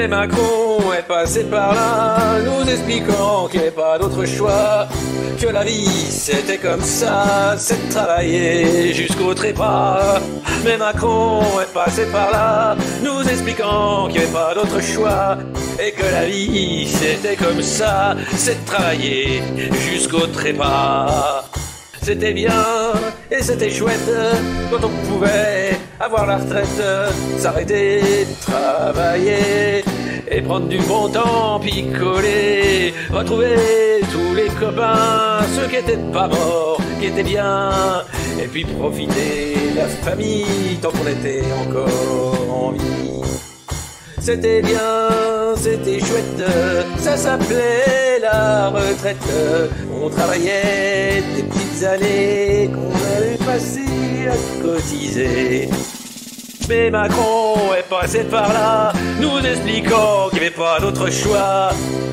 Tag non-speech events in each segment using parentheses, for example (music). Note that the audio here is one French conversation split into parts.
Mais Macron est passé par là, nous expliquant qu'il n'y avait pas d'autre choix, que la vie c'était comme ça, c'est de travailler jusqu'au trépas. Mais Macron est passé par là, nous expliquant qu'il n'y avait pas d'autre choix, et que la vie c'était comme ça, c'est de travailler jusqu'au trépas. C'était bien et c'était chouette quand on pouvait avoir la retraite, s'arrêter travailler et prendre du bon temps, picoler, retrouver tous les copains, ceux qui étaient pas morts, qui étaient bien, et puis profiter de la famille tant qu'on était encore en vie. C'était bien, c'était chouette, ça s'appelait la retraite. On travaillait des petites années qu'on avait passées à cotiser. Mais Macron est passé par là, nous expliquant qu'il n'y avait pas d'autre choix,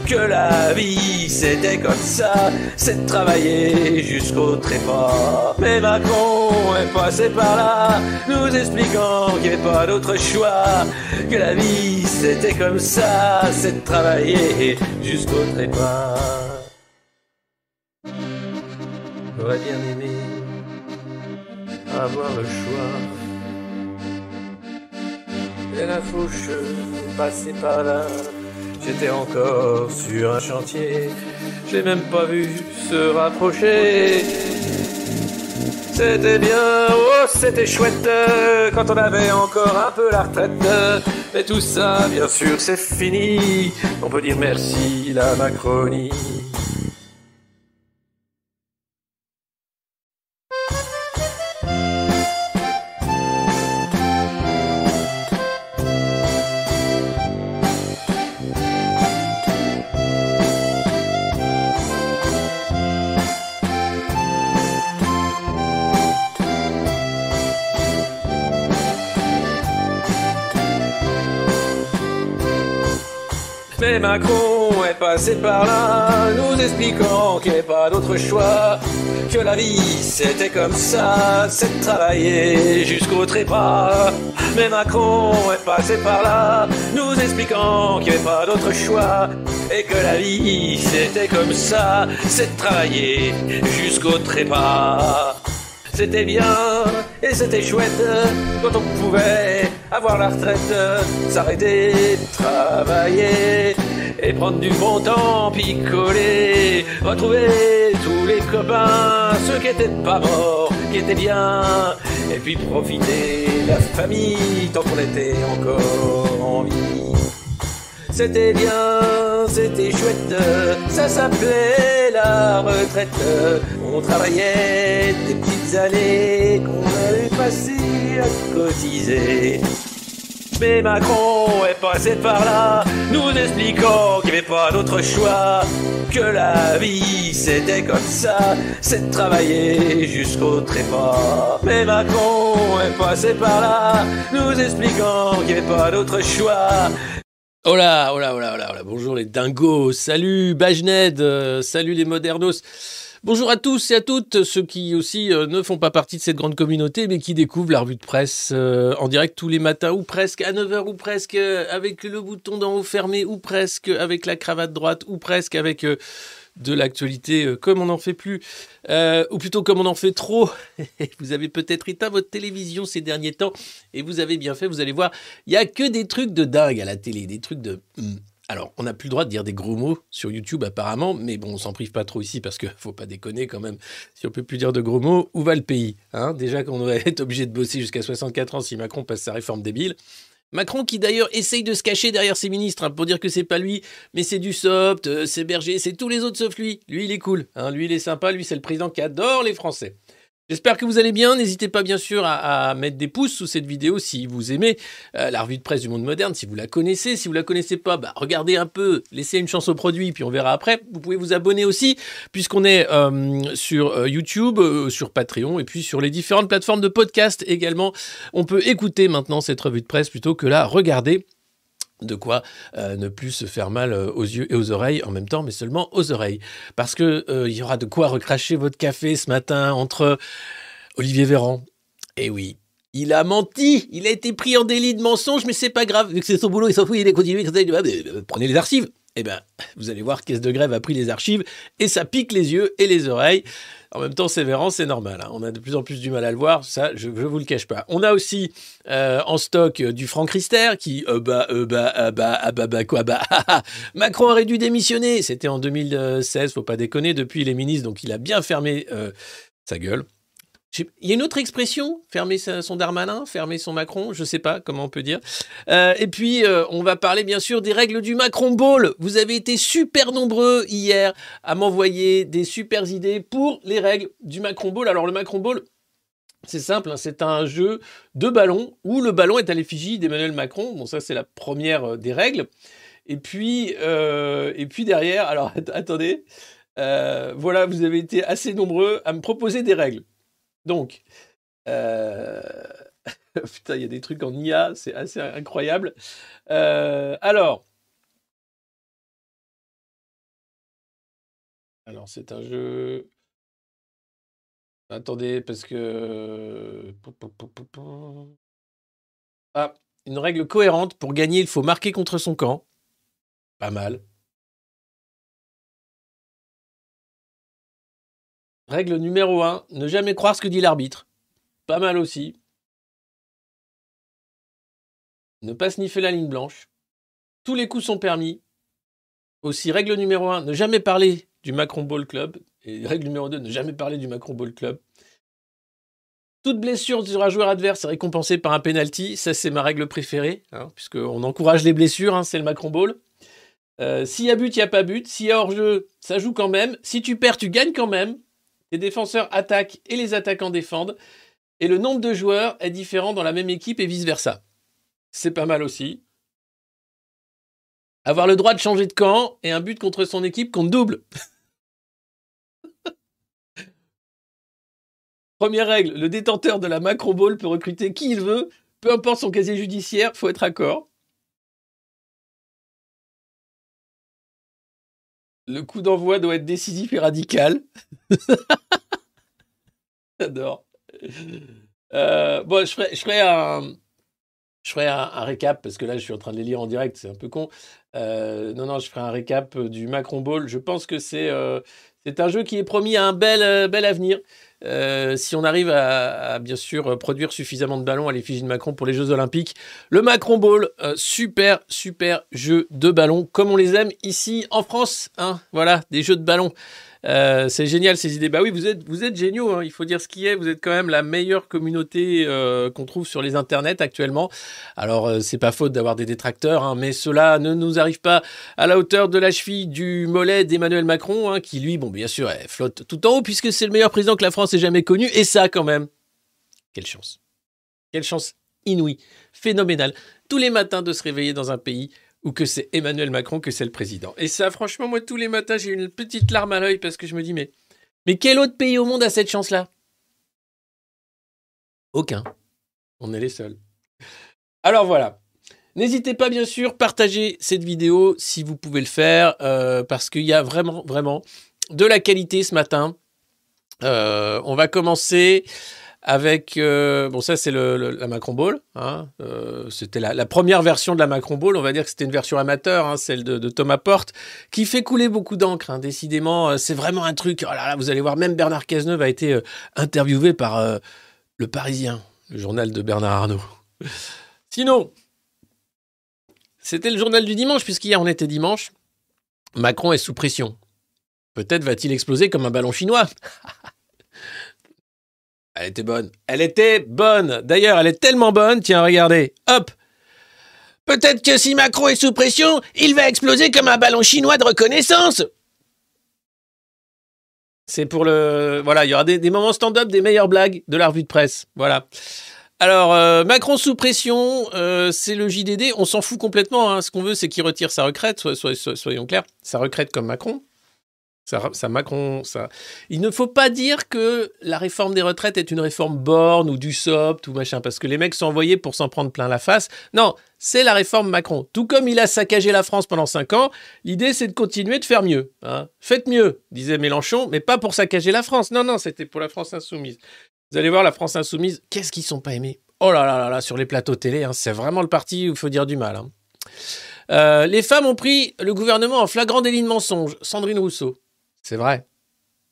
que la vie c'était comme ça, c'est de travailler jusqu'au trépas. Mais Macron est passé par là, nous expliquant qu'il n'y avait pas d'autre choix, que la vie c'était comme ça, c'est de travailler jusqu'au trépas. J'aurais bien aimé avoir le choix. Et la fauche passée par là. J'étais encore sur un chantier. J'ai même pas vu se rapprocher. C'était bien, oh c'était chouette quand on avait encore un peu la retraite. Mais tout ça, bien sûr, c'est fini. On peut dire merci la Macronie. Mais Macron est passé par là, nous expliquant qu'il n'y avait pas d'autre choix, que la vie c'était comme ça, c'est de travailler jusqu'au trépas. Mais Macron est passé par là, nous expliquant qu'il n'y avait pas d'autre choix, et que la vie c'était comme ça, c'est de travailler jusqu'au trépas. C'était bien et c'était chouette quand on pouvait avoir la retraite, s'arrêter de travailler et prendre du bon temps, picoler, retrouver tous les copains, ceux qui étaient pas morts, qui étaient bien, et puis profiter de la famille tant qu'on était encore en vie. C'était bien, c'était chouette, ça s'appelait la retraite. On travaillait des petites années qu'on avait passées cotiser. Mais Macron est passé par là, nous expliquant qu'il n'y avait pas d'autre choix, que la vie c'était comme ça, c'est de travailler jusqu'au trépas. Mais Macron est passé par là, nous expliquant qu'il n'y avait pas d'autre choix, Oh oh là, oh là, oh là, oh là. bonjour les dingos, salut Bajned, euh, salut les modernos. Bonjour à tous et à toutes, ceux qui aussi euh, ne font pas partie de cette grande communauté, mais qui découvrent la revue de presse euh, en direct tous les matins, ou presque à 9h, ou presque euh, avec le bouton d'en haut fermé, ou presque avec la cravate droite, ou presque avec de l'actualité comme on n'en fait plus, ou plutôt comme on en fait trop. (laughs) vous avez peut-être éteint votre télévision ces derniers temps, et vous avez bien fait, vous allez voir, il n'y a que des trucs de dingue à la télé, des trucs de... Alors, on n'a plus le droit de dire des gros mots sur YouTube apparemment, mais bon, on s'en prive pas trop ici parce que faut pas déconner quand même. Si on peut plus dire de gros mots, où va le pays hein? Déjà qu'on va être (laughs) obligé de bosser jusqu'à 64 ans si Macron passe sa réforme débile. Macron qui d'ailleurs essaye de se cacher derrière ses ministres hein, pour dire que c'est pas lui, mais c'est du soft, euh, c'est Berger, c'est tous les autres sauf lui. Lui, il est cool, hein, lui, il est sympa, lui, c'est le président qui adore les Français. J'espère que vous allez bien. N'hésitez pas bien sûr à, mettre des pouces sous cette vidéo si vous aimez euh, la revue de presse du monde moderne, si vous la connaissez. Si vous la connaissez pas, bah, regardez un peu, laissez une chance au produit, puis on verra après. Vous pouvez vous abonner aussi, puisqu'on est euh, sur euh, YouTube, sur Patreon, et puis sur les différentes plateformes de podcast également. On peut écouter maintenant cette revue de presse plutôt que la regarder. De quoi euh, ne plus se faire mal euh, aux yeux et aux oreilles en même temps, mais seulement aux oreilles. Parce que euh, il y aura de quoi recracher votre café ce matin entre Olivier Véran. Et oui, Il a menti, il a été pris en délit de mensonge, mais c'est pas grave. Vu que c'est son boulot, il s'en fout, il est continué. Prenez les archives. Eh ben, vous allez voir, Caisse de Grève a pris les archives et ça pique les yeux et les oreilles. En même temps, Sévéran, c'est normal. Hein. On a de plus en plus du mal à le voir. Ça, je ne vous le cache pas. On a aussi euh, en stock euh, du Franck Rister qui, euh, bah, euh, bah, euh, bah, ah, bah, bah, quoi, bah, (laughs) Macron aurait dû démissionner. C'était en 2016, faut pas déconner. Depuis, il est ministre, donc il a bien fermé sa gueule. Il y a une autre expression, fermer son Darmanin, fermer son Macron, je ne sais pas comment on peut dire. Euh, et puis, euh, on va parler bien sûr des règles du Macron Ball. Vous avez été super nombreux hier à m'envoyer des super idées pour les règles du Macron Ball. Alors, le Macron Ball, c'est simple, hein, c'est un jeu de ballon où le ballon est à l'effigie d'Emmanuel Macron. Bon, ça, c'est la première euh, des règles. Et puis, et puis derrière, alors attendez, voilà, vous avez été assez nombreux à me proposer des règles. Donc, euh, (laughs) putain, il y a des trucs en IA, c'est assez incroyable. Euh, alors, alors c'est un jeu. Attendez, parce que. Ah, une règle cohérente. Pour gagner, il faut marquer contre son camp. Pas mal. Règle numéro 1, ne jamais croire ce que dit l'arbitre. Pas mal aussi. Ne pas sniffer la ligne blanche. Tous les coups sont permis. Aussi, règle numéro 1, ne jamais parler du Macron Ball Club. Et règle numéro 2, ne jamais parler du Macron Ball Club. Toute blessure sur un joueur adverse est récompensée par un penalty. Ça, c'est ma règle préférée, hein, puisqu'on encourage les blessures, hein, c'est le Macron Ball. Euh, s'il y a but, il n'y a pas but. S'il y a hors-jeu, ça joue quand même. Si tu perds, tu gagnes quand même. Les défenseurs attaquent et les attaquants défendent. Et le nombre de joueurs est différent dans la même équipe et vice-versa. C'est pas mal aussi. Avoir le droit de changer de camp et un but contre son équipe compte double. (laughs) Première règle, le détenteur de la macro ball peut recruter qui il veut, peu importe son casier judiciaire, faut être accord. Le coup d'envoi doit être décisif et radical. (laughs) J'adore. Euh, bon, je ferai, un, je ferai un, récap parce que là, je suis en train de les lire en direct, c'est un peu con. Euh, non, non, je ferai un récap du Macron Ball. Je pense que c'est euh, c'est un jeu qui est promis à un bel, bel avenir. Euh, si on arrive à, bien sûr produire suffisamment de ballons à l'effigie de Macron pour les Jeux Olympiques. Le Macron Ball, euh, super, super jeu de ballon, comme on les aime ici en France. Hein, voilà, des jeux de ballon. Euh, c'est génial ces idées. Bah oui, vous êtes, vous êtes géniaux. Hein. Il faut dire ce qui est. Vous êtes quand même la meilleure communauté euh, qu'on trouve sur les internets actuellement. Alors euh, c'est pas faute d'avoir des détracteurs, hein, mais cela ne nous arrive pas à la hauteur de la cheville du mollet d'Emmanuel Macron, hein, qui lui, bon bien sûr, flotte tout en haut puisque c'est le meilleur président que la France ait jamais connu. Et ça, quand même, quelle chance, quelle chance inouïe, phénoménale. Tous les matins de se réveiller dans un pays ou que c'est Emmanuel Macron que c'est le président. Et ça, franchement, moi, tous les matins, j'ai une petite larme à l'œil parce que je me dis, mais, mais quel autre pays au monde a cette chance-là? Aucun. On est les seuls. Alors voilà. N'hésitez pas, bien sûr, partager cette vidéo si vous pouvez le faire, euh, parce qu'il y a vraiment, vraiment de la qualité ce matin. Euh, on va commencer avec euh, bon ça c'est le, la Macron Ball hein, euh, c'était la, première version de la Macron Ball. On va dire que c'était une version amateur hein, celle de, Thomas Porte qui fait couler beaucoup d'encre hein, décidément. Euh, c'est vraiment un truc oh là, vous allez voir même Bernard Cazeneuve a été interviewé par le Parisien le journal de Bernard Arnault. (laughs) Sinon c'était le journal du dimanche puisqu'hier on était dimanche. Macron est sous pression. Peut-être va-t-il exploser comme un ballon chinois (laughs) Elle était bonne. Elle était bonne. D'ailleurs, elle est tellement bonne. Tiens, regardez. Hop. Peut-être que si Macron est sous pression, il va exploser comme un ballon chinois de reconnaissance. C'est pour le. Voilà, il y aura des, moments stand-up, des meilleures blagues de la revue de presse. Voilà. Alors, euh, Macron sous pression, euh, c'est le JDD. On s'en fout complètement. Hein. Ce qu'on veut, c'est qu'il retire sa retraite, soyons clairs. Sa retraite comme Macron. Ça, Macron, ça. Il ne faut pas dire que la réforme des retraites est une réforme borne ou du SOP, ou machin, parce que les mecs sont envoyés pour s'en prendre plein la face. Non, c'est la réforme Macron. Tout comme il a saccagé la France pendant cinq ans, l'idée c'est de continuer de faire mieux. Hein. Faites mieux, disait Mélenchon, mais pas pour saccager la France. Non, non, c'était pour la France insoumise. Vous allez voir la France insoumise, qu'est-ce qu'ils sont pas aimés? Oh là là là là, sur les plateaux télé, hein, c'est vraiment le parti où il faut dire du mal. hein. Euh, les femmes ont pris le gouvernement en flagrant délit de mensonge. Sandrine Rousseau. C'est vrai.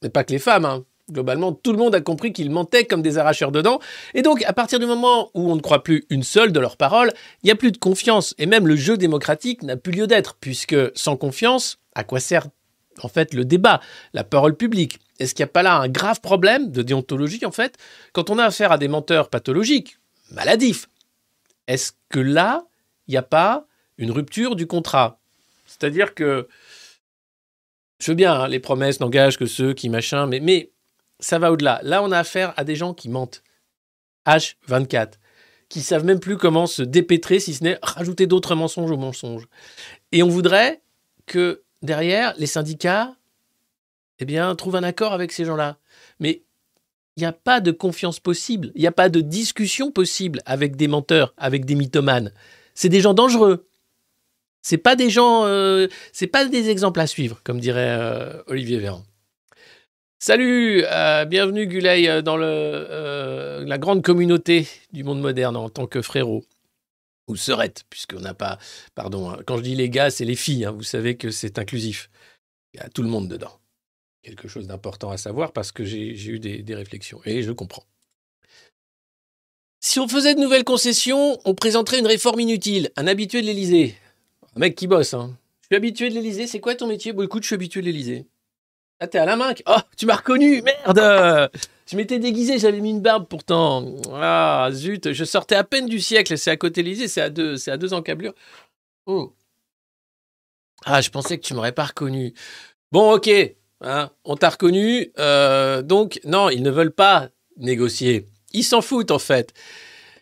Mais pas que les femmes. hein. Globalement, tout le monde a compris qu'ils mentaient comme des arracheurs de dents. Et donc, à partir du moment où on ne croit plus une seule de leurs paroles, il n'y a plus de confiance. Et même le jeu démocratique n'a plus lieu d'être, puisque sans confiance, à quoi sert en fait le débat, la parole publique? Est-ce qu'il n'y a pas là un grave problème de déontologie, en fait, quand on a affaire à des menteurs pathologiques, maladifs Est-ce que là, il n'y a pas une rupture du contrat? C'est-à-dire que je veux bien, hein, les promesses n'engagent que ceux qui machin, mais, ça va au-delà. Là, on a affaire à des gens qui mentent. H24. Qui savent même plus comment se dépêtrer, si ce n'est rajouter d'autres mensonges aux mensonges. Et on voudrait que derrière, les syndicats, eh bien, trouvent un accord avec ces gens-là. Mais il n'y a pas de confiance possible. Il n'y a pas de discussion possible avec des menteurs, avec des mythomanes. C'est des gens dangereux. C'est pas des gens, euh, c'est pas des exemples à suivre, comme dirait euh, Olivier Véran. Salut, euh, bienvenue Gulay dans la grande communauté du monde moderne en tant que frérot. Ou sœurette, puisqu'on n'a pas. Pardon, hein, quand je dis les gars, c'est les filles, hein, vous savez que c'est inclusif. Il y a tout le monde dedans. Quelque chose d'important à savoir parce que j'ai j'ai eu des, des réflexions et je comprends. Si on faisait de nouvelles concessions, on présenterait une réforme inutile. Un habitué de l'Élysée. Mec qui bosse, hein. Je suis habitué de l'Élysée, c'est quoi ton métier Bon, écoute, je suis habitué de l'Élysée. Ah, t'es à la main Oh, tu m'as reconnu Merde Je m'étais déguisé, j'avais mis une barbe pourtant. Ah, zut, je sortais à peine du siècle, c'est à côté de l'Élysée, c'est à deux, c'est à deux encablures. Oh. Ah, je pensais que tu m'aurais pas reconnu. Bon, ok, hein, on t'a reconnu. euh, donc, non, ils ne veulent pas négocier. Ils s'en foutent, en fait.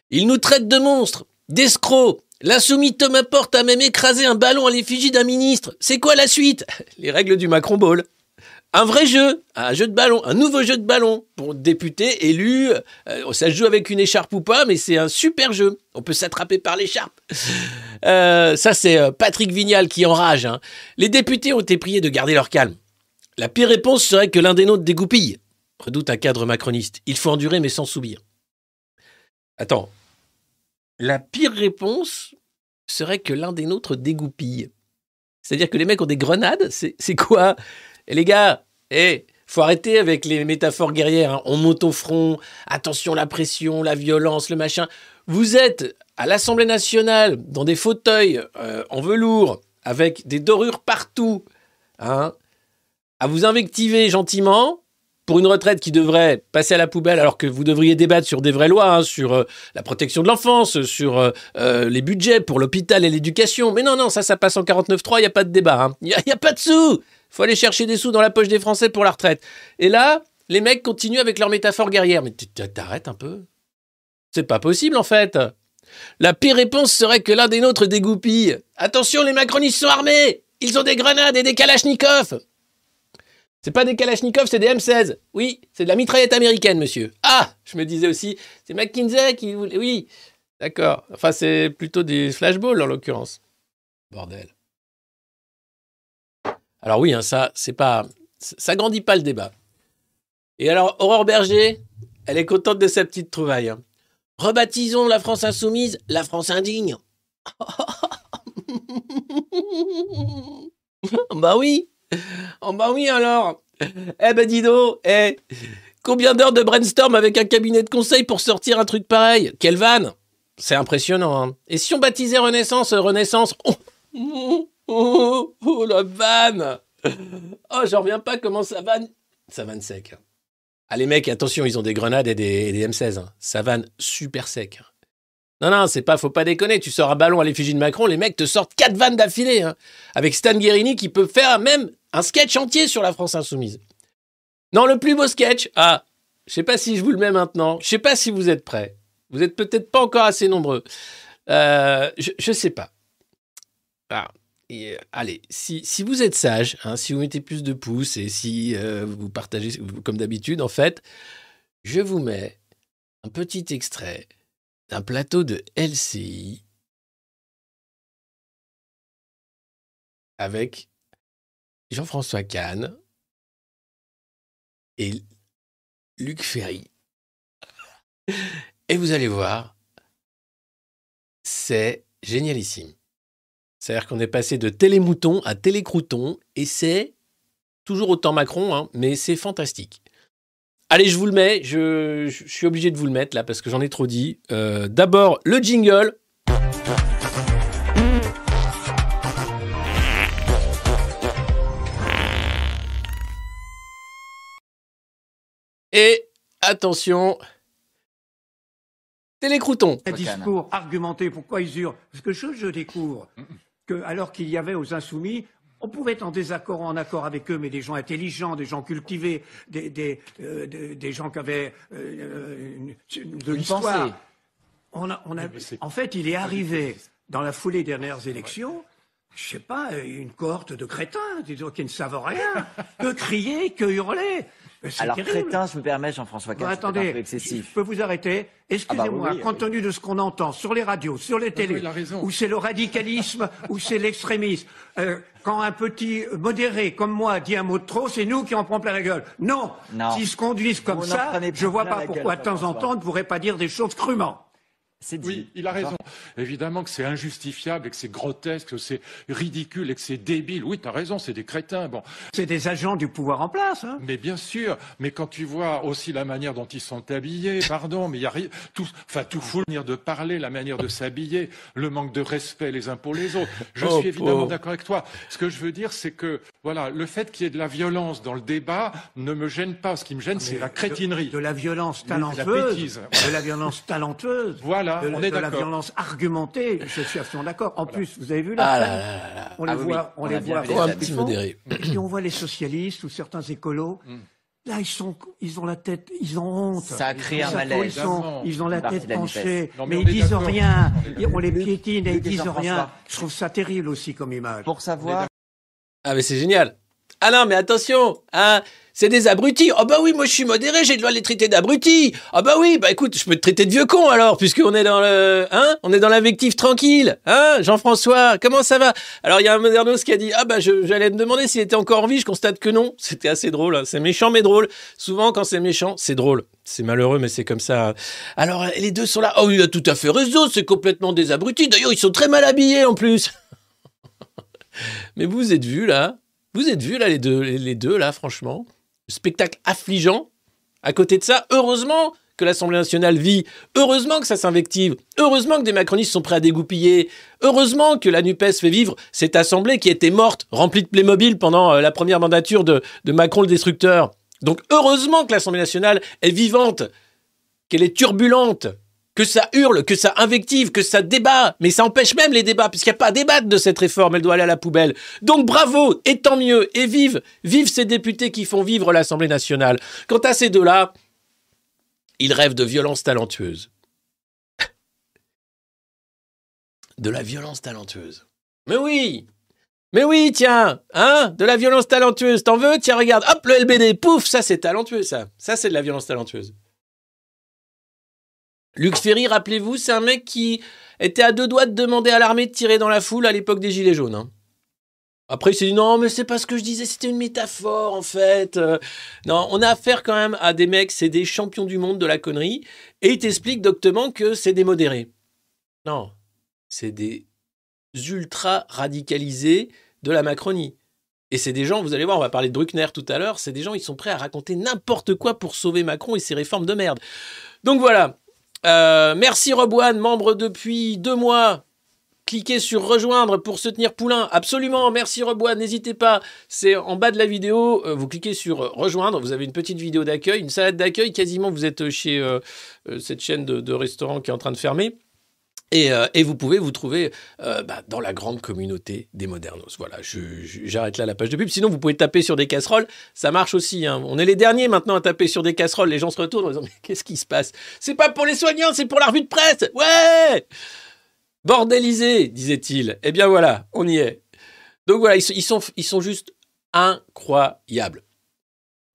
Ils nous traitent de monstres, d'escrocs. L'insoumis Thomas Porte a même écrasé un ballon à l'effigie d'un ministre. C'est quoi la suite? (laughs) Les règles du Macron Ball. Un vrai jeu, un jeu de ballon, un nouveau jeu de ballon pour députés élus. Euh, ça se joue avec une écharpe ou pas, mais c'est un super jeu. On peut s'attraper par l'écharpe. (laughs) Euh, ça, c'est euh, Patrick Vignal qui enrage. hein. Les députés ont été priés de garder leur calme. La pire réponse serait que l'un des nôtres dégoupille. Redoute un cadre macroniste. Il faut endurer, mais sans soubir. Attends. La pire réponse serait que l'un des nôtres dégoupille. C'est-à-dire que les mecs ont des grenades C'est quoi? Et les gars, eh, faut arrêter avec les métaphores guerrières. hein. On monte au front, attention la pression, la violence, le machin. Vous êtes à l'Assemblée nationale, dans des fauteuils euh, en velours, avec des dorures partout, hein, à vous invectiver gentiment pour une retraite qui devrait passer à la poubelle alors que vous devriez débattre sur des vraies lois, hein, sur euh, la protection de l'enfance, sur euh, euh, les budgets pour l'hôpital et l'éducation. Mais non, non, ça, ça passe en 49.3, il n'y a pas de débat. Il n'y a, pas de sous faut aller chercher des sous dans la poche des Français pour la retraite. Et là, les mecs continuent avec leur métaphore guerrière. Mais t'arrêtes un peu. C'est pas possible, en fait. La pire réponse serait que l'un des nôtres dégoupille. Attention, les macronistes sont armés Ils ont des grenades et des kalachnikovs C'est pas des kalachnikovs, c'est des M16. Oui, c'est de la mitraillette américaine, monsieur. Ah Je me disais aussi, c'est McKinsey qui voulait... Oui, d'accord. Enfin, c'est plutôt des flashballs, en l'occurrence. Bordel. Alors oui, hein, ça, c'est pas... Ça grandit pas le débat. Et alors, Aurore Berger, elle est contente de sa petite trouvaille. hein. Rebaptisons la France insoumise la France indigne. (laughs) bah oui. (laughs) Oh bah oui alors. Eh ben dis donc, eh, combien d'heures de brainstorm avec un cabinet de conseil pour sortir un truc pareil? Quelle vanne C'est impressionnant. hein. Et si on baptisait Renaissance Renaissance oh, oh, oh, oh, la vanne Oh, j'en reviens pas comment ça vanne. Ça vanne sec. hein. Ah les mecs, attention, ils ont des grenades et des, et des M16. hein. Ça vanne super sec. Non, non, c'est pas, faut pas déconner. Tu sors un ballon à l'effigie de Macron, les mecs te sortent quatre vannes d'affilée. hein. Avec Stan Guerini qui peut faire même un sketch entier sur la France insoumise. Non, le plus beau sketch. Ah, je sais pas si je vous le mets maintenant. Je sais pas si vous êtes prêts. Vous êtes peut-être pas encore assez nombreux. Euh, je, je sais pas. Ah, euh, allez, si, si vous êtes sage, hein, si vous mettez plus de pouces et si euh, vous partagez comme d'habitude, en fait, je vous mets un petit extrait d'un plateau de LCI avec Jean-François Kahn et Luc Ferry. Et vous allez voir, c'est génialissime. C'est-à-dire qu'on est passé de télémouton à télécrouton, et c'est toujours autant Macron, hein, mais c'est fantastique. Allez, je vous le mets, je, suis obligé de vous le mettre là parce que j'en ai trop dit. Euh, D'abord, le jingle. Et attention, télécrouton. Un discours argumenté, pourquoi ils hurlent Parce que je, je découvre que, alors qu'il y avait aux Insoumis, on pouvait être en désaccord ou en accord avec eux, mais des gens intelligents, des gens cultivés, des, des, euh, des, des gens qui avaient euh, une- de l'histoire. On a, on a, en fait, il est arrivé dans la foulée des dernières élections, je sais pas, une cohorte de crétins, disons, qui ne savent rien, que crier, que hurler. C'est Alors, terrible. crétin, je me permets, Jean-François un peu attendez, je excessif. peux vous arrêter Excusez-moi, Ah bah oui, oui, compte oui. tenu de ce qu'on entend sur les radios, sur les télés, où c'est le radicalisme, (laughs) où c'est l'extrémisme, euh, quand un petit modéré comme moi dit un mot de trop, c'est nous qui en prenons plein la gueule. Non, Non. s'ils se conduisent comme ça, je vois pas pourquoi de temps en temps on ne pourrait pas dire des choses crûment. C'est dit. Oui, il a raison. Évidemment que c'est injustifiable et que c'est grotesque, que c'est ridicule et que c'est débile. Oui, tu as raison, c'est des crétins. Bon, C'est des agents du pouvoir en place. Hein. mais bien sûr. Mais quand tu vois aussi la manière dont ils sont habillés, pardon, mais il y a rien, tout, enfin tout la manière de parler, la manière de s'habiller, le manque de respect les uns pour les autres. Je Oh, suis évidemment pauvre. d'accord avec toi. Ce que je veux dire, c'est que voilà, le fait qu'il y ait de la violence dans le débat ne me gêne pas. Ce qui me gêne, c'est la crétinerie. De, de la violence La talentueuse. bêtise. De la violence talentueuse. Voilà, de, on de est la violence argumentée. Je suis absolument d'accord. En plus, vous avez vu Ah là scène là là là. On Ah les oui, voit, oui, on on les voit. les un. Et puis on voit les socialistes ou certains écolos. Là, ils sont, ils ont la tête, ils ont honte. Ça a créé un Ils sont- malaise. Ils, sont, ils ont la tête penchée. Non, mais mais, ils disent rien. On les piétine et ils disent rien. Je trouve ça terrible aussi comme image. Pour savoir, Ah mais c'est génial. Ah non mais attention, hein, c'est des abrutis. Ah bah oui, moi je suis modéré, j'ai le droit de les traiter d'abrutis. Ah bah oui, bah écoute, je peux te traiter de vieux con alors, puisqu'on est dans le, hein, on est dans l'invectif tranquille, hein, Jean-François, comment ça va? Alors il y a un modernos qui a dit, ah bah j'allais me demander s'il était encore en vie, je constate que non. C'était assez drôle, hein. c'est méchant mais drôle. Souvent quand c'est méchant, c'est drôle. C'est malheureux mais c'est comme ça. Alors les deux sont là. Oh il a tout à fait raison, c'est complètement des abrutis. D'ailleurs ils sont très mal habillés en plus. (laughs) mais vous êtes vus là? Vous êtes vus là les deux, les deux là, franchement, spectacle affligeant. À côté de ça, heureusement que l'Assemblée nationale vit, heureusement que ça s'invective, heureusement que des macronistes sont prêts à dégoupiller, heureusement que la Nupes fait vivre cette assemblée qui était morte, remplie de Playmobil pendant euh, la première mandature de, de Macron le destructeur. Donc heureusement que l'Assemblée nationale est vivante, qu'elle est turbulente, que ça hurle, que ça invective, que ça débat. Mais ça empêche même les débats, puisqu'il n'y a pas à débattre de cette réforme, elle doit aller à la poubelle. Donc bravo, et tant mieux, et vive, vive ces députés qui font vivre l'Assemblée nationale. Quant à ces deux-là, ils rêvent de violence talentueuse. De la violence talentueuse. Mais oui mais oui, tiens, hein, de la violence talentueuse, t'en veux? Tiens, regarde, hop, le LBD, pouf, ça c'est talentueux, ça. Ça c'est de la violence talentueuse. Luc Ferry, rappelez-vous, c'est un mec qui était à deux doigts de demander à l'armée de tirer dans la foule à l'époque des Gilets jaunes. hein. Après, il s'est dit non, mais c'est pas ce que je disais, c'était une métaphore en fait. Euh, non, on a affaire quand même à des mecs, c'est des champions du monde de la connerie, et il t'explique doctement que c'est des modérés. Non, c'est des ultra radicalisés de la Macronie. Et c'est des gens, vous allez voir, on va parler de Bruckner tout à l'heure, c'est des gens, ils sont prêts à raconter n'importe quoi pour sauver Macron et ses réformes de merde. Donc voilà, euh, merci Robouane, membre depuis deux mois. Cliquez sur rejoindre pour soutenir Poulain. Absolument, merci Robouane, n'hésitez pas. C'est en bas de la vidéo, euh, vous cliquez sur rejoindre. Vous avez une petite vidéo d'accueil, une salade d'accueil. Quasiment, vous êtes chez euh, cette chaîne de, de restaurants qui est en train de fermer. Et, euh, et vous pouvez vous trouver euh, bah, dans la grande communauté des modernos. Voilà, j'arrête là la page de pub. Sinon, vous pouvez taper sur des casseroles. Ça marche aussi. hein. On est les derniers maintenant à taper sur des casseroles. Les gens se retournent en disant Mais qu'est-ce qui se passe? C'est pas pour les soignants, c'est pour la revue de presse Ouais Bordélisé, disait-il. Eh bien voilà, on y est. Donc voilà, sont, ils sont juste incroyables.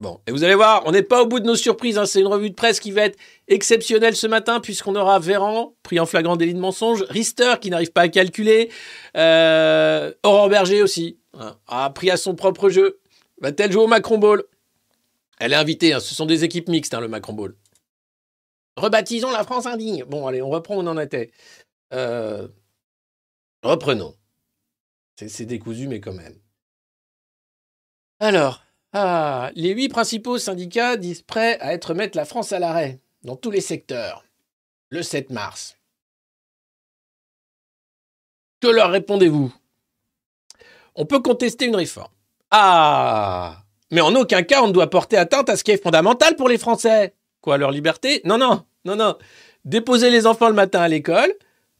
Bon, et vous allez voir, on n'est pas au bout de nos surprises. hein. C'est une revue de presse qui va être exceptionnelle ce matin, puisqu'on aura Véran, pris en flagrant délit de mensonge, Rister, qui n'arrive pas à calculer, euh, Aurore Berger aussi, hein, a pris à son propre jeu. Va-t-elle jouer au Macron Ball? Elle est invitée, hein. ce sont des équipes mixtes, le Macron Ball. Rebaptisons la France indigne. Bon, allez, on reprend on en était. Euh, reprenons. C'est décousu, mais quand même. Alors, ah, les huit principaux syndicats disent prêts à être mettre la France à l'arrêt dans tous les secteurs le 7 mars. Que leur répondez-vous? On peut contester une réforme. Ah Mais en aucun cas on ne doit porter atteinte à ce qui est fondamental pour les Français. Quoi, leur liberté? Non, non, non, non. Déposer les enfants le matin à l'école,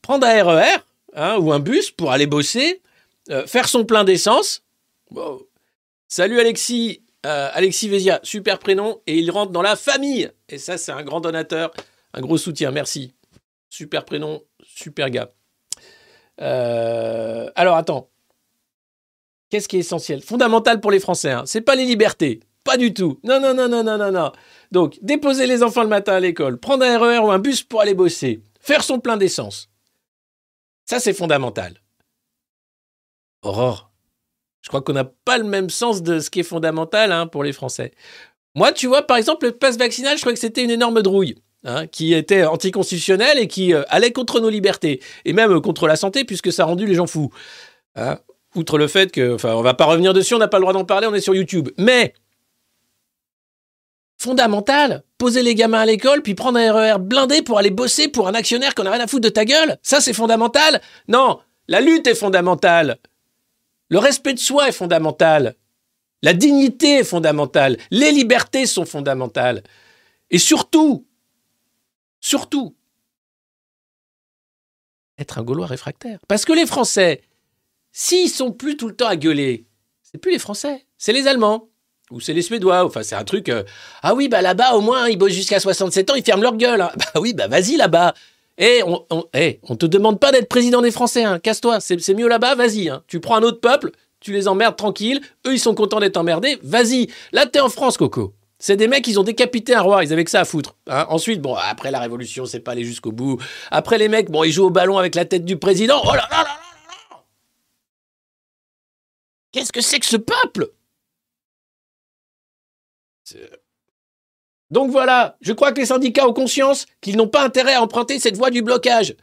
prendre un RER hein, ou un bus pour aller bosser, euh, faire son plein d'essence. Salut Alexis, euh, Alexis Vézia, super prénom, et il rentre dans la famille. Et ça, c'est un grand donateur, un gros soutien, merci. Super prénom, super gars. Euh, alors attends. Qu'est-ce qui est essentiel? Fondamental pour les Français, hein. c'est pas les libertés. Pas du tout. Non, non, non, non, non, non, non. Donc, déposer les enfants le matin à l'école, prendre un RER ou un bus pour aller bosser, faire son plein d'essence. Ça, c'est fondamental. Aurore, je crois qu'on n'a pas le même sens de ce qui est fondamental hein, pour les Français. Moi, tu vois, par exemple, le passe vaccinal, je crois que c'était une énorme drouille. Hein, qui était anticonstitutionnel et qui euh, allait contre nos libertés, et même contre la santé, puisque ça a rendu les gens fous. Hein. Outre le fait que, enfin, on va pas revenir dessus, on n'a pas le droit d'en parler, on est sur YouTube. Mais, fondamental, poser les gamins à l'école, puis prendre un RER blindé pour aller bosser pour un actionnaire qu'on a rien à foutre de ta gueule, ça c'est fondamental Non, la lutte est fondamentale. Le respect de soi est fondamental. La dignité est fondamentale. Les libertés sont fondamentales. Et surtout, Surtout, être un Gaulois réfractaire. Parce que les Français, s'ils sont plus tout le temps à gueuler, c'est plus les Français, c'est les Allemands. Ou c'est les Suédois, enfin c'est un truc... Euh, ah oui, bah là-bas au moins, ils bossent jusqu'à 67 ans, ils ferment leur gueule. Hein. Bah oui, bah vas-y là-bas. Eh, on, eh, on te demande pas d'être président des Français, hein. casse-toi, c'est mieux là-bas, vas-y. Hein. Tu prends un autre peuple, tu les emmerdes tranquille, eux ils sont contents d'être emmerdés, vas-y. Là t'es en France, Coco. C'est des mecs, ils ont décapité un roi, ils avaient que ça à foutre. Hein. Ensuite, bon, après la révolution, c'est pas allé jusqu'au bout. Après les mecs, bon, ils jouent au ballon avec la tête du président. Oh là là là là là Qu'est-ce que c'est que ce peuple? Donc voilà, je crois que les syndicats ont conscience qu'ils n'ont pas intérêt à emprunter cette voie du blocage.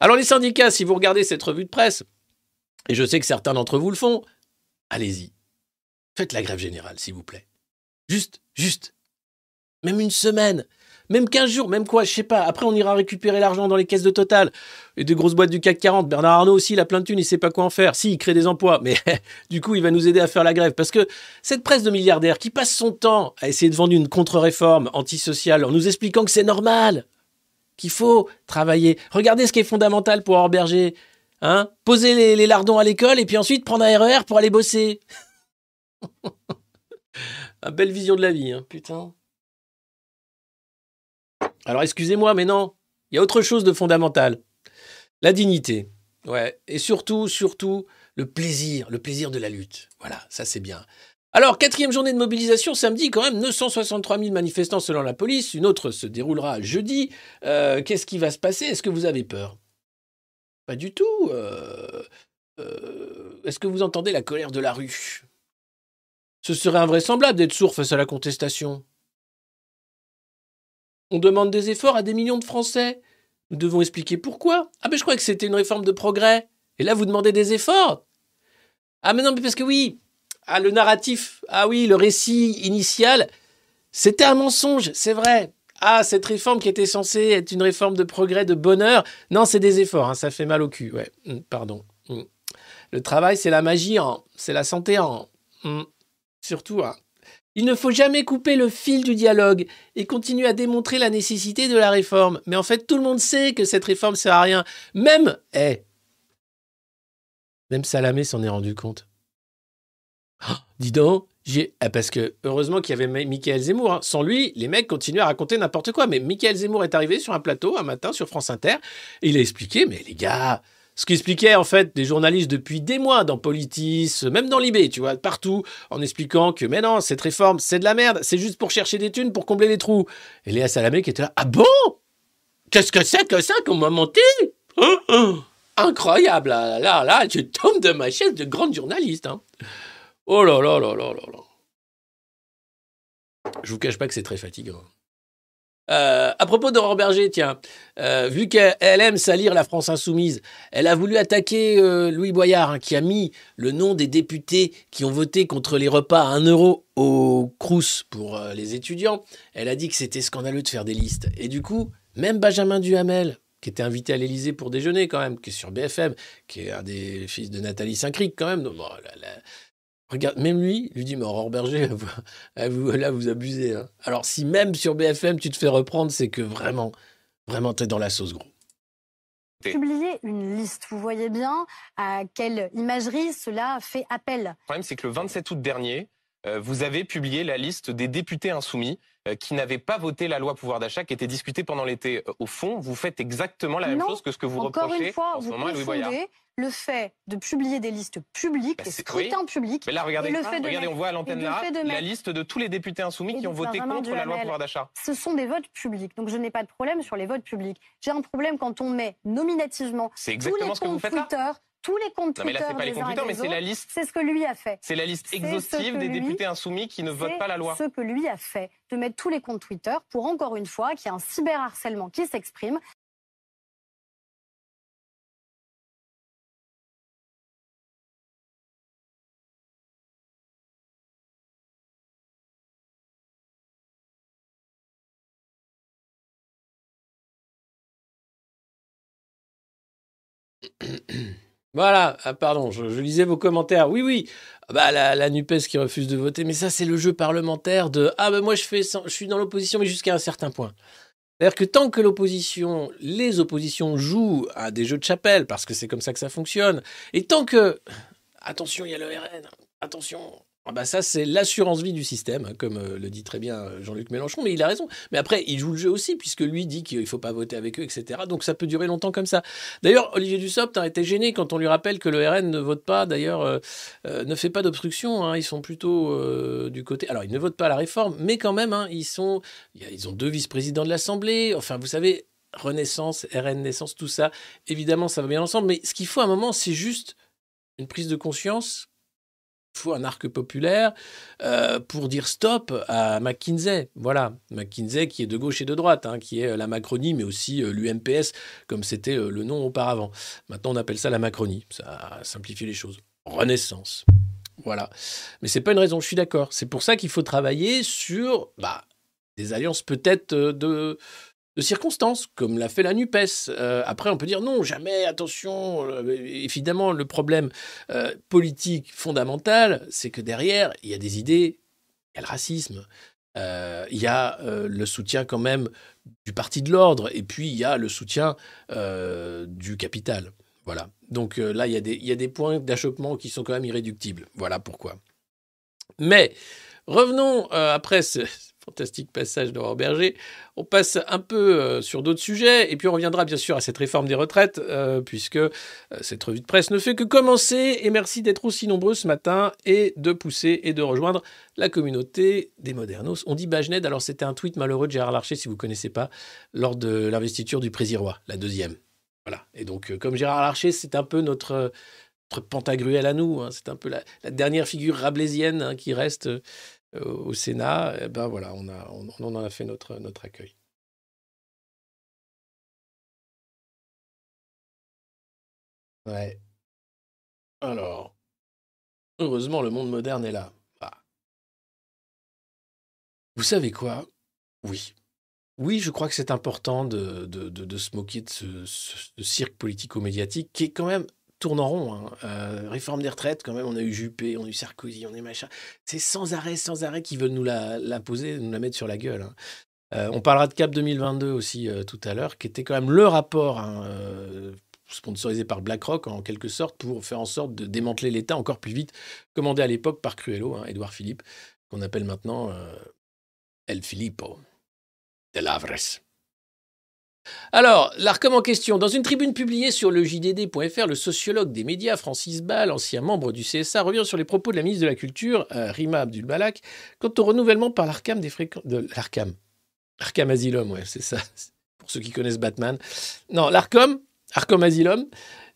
Alors les syndicats, si vous regardez cette revue de presse, et je sais que certains d'entre vous le font, allez-y. Faites la grève générale, s'il vous plaît. Juste, juste. Même une semaine. Même 15 jours, même quoi, je sais pas. Après, on ira récupérer l'argent dans les caisses de Total et des grosses boîtes du CAC 40. Bernard Arnault aussi, il a plein de thunes, il sait pas quoi en faire. Si, il crée des emplois, mais (laughs) du coup, il va nous aider à faire la grève. Parce que cette presse de milliardaires qui passe son temps à essayer de vendre une contre-réforme antisociale en nous expliquant que c'est normal, qu'il faut travailler. Regardez ce qui est fondamental pour Berger. Hein Poser les, lardons à l'école et puis ensuite prendre un RER pour aller bosser. (laughs) Ah, belle vision de la vie, hein, putain. Alors excusez-moi, mais non, il y a autre chose de fondamental. La dignité. Ouais, et surtout, surtout, le plaisir, le plaisir de la lutte. Voilà, ça c'est bien. Alors, quatrième journée de mobilisation, samedi, quand même, 963 000 manifestants selon la police. Une autre se déroulera jeudi. Euh, qu'est-ce qui va se passer? Est-ce que vous avez peur? Pas du tout. Euh, euh, est-ce que vous entendez la colère de la rue? Ce serait invraisemblable d'être sourd face à la contestation. On demande des efforts à des millions de Français. Nous devons expliquer pourquoi. Ah ben je crois que c'était une réforme de progrès. Et là vous demandez des efforts. Ah mais non mais parce que oui. Ah le narratif. Ah oui le récit initial. C'était un mensonge, c'est vrai. Ah, cette réforme qui était censée être une réforme de progrès, de bonheur. Non, c'est des efforts, hein, ça fait mal au cul. Hum, pardon. Hum. Le travail, c'est la magie, c'est la santé. En... Hum. Surtout, hein. Il ne faut jamais couper le fil du dialogue et continuer à démontrer la nécessité de la réforme. Mais en fait, tout le monde sait que cette réforme sert à rien. Même, eh, même Salamé s'en est rendu compte. Oh, dis donc, j'ai. Ah, parce que heureusement qu'il y avait Michael Zemmour. Hein. Sans lui, les mecs continuaient à raconter n'importe quoi. Mais Michael Zemmour est arrivé sur un plateau un matin sur France Inter et il a expliqué Mais les gars, ce qu'expliquaient en fait des journalistes depuis des mois dans Politis, même dans Libé, tu vois, partout, en expliquant que mais non, cette réforme, c'est de la merde, c'est juste pour chercher des thunes, pour combler les trous. Et Léa Salamé qui était là, ah bon Qu'est-ce que c'est que ça qu'on m'a menti? Hein, hein. Incroyable, là, là, là, je tombe de ma chaise de grande journaliste. Hein. Oh là là là là là là. Je vous cache pas que c'est très fatigant. Euh, à propos d'Aurore Berger, tiens, euh, vu qu'elle aime salir la France insoumise, elle a voulu attaquer euh, Louis Boyard, hein, qui a mis le nom des députés qui ont voté contre les repas à 1 euro au Crous pour les étudiants. Elle a dit que c'était scandaleux de faire des listes. Et du coup, même Benjamin Duhamel, qui était invité à l'Élysée pour déjeuner quand même, qui est sur BFM, qui est un des fils de Nathalie Saint-Cric quand même. bon, Regarde, même lui, lui dit, mais Aurore Berger, vous- vous- là, vous abusez. hein. Alors, si même sur BFM, tu te fais reprendre, c'est que vraiment, vraiment, t'es dans la sauce, gros. publier une liste. Vous voyez bien à quelle imagerie cela fait appel. Le problème, c'est que le 27 août dernier, euh, vous avez publié la liste des députés insoumis euh, qui n'avaient pas voté la loi pouvoir d'achat qui était discutée pendant l'été. Euh, Au fond, vous faites exactement la même Non, chose que ce que vous Encore reprochez une fois, en ce vous moment à Louis Boyard. confondez le fait de publier des listes publiques, Bah, des scrutins publics. Mais là, regardez, Et le fait de regardez mettre- on voit à l'antenne là la liste de tous les députés insoumis qui ont voté Benjamin contre la loi pouvoir d'achat. Ce sont des votes publics, donc je n'ai pas de problème sur les votes publics. J'ai un problème quand on met nominativement tous les ce que vous comptes là. Twitter, tous les comptes Non, mais là, Twitter c'est pas les et computers, mais c'est la liste. C'est ce que lui a fait. C'est la liste exhaustive des lui- députés insoumis qui ne votent pas la loi. Ce que lui a fait, de mettre tous les comptes Twitter pour encore une fois qu'il y a un cyberharcèlement qui s'exprime. (coughs) Voilà, ah, pardon, je, lisais vos commentaires. Oui, oui, Ah bah, la, NUPES qui refuse de voter, mais ça, c'est le jeu parlementaire de Ah, ben moi, je, fais, je suis dans l'opposition, mais jusqu'à un certain point. C'est-à-dire que tant que l'opposition, les oppositions jouent à des jeux de chapelle, parce que c'est comme ça que ça fonctionne, et tant que. Attention, il y a le RN, attention. Ah bah ça, c'est l'assurance vie du système, hein, comme euh, le dit très bien euh, Jean-Luc Mélenchon, mais il a raison. Mais après, il joue le jeu aussi, puisque lui dit qu'il ne faut pas voter avec eux, etc. Donc ça peut durer longtemps comme ça. D'ailleurs, Olivier Dussopt a été gêné quand on lui rappelle que le RN ne vote pas, d'ailleurs, euh, ne fait pas d'obstruction. hein. ils sont plutôt du côté. Alors, ils ne votent pas la réforme, mais quand même, hein, ils, sont... ils ont deux vice-présidents de l'Assemblée. Enfin, vous savez, Renaissance, RN Naissance, tout ça, évidemment, ça va bien ensemble. Mais ce qu'il faut à un moment, c'est juste une prise de conscience. Faut un arc populaire euh, pour dire stop à McKinsey. Voilà, McKinsey qui est de gauche et de droite, hein, qui est la Macronie, mais aussi euh, l'UMPS, comme c'était euh, le nom auparavant. Maintenant, on appelle ça la Macronie. Ça simplifie les choses. Renaissance. Voilà. Mais c'est pas une raison, je suis d'accord. C'est pour ça qu'il faut travailler sur bah, des alliances peut-être de, de circonstances, comme l'a fait la NUPES. Euh, après, on peut dire non, jamais, attention. Euh, évidemment, le problème euh, politique fondamental, c'est que derrière, il y a des idées, il y a le racisme, il y a le soutien quand même du parti de l'ordre, et puis il y a le soutien du capital. Voilà. Donc là, il y, a des, il y a des points d'achoppement qui sont quand même irréductibles. Voilà pourquoi. Mais revenons après ce fantastique passage d'Aurore Berger. On passe un peu euh, sur d'autres sujets et puis on reviendra bien sûr à cette réforme des retraites euh, puisque euh, cette revue de presse ne fait que commencer. Et merci d'être aussi nombreux ce matin et de pousser et de rejoindre la communauté des modernos. On dit Bajned, alors c'était un tweet malheureux de Gérard Larcher si vous ne connaissez pas, lors de l'investiture du Présirois, la deuxième. Voilà. Et donc, comme Gérard Larcher, c'est un peu notre, Pantagruel à nous. hein. C'est un peu la, dernière figure rabelaisienne hein, qui reste au Sénat. Et ben voilà, on, en a fait notre, accueil. Ouais. Alors, heureusement, le monde moderne est là. Ah. Vous savez quoi? Oui. Oui, je crois que c'est important de, se moquer de ce cirque politico-médiatique qui est quand même tourne en rond. hein. Euh, réforme des retraites, quand même, on a eu Juppé, on a eu Sarkozy, on a eu machin. C'est sans arrêt, sans arrêt qu'ils veulent nous la, poser, nous la mettre sur la gueule. hein. Euh, on parlera de Cap 2022 aussi euh, tout à l'heure, qui était quand même le rapport hein, sponsorisé par BlackRock en quelque sorte pour faire en sorte de démanteler l'État encore plus vite, commandé à l'époque par Cruello, Édouard Philippe, qu'on appelle maintenant El Filippo de Lavres. Alors, l'ARCOM en question. Dans une tribune publiée sur le JDD.fr, le sociologue des médias, Francis Ball, ancien membre du CSA, revient sur les propos de la ministre de la Culture, euh, Rima Abdul-Balak, quant au renouvellement par l'ARCAM des fréquences... De l'ARCAM. Asylum, ouais, c'est. (laughs) Pour ceux qui connaissent Batman. Non, l'ARCOM, Arkham Asylum,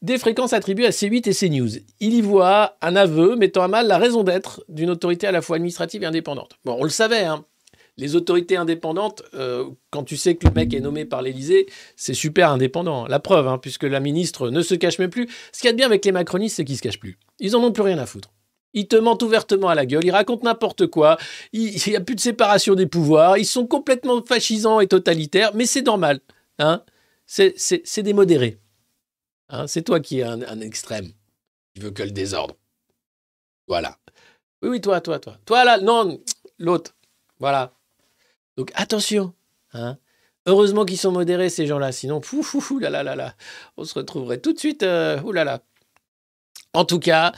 des fréquences attribuées à C8 et CNews. Il y voit un aveu mettant à mal la raison d'être d'une autorité à la fois administrative et indépendante. Bon, on le savait, hein. Les autorités indépendantes, euh, quand tu sais que le mec est nommé par l'Élysée, c'est super indépendant. La preuve, hein, puisque la ministre ne se cache même plus. Ce qu'il y a de bien avec les macronistes, c'est qu'ils se cachent plus. Ils en ont plus rien à foutre. Ils te mentent ouvertement à la gueule, ils racontent n'importe quoi, il n'y a plus de séparation des pouvoirs, ils sont complètement fascisants et totalitaires, mais c'est normal. Hein c'est des modérés. Hein c'est toi qui es un, extrême, qui veut que le désordre. Voilà. Oui, oui, toi, toi, toi. Toi, là, non, l'autre. Voilà. Donc, attention. Hein. Heureusement qu'ils sont modérés, ces gens-là. Sinon, fou, fou, là, là, là, là. On se retrouverait tout de suite. Euh, là. En tout cas,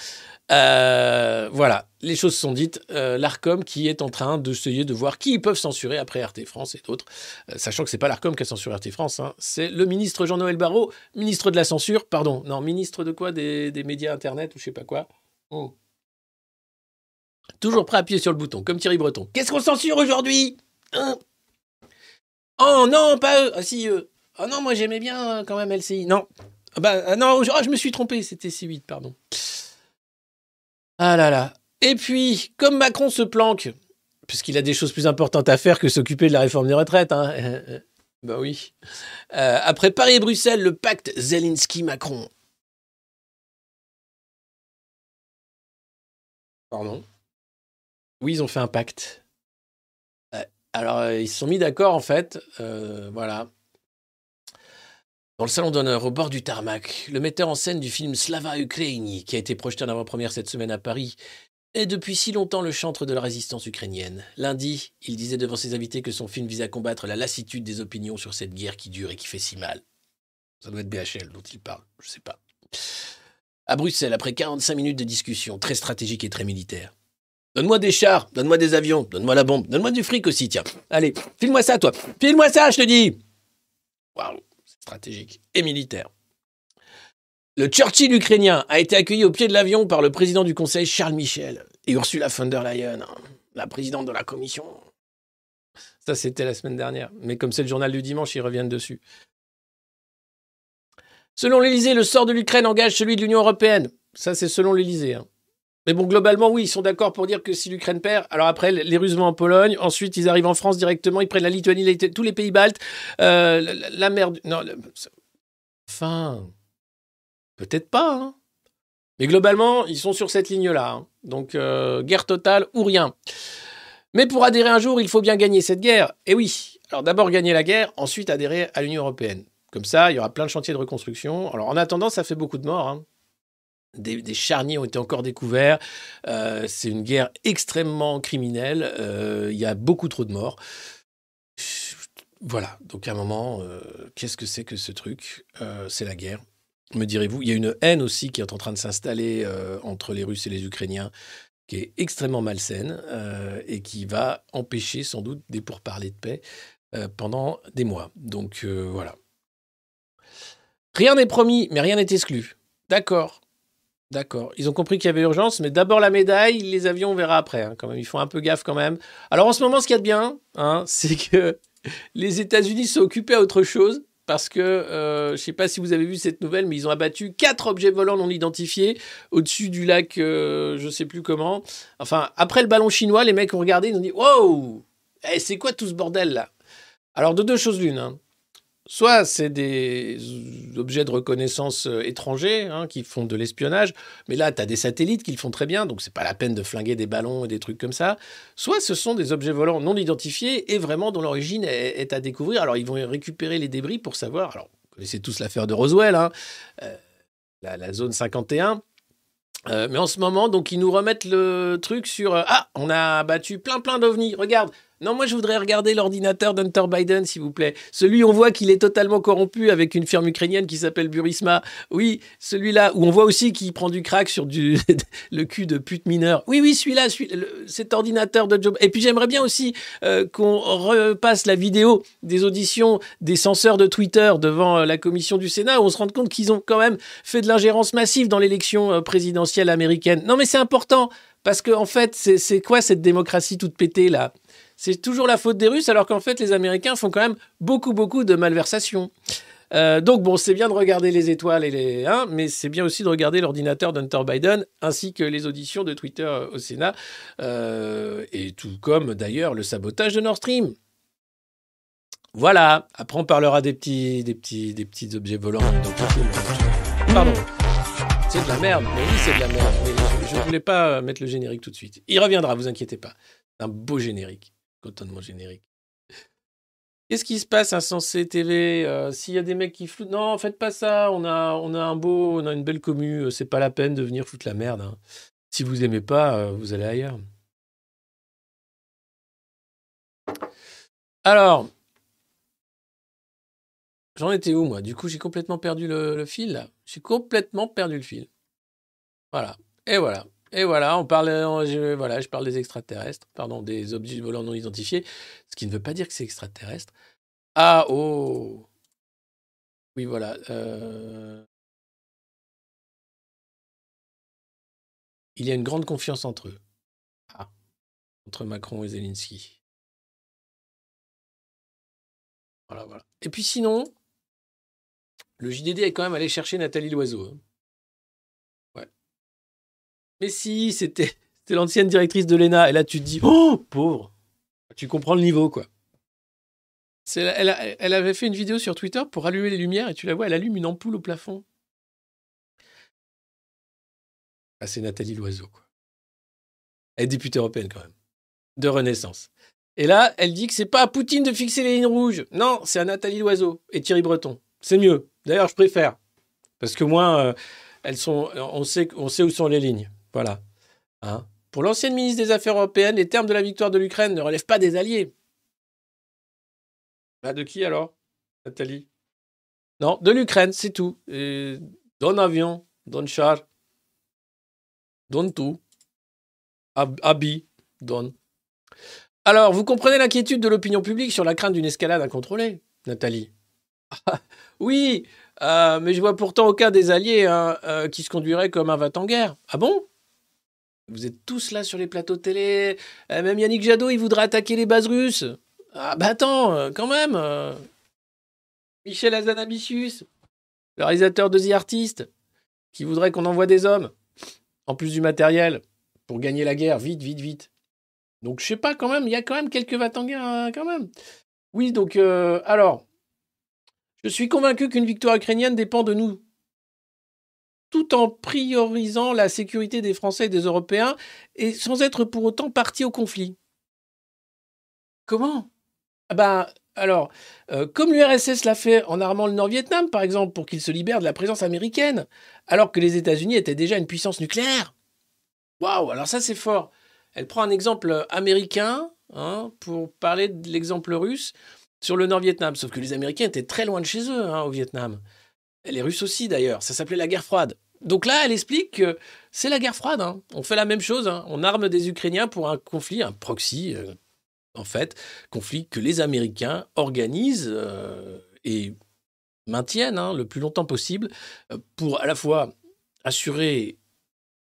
euh, voilà, les choses sont dites. Euh, L'ARCOM qui est en train d'essayer de voir qui ils peuvent censurer après RT France et d'autres, euh, sachant que c'est pas l'ARCOM qui a censuré RT France, hein. c'est le ministre Jean-Noël Barrot, ministre de la censure, pardon, non, ministre de quoi des, médias Internet ou je sais pas quoi. Oh. Toujours prêt à appuyer sur le bouton, comme Thierry Breton. Qu'est-ce qu'on censure aujourd'hui? Hein Oh non, pas eux. Ah si, eux. Oh non, moi j'aimais bien quand même LCI. Non. Ah bah ah non, oh, je me suis trompé, c'était C8, pardon. Ah là là. Et puis, comme Macron se planque, puisqu'il a des choses plus importantes à faire que s'occuper de la réforme des retraites, hein, bah oui. Euh, après Paris et Bruxelles, le pacte Zelensky-Macron. Pardon Oui, ils ont fait un pacte. Alors, euh, ils se sont mis d'accord, en fait. Euh, voilà. Dans le salon d'honneur, au bord du tarmac, le metteur en scène du film Slava Ukraini, qui a été projeté en avant-première cette semaine à Paris, est depuis si longtemps le chantre de la résistance ukrainienne. Lundi, il disait devant ses invités que son film vise à combattre la lassitude des opinions sur cette guerre qui dure et qui fait si mal. Ça doit être BHL dont il parle, je sais pas. À Bruxelles, après 45 minutes de discussion, très stratégique et très militaire. Donne-moi des chars, donne-moi des avions, donne-moi la bombe, donne-moi du fric aussi, tiens. Allez, file-moi ça, toi. File-moi ça, je te dis. Waouh stratégique et militaire. Le Churchill ukrainien a été accueilli au pied de l'avion par le président du Conseil Charles Michel et Ursula von der Leyen, la présidente de la Commission. Ça, c'était la semaine dernière. Mais comme c'est le journal du dimanche, ils reviennent dessus. Selon l'Élysée, le sort de l'Ukraine engage celui de l'Union européenne. Ça, c'est selon l'Élysée. Hein. Mais bon, globalement, oui, ils sont d'accord pour dire que si l'Ukraine perd, alors après, les Russes vont en Pologne, ensuite ils arrivent en France directement, ils prennent la Lituanie, tous les pays baltes, euh, la, mer... Non, enfin, peut-être pas. Hein. Mais globalement, ils sont sur cette ligne-là. Hein. Donc, euh, guerre totale ou rien. Mais pour adhérer un jour, il faut bien gagner cette guerre. Et oui, alors d'abord gagner la guerre, ensuite adhérer à l'Union européenne. Comme ça, il y aura plein de chantiers de reconstruction. Alors en attendant, ça fait beaucoup de morts. Hein des, charniers ont été encore découverts. Euh, c'est une guerre extrêmement criminelle. Euh, il y a beaucoup trop de morts. Voilà, donc à un moment, euh, qu'est-ce que c'est que ce truc? C'est la guerre, me direz-vous. Il y a une haine aussi qui est en train de s'installer entre les Russes et les Ukrainiens, qui est extrêmement malsaine et qui va empêcher sans doute des pourparlers de paix pendant des mois. Donc voilà. Rien n'est promis, mais rien n'est exclu. D'accord. D'accord. Ils ont compris qu'il y avait urgence, mais d'abord la médaille, les avions, on verra après. Hein, ils font un peu gaffe quand même. Alors en ce moment, ce qu'il y a de bien, hein, (laughs) c'est que les États-Unis sont occupés à autre chose. Parce que, euh, je ne sais pas si vous avez vu cette nouvelle, mais ils ont abattu quatre objets volants non identifiés au-dessus du lac, euh, je ne sais plus comment. Enfin, après le ballon chinois, les mecs ont regardé, ils ont dit Wow eh, C'est quoi tout ce bordel là? Alors, de deux choses l'une. Hein. Soit c'est des objets de reconnaissance euh, étrangers hein, qui font de l'espionnage, mais là, tu as des satellites qui le font très bien, donc c'est pas la peine de flinguer des ballons et des trucs comme ça. Soit ce sont des objets volants non identifiés et vraiment dont l'origine est, à découvrir. Alors, ils vont récupérer les débris pour savoir. Alors, vous connaissez tous l'affaire de Roswell, hein, euh, la, zone 51. Euh, mais en ce moment, donc, ils nous remettent le truc sur Ah, on a battu plein plein d'ovnis. Regarde, non, moi je voudrais regarder l'ordinateur d'Hunter Biden, s'il vous plaît. Celui, on voit qu'il est totalement corrompu avec une firme ukrainienne qui s'appelle Burisma. Oui, celui-là, où on voit aussi qu'il prend du crack sur du, (laughs) le cul de pute mineur. Oui, oui, celui-là, cet ordinateur de Joe. Et puis j'aimerais bien aussi euh, qu'on repasse la vidéo des auditions des censeurs de Twitter devant euh, la commission du Sénat, où on se rend compte qu'ils ont quand même fait de l'ingérence massive dans l'élection euh, présidentielle américaine. Non, mais c'est important. Parce qu'en en fait, c'est quoi cette démocratie toute pétée là? C'est toujours la faute des Russes, alors qu'en fait, les Américains font quand même beaucoup, beaucoup de malversations. Euh, donc bon, c'est bien de regarder les étoiles et les hein, mais c'est bien aussi de regarder l'ordinateur d'Hunter Biden ainsi que les auditions de Twitter euh, au Sénat euh, et tout comme d'ailleurs le sabotage de Nord Stream. Voilà. Après, on parlera des petits, des petits, des petits objets volants. Pardon. C'est de la merde. Mais oui, c'est de la merde. Je, je voulais pas mettre le générique tout de suite. Il reviendra, vous inquiétez pas. Un beau générique. Cotonnement générique. Qu'est-ce qui se passe, Insensé TV Euh, S'il y a des mecs qui floutent, non, faites pas ça. On a, on a un beau, on a une belle commu. euh, C'est pas la peine de venir foutre la merde. hein. Si vous aimez pas, euh, vous allez ailleurs. Alors, j'en étais où moi? Du coup, j'ai complètement perdu le, fil. J'ai complètement perdu le fil. Voilà. Et voilà. Et voilà, on parle, euh, je, voilà, je parle des extraterrestres, pardon, des objets volants non identifiés, ce qui ne veut pas dire que c'est extraterrestre. Ah, oh Oui, voilà. euh, Il y a une grande confiance entre eux. Ah, entre Macron et Zelensky. Voilà, voilà. Et puis sinon, le JDD est quand même allé chercher Nathalie Loiseau. hein. Mais si, c'était l'ancienne directrice de l'ENA. Et là, tu te dis, oh, pauvre. Tu comprends le niveau, quoi. Elle, avait fait une vidéo sur Twitter pour allumer les lumières et tu la vois, elle allume une ampoule au plafond. Ah, c'est Nathalie Loiseau, quoi. Elle est députée européenne, quand même. De Renaissance. Et là, elle dit que c'est pas à Poutine de fixer les lignes rouges. Non, c'est à Nathalie Loiseau et Thierry Breton. C'est mieux. D'ailleurs, je préfère. Parce que moins, euh, elles sont, on sait où sont les lignes. Voilà. Hein Pour l'ancienne ministre des Affaires européennes, les termes de la victoire de l'Ukraine ne relèvent pas des alliés. Bah, de qui alors Nathalie? Non, de l'Ukraine, c'est tout. Donne avion, donne char, donne tout. Hab- Habit, donne. Alors, vous comprenez l'inquiétude de l'opinion publique sur la crainte d'une escalade incontrôlée, Nathalie? (laughs) Oui, euh, mais je vois pourtant aucun des alliés hein, euh, qui se conduirait comme un va-t-en-guerre. Ah bon? Vous êtes tous là sur les plateaux de télé. Euh, même Yannick Jadot, il voudrait attaquer les bases russes. Ah bah attends, euh, quand même. euh. Michel Azanavicius, le réalisateur de The Artist, qui voudrait qu'on envoie des hommes, en plus du matériel, pour gagner la guerre, vite, vite, vite. Donc je sais pas quand même, il y a quand même quelques va-t-en-guerre hein, quand même. Oui, donc alors, je suis convaincu qu'une victoire ukrainienne dépend de nous, tout en priorisant la sécurité des Français et des Européens, et sans être pour autant parti au conflit. Comment? Ah ben, alors, euh, comme l'URSS l'a fait en armant le Nord-Vietnam, par exemple, pour qu'il se libère de la présence américaine, alors que les États-Unis étaient déjà une puissance nucléaire. Waouh, alors ça c'est fort. Elle prend un exemple américain hein, pour parler de l'exemple russe sur le Nord-Vietnam. Sauf que les Américains étaient très loin de chez eux hein, au Vietnam. Les Russes aussi d'ailleurs. Ça s'appelait la guerre froide. Donc là, elle explique que c'est la guerre froide. hein. On fait la même chose. hein. On arme des Ukrainiens pour un conflit, un proxy, euh, en fait, conflit que les Américains organisent euh, et maintiennent hein, le plus longtemps possible euh, pour à la fois assurer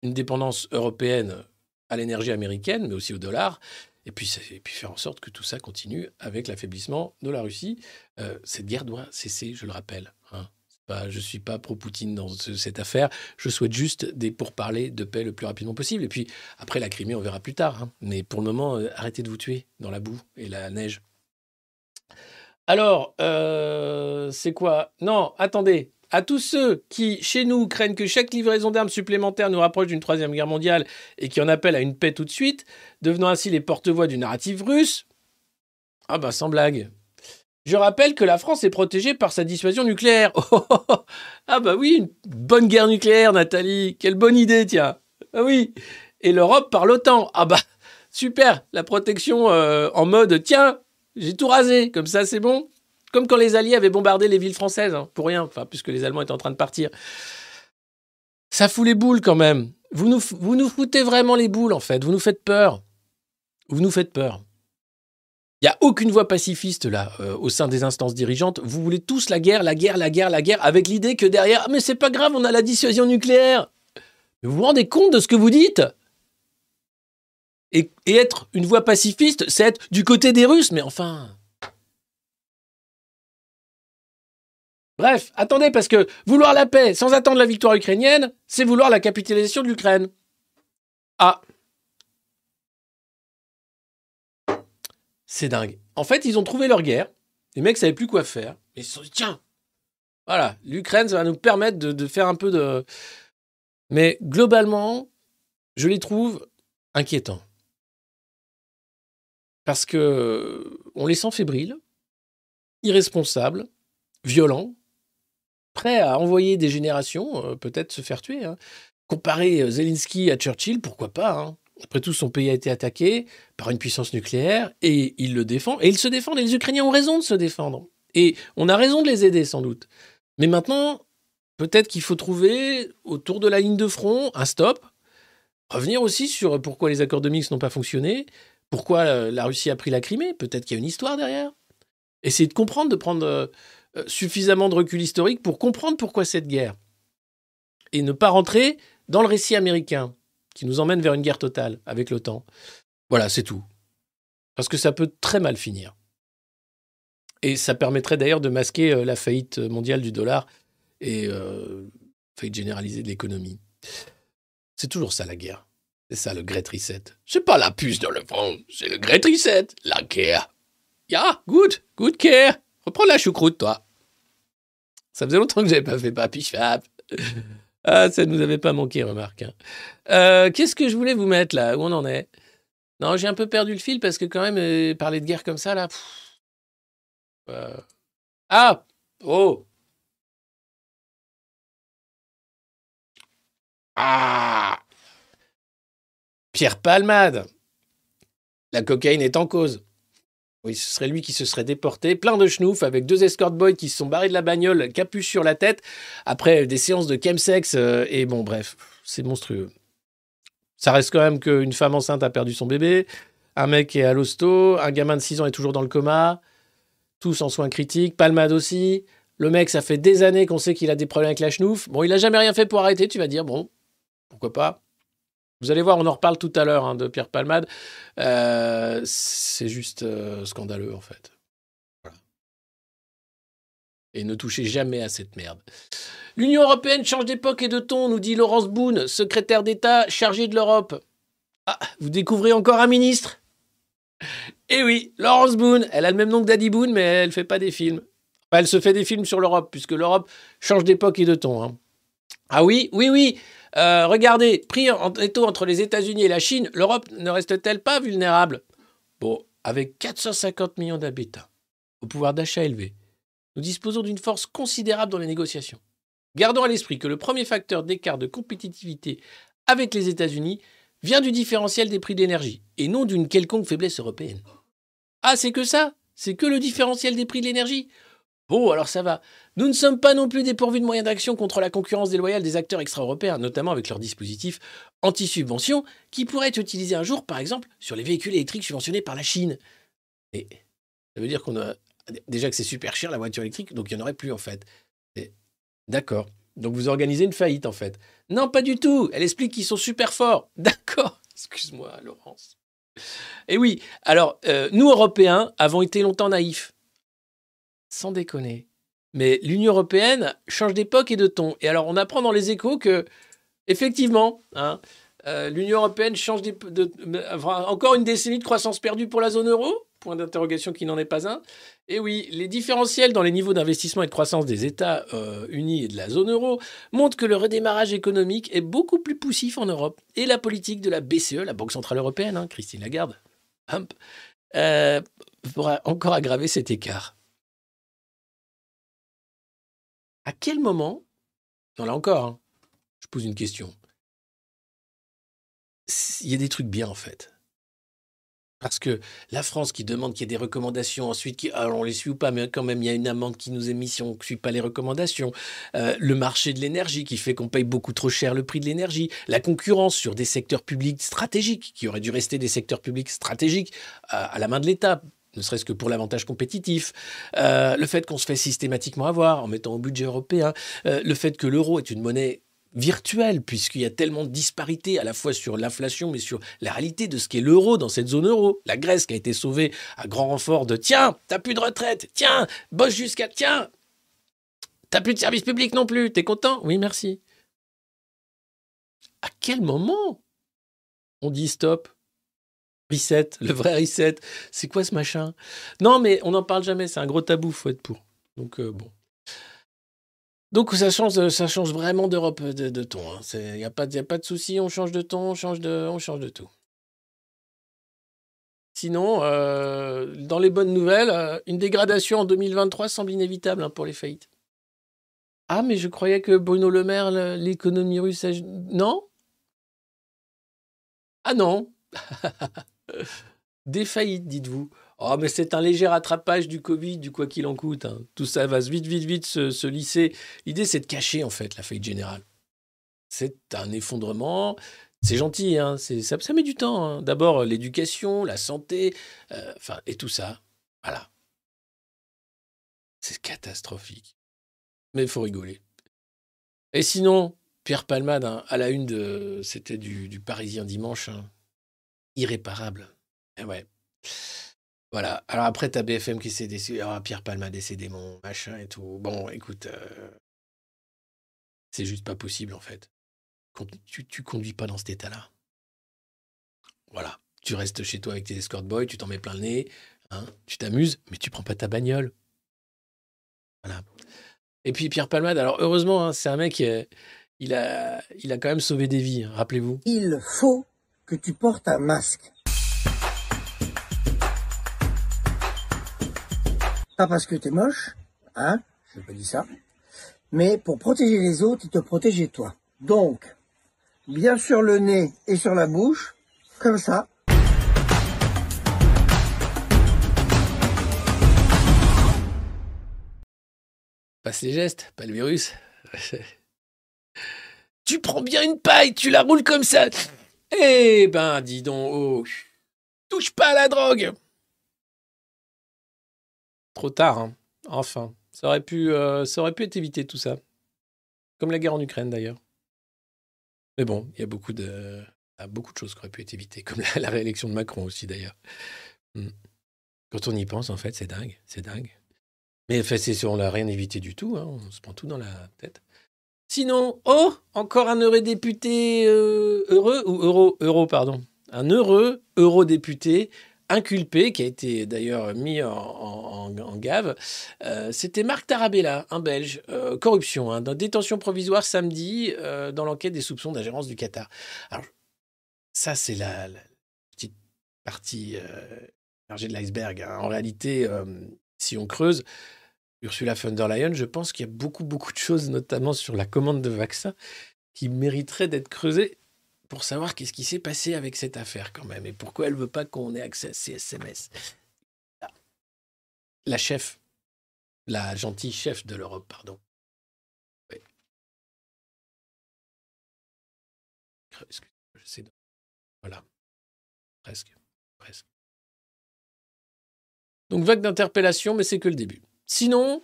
une dépendance européenne à l'énergie américaine, mais aussi au dollar, et puis, faire en sorte que tout ça continue avec l'affaiblissement de la Russie. Cette guerre doit cesser, je le rappelle. Pas, je suis pas pro-Poutine dans ce- cette affaire. Je souhaite juste des pourparlers de paix le plus rapidement possible. Et puis, après la Crimée, on verra plus tard. hein. Mais pour le moment, euh, arrêtez de vous tuer dans la boue et la neige. Alors, euh, c'est quoi? Non, attendez. À tous ceux qui, chez nous, craignent que chaque livraison d'armes supplémentaire nous rapproche d'une troisième guerre mondiale et qui en appellent à une paix tout de suite, devenant ainsi les porte-voix du narratif russe, ah bah sans blague. Je rappelle que la France est protégée par sa dissuasion nucléaire. Oh, oh, oh. ah bah oui, une bonne guerre nucléaire, Nathalie. Quelle bonne idée, tiens. Ah oui. Et l'Europe par l'OTAN. Ah bah super, la protection euh, en mode tiens, j'ai tout rasé, comme ça c'est bon. Comme quand les Alliés avaient bombardé les villes françaises, hein, pour rien, enfin, puisque les Allemands étaient en train de partir. Ça fout les boules quand même. Vous nous, vous nous foutez vraiment les boules, en fait. Vous nous faites peur. Vous nous faites peur. Il n'y a aucune voix pacifiste, là, euh, au sein des instances dirigeantes. Vous voulez tous la guerre, la guerre, la guerre, la guerre, avec l'idée que derrière, mais c'est pas grave, on a la dissuasion nucléaire. Vous vous rendez compte de ce que vous dites? Et, et être une voix pacifiste, c'est être du côté des Russes, mais enfin. Bref, attendez, parce que vouloir la paix sans attendre la victoire ukrainienne, c'est vouloir la capitalisation de l'Ukraine. Ah. C'est dingue. En fait, ils ont trouvé leur guerre. Les mecs savaient plus quoi faire. Ils se sont dit, tiens, voilà, l'Ukraine, ça va nous permettre de, faire un peu de... Mais globalement, je les trouve inquiétants. Parce que on les sent fébriles, irresponsables, violents, prêts à envoyer des générations, euh, peut-être se faire tuer. hein. Comparer euh, Zelensky à Churchill, pourquoi pas hein. Après tout, son pays a été attaqué par une puissance nucléaire et il le défend. Et ils se défendent et les Ukrainiens ont raison de se défendre. Et on a raison de les aider sans doute. Mais maintenant, peut-être qu'il faut trouver autour de la ligne de front un stop. Revenir aussi sur pourquoi les accords de Minsk n'ont pas fonctionné, pourquoi euh, la Russie a pris la Crimée. Peut-être qu'il y a une histoire derrière. Essayer de comprendre, de prendre euh, euh, suffisamment de recul historique pour comprendre pourquoi cette guerre. Et ne pas rentrer dans le récit américain qui nous emmène vers une guerre totale avec l'OTAN. Voilà, c'est tout. Parce que ça peut très mal finir. Et ça permettrait d'ailleurs de masquer euh, la faillite mondiale du dollar et euh, faillite généralisée de l'économie. C'est toujours ça la guerre. C'est ça le Great Reset. C'est pas la puce dans le front, c'est le Great Reset, la guerre. Ya, good, good care. Reprends la choucroute, toi. Ça faisait longtemps que j'avais pas fait papy chap. Ah, ça ne nous avait pas manqué, remarque. hein. Euh, Qu'est-ce que je voulais vous mettre là? Où on en est? Non, j'ai un peu perdu le fil parce que quand même, euh, parler de guerre comme ça, là... euh, Ah! Oh! Ah! Pierre Palmade. La cocaïne est en cause. Oui, ce serait lui qui se serait déporté, plein de schnouf, avec deux escort boys qui se sont barrés de la bagnole, capuche sur la tête, après des séances de chemsex, euh, et bon, bref, c'est monstrueux. Ça reste quand même qu'une femme enceinte a perdu son bébé, un mec est à l'hosto, un gamin de 6 ans est toujours dans le coma, tous en soins critiques, Palmade aussi. Le mec, ça fait des années qu'on sait qu'il a des problèmes avec la schnouf. Bon, il a jamais rien fait pour arrêter, tu vas dire, bon, pourquoi pas vous allez voir, on en reparle tout à l'heure hein, de Pierre Palmade. Euh, c'est juste euh, scandaleux, en fait. Et ne touchez jamais à cette merde. L'Union européenne change d'époque et de ton, nous dit Laurence Boone, secrétaire d'État chargée de l'Europe. Ah, vous découvrez encore un ministre? Eh oui, Laurence Boone. Elle a le même nom que Daddy Boone, mais elle fait pas des films. Enfin, elle se fait des films sur l'Europe, puisque l'Europe change d'époque et de ton. hein. Ah oui, oui, oui. Euh, regardez, pris en étau entre les États-Unis et la Chine, l'Europe ne reste-t-elle pas vulnérable? Bon, avec 450 millions d'habitants, au pouvoir d'achat élevé, nous disposons d'une force considérable dans les négociations. Gardons à l'esprit que le premier facteur d'écart de compétitivité avec les États-Unis vient du différentiel des prix de l'énergie, et non d'une quelconque faiblesse européenne. Ah, c'est que ça? C'est que le différentiel des prix de l'énergie? Bon, alors ça va. Nous ne sommes pas non plus dépourvus de moyens d'action contre la concurrence déloyale des acteurs extra-européens, notamment avec leur dispositif anti-subvention, qui pourrait être utilisé un jour, par exemple, sur les véhicules électriques subventionnés par la Chine. Et ça veut dire qu'on a déjà que c'est super cher la voiture électrique, donc il n'y en aurait plus en fait. D'accord. Donc vous organisez une faillite en fait. Non, pas du tout. Elle explique qu'ils sont super forts. (laughs) D'accord. Excuse-moi, Laurence. Et oui, alors, euh, nous, Européens, avons été longtemps naïfs. Sans déconner. Mais l'Union européenne change d'époque et de ton. Et alors, on apprend dans les échos que, effectivement, hein, euh, l'Union européenne change de, encore une décennie de croissance perdue pour la zone euro? Point d'interrogation qui n'en est pas un. Et oui, les différentiels dans les niveaux d'investissement et de croissance des États euh, et de la zone euro montrent que le redémarrage économique est beaucoup plus poussif en Europe. Et la politique de la BCE, la Banque Centrale Européenne, hein, Christine Lagarde, euh, pourra encore aggraver cet écart. À quel moment, non là encore, hein, je pose une question, il y a des trucs bien en fait. Parce que la France qui demande qu'il y ait des recommandations, ensuite, alors on les suit ou pas, mais quand même, il y a une amende qui nous est mise si on ne suit pas les recommandations. Euh, le marché de l'énergie qui fait qu'on paye beaucoup trop cher le prix de l'énergie. La concurrence sur des secteurs publics stratégiques, qui auraient dû rester des secteurs publics stratégiques à, à la main de l'État, ne serait-ce que pour l'avantage compétitif. Euh, le fait qu'on se fait systématiquement avoir en mettant au budget européen. Euh, le fait que l'euro est une monnaie virtuelle, puisqu'il y a tellement de disparités à la fois sur l'inflation, mais sur la réalité de ce qu'est l'euro dans cette zone euro. La Grèce qui a été sauvée à grand renfort de tiens, t'as plus de retraite, tiens, bosse jusqu'à tiens. T'as plus de service public non plus. T'es content? Oui, merci. À quel moment on dit stop? Le vrai reset. C'est quoi ce machin? Non, mais on n'en parle jamais. C'est un gros tabou, faut être pour. Donc, euh, bon. Donc, ça change, ça change vraiment d'Europe de, de ton. Il n'y a, pas- a pas de souci. On change de ton, on change de, on change de tout. Sinon, euh, dans les bonnes nouvelles, euh, une dégradation en 2023 semble inévitable hein, pour les faillites. Ah, mais je croyais que Bruno Le Maire, l'économie russe... Non? Ah non (laughs) Des faillites, dites-vous. Oh, mais c'est un léger rattrapage du Covid, du quoi qu'il en coûte. hein. Tout ça va vite, vite, vite se, se lisser. L'idée, c'est de cacher, en fait, la faillite générale. C'est un effondrement. C'est gentil, hein. ça, ça met du temps. hein. D'abord, l'éducation, la santé, euh, et tout ça. Voilà. C'est catastrophique. Mais il faut rigoler. Et sinon, Pierre Palmade, hein, à la une de. C'était du Parisien dimanche. Irréparable. Eh ouais. Voilà. Alors après, t'as BFM qui s'est décédé. Ah, Pierre Palmade décédé, mon machin et tout. Bon, écoute. euh, C'est juste pas possible, en fait. Tu conduis pas dans cet état-là. Voilà. Tu restes chez toi avec tes escort boys, tu t'en mets plein le nez, hein, tu t'amuses, mais tu prends pas ta bagnole. Voilà. Et puis Pierre Palmade, alors heureusement, hein, c'est un mec, euh, il, a, il a quand même sauvé des vies, hein, rappelez-vous. Il faut tu portes un masque. Pas parce que t'es moche, hein, je pas dit ça, mais pour protéger les autres et te protéger toi. Donc, bien sur le nez et sur la bouche, comme ça. Passe les gestes, pas le virus. (laughs) tu prends bien une paille, tu la roules comme ça. Eh ben, dis donc, oh, touche pas à la drogue. Trop tard, hein. enfin. Ça aurait, pu, euh, ça aurait pu être évité tout ça. Comme la guerre en Ukraine d'ailleurs. Mais bon, il y a beaucoup de, beaucoup de choses qui auraient pu être évitées, comme la, réélection de Macron aussi d'ailleurs. Hmm. Quand on y pense, en fait, c'est dingue, c'est dingue. Mais en fait, on n'a rien évité du tout, hein, on se prend tout dans la tête. Sinon, oh, encore un heureux député euh, heureux, ou euro, pardon. Un heureux eurodéputé inculpé, qui a été d'ailleurs mis en, en- gave. Euh, C'était Marc Tarabella, un Belge, euh, corruption, hein, dans détention provisoire samedi euh, dans l'enquête des soupçons d'ingérence du Qatar. Alors, ça, c'est la, petite partie émergée de l'iceberg. hein. En réalité, si on creuse, Ursula von der Leyen, je pense qu'il y a beaucoup, beaucoup de choses, notamment sur la commande de vaccins, qui mériteraient d'être creusées pour savoir qu'est-ce qui s'est passé avec cette affaire quand même et pourquoi elle veut pas qu'on ait accès à ces SMS. La chef, la gentille chef de l'Europe, pardon. Voilà. Presque. Presque. Donc vague d'interpellation, mais c'est que le début. Sinon,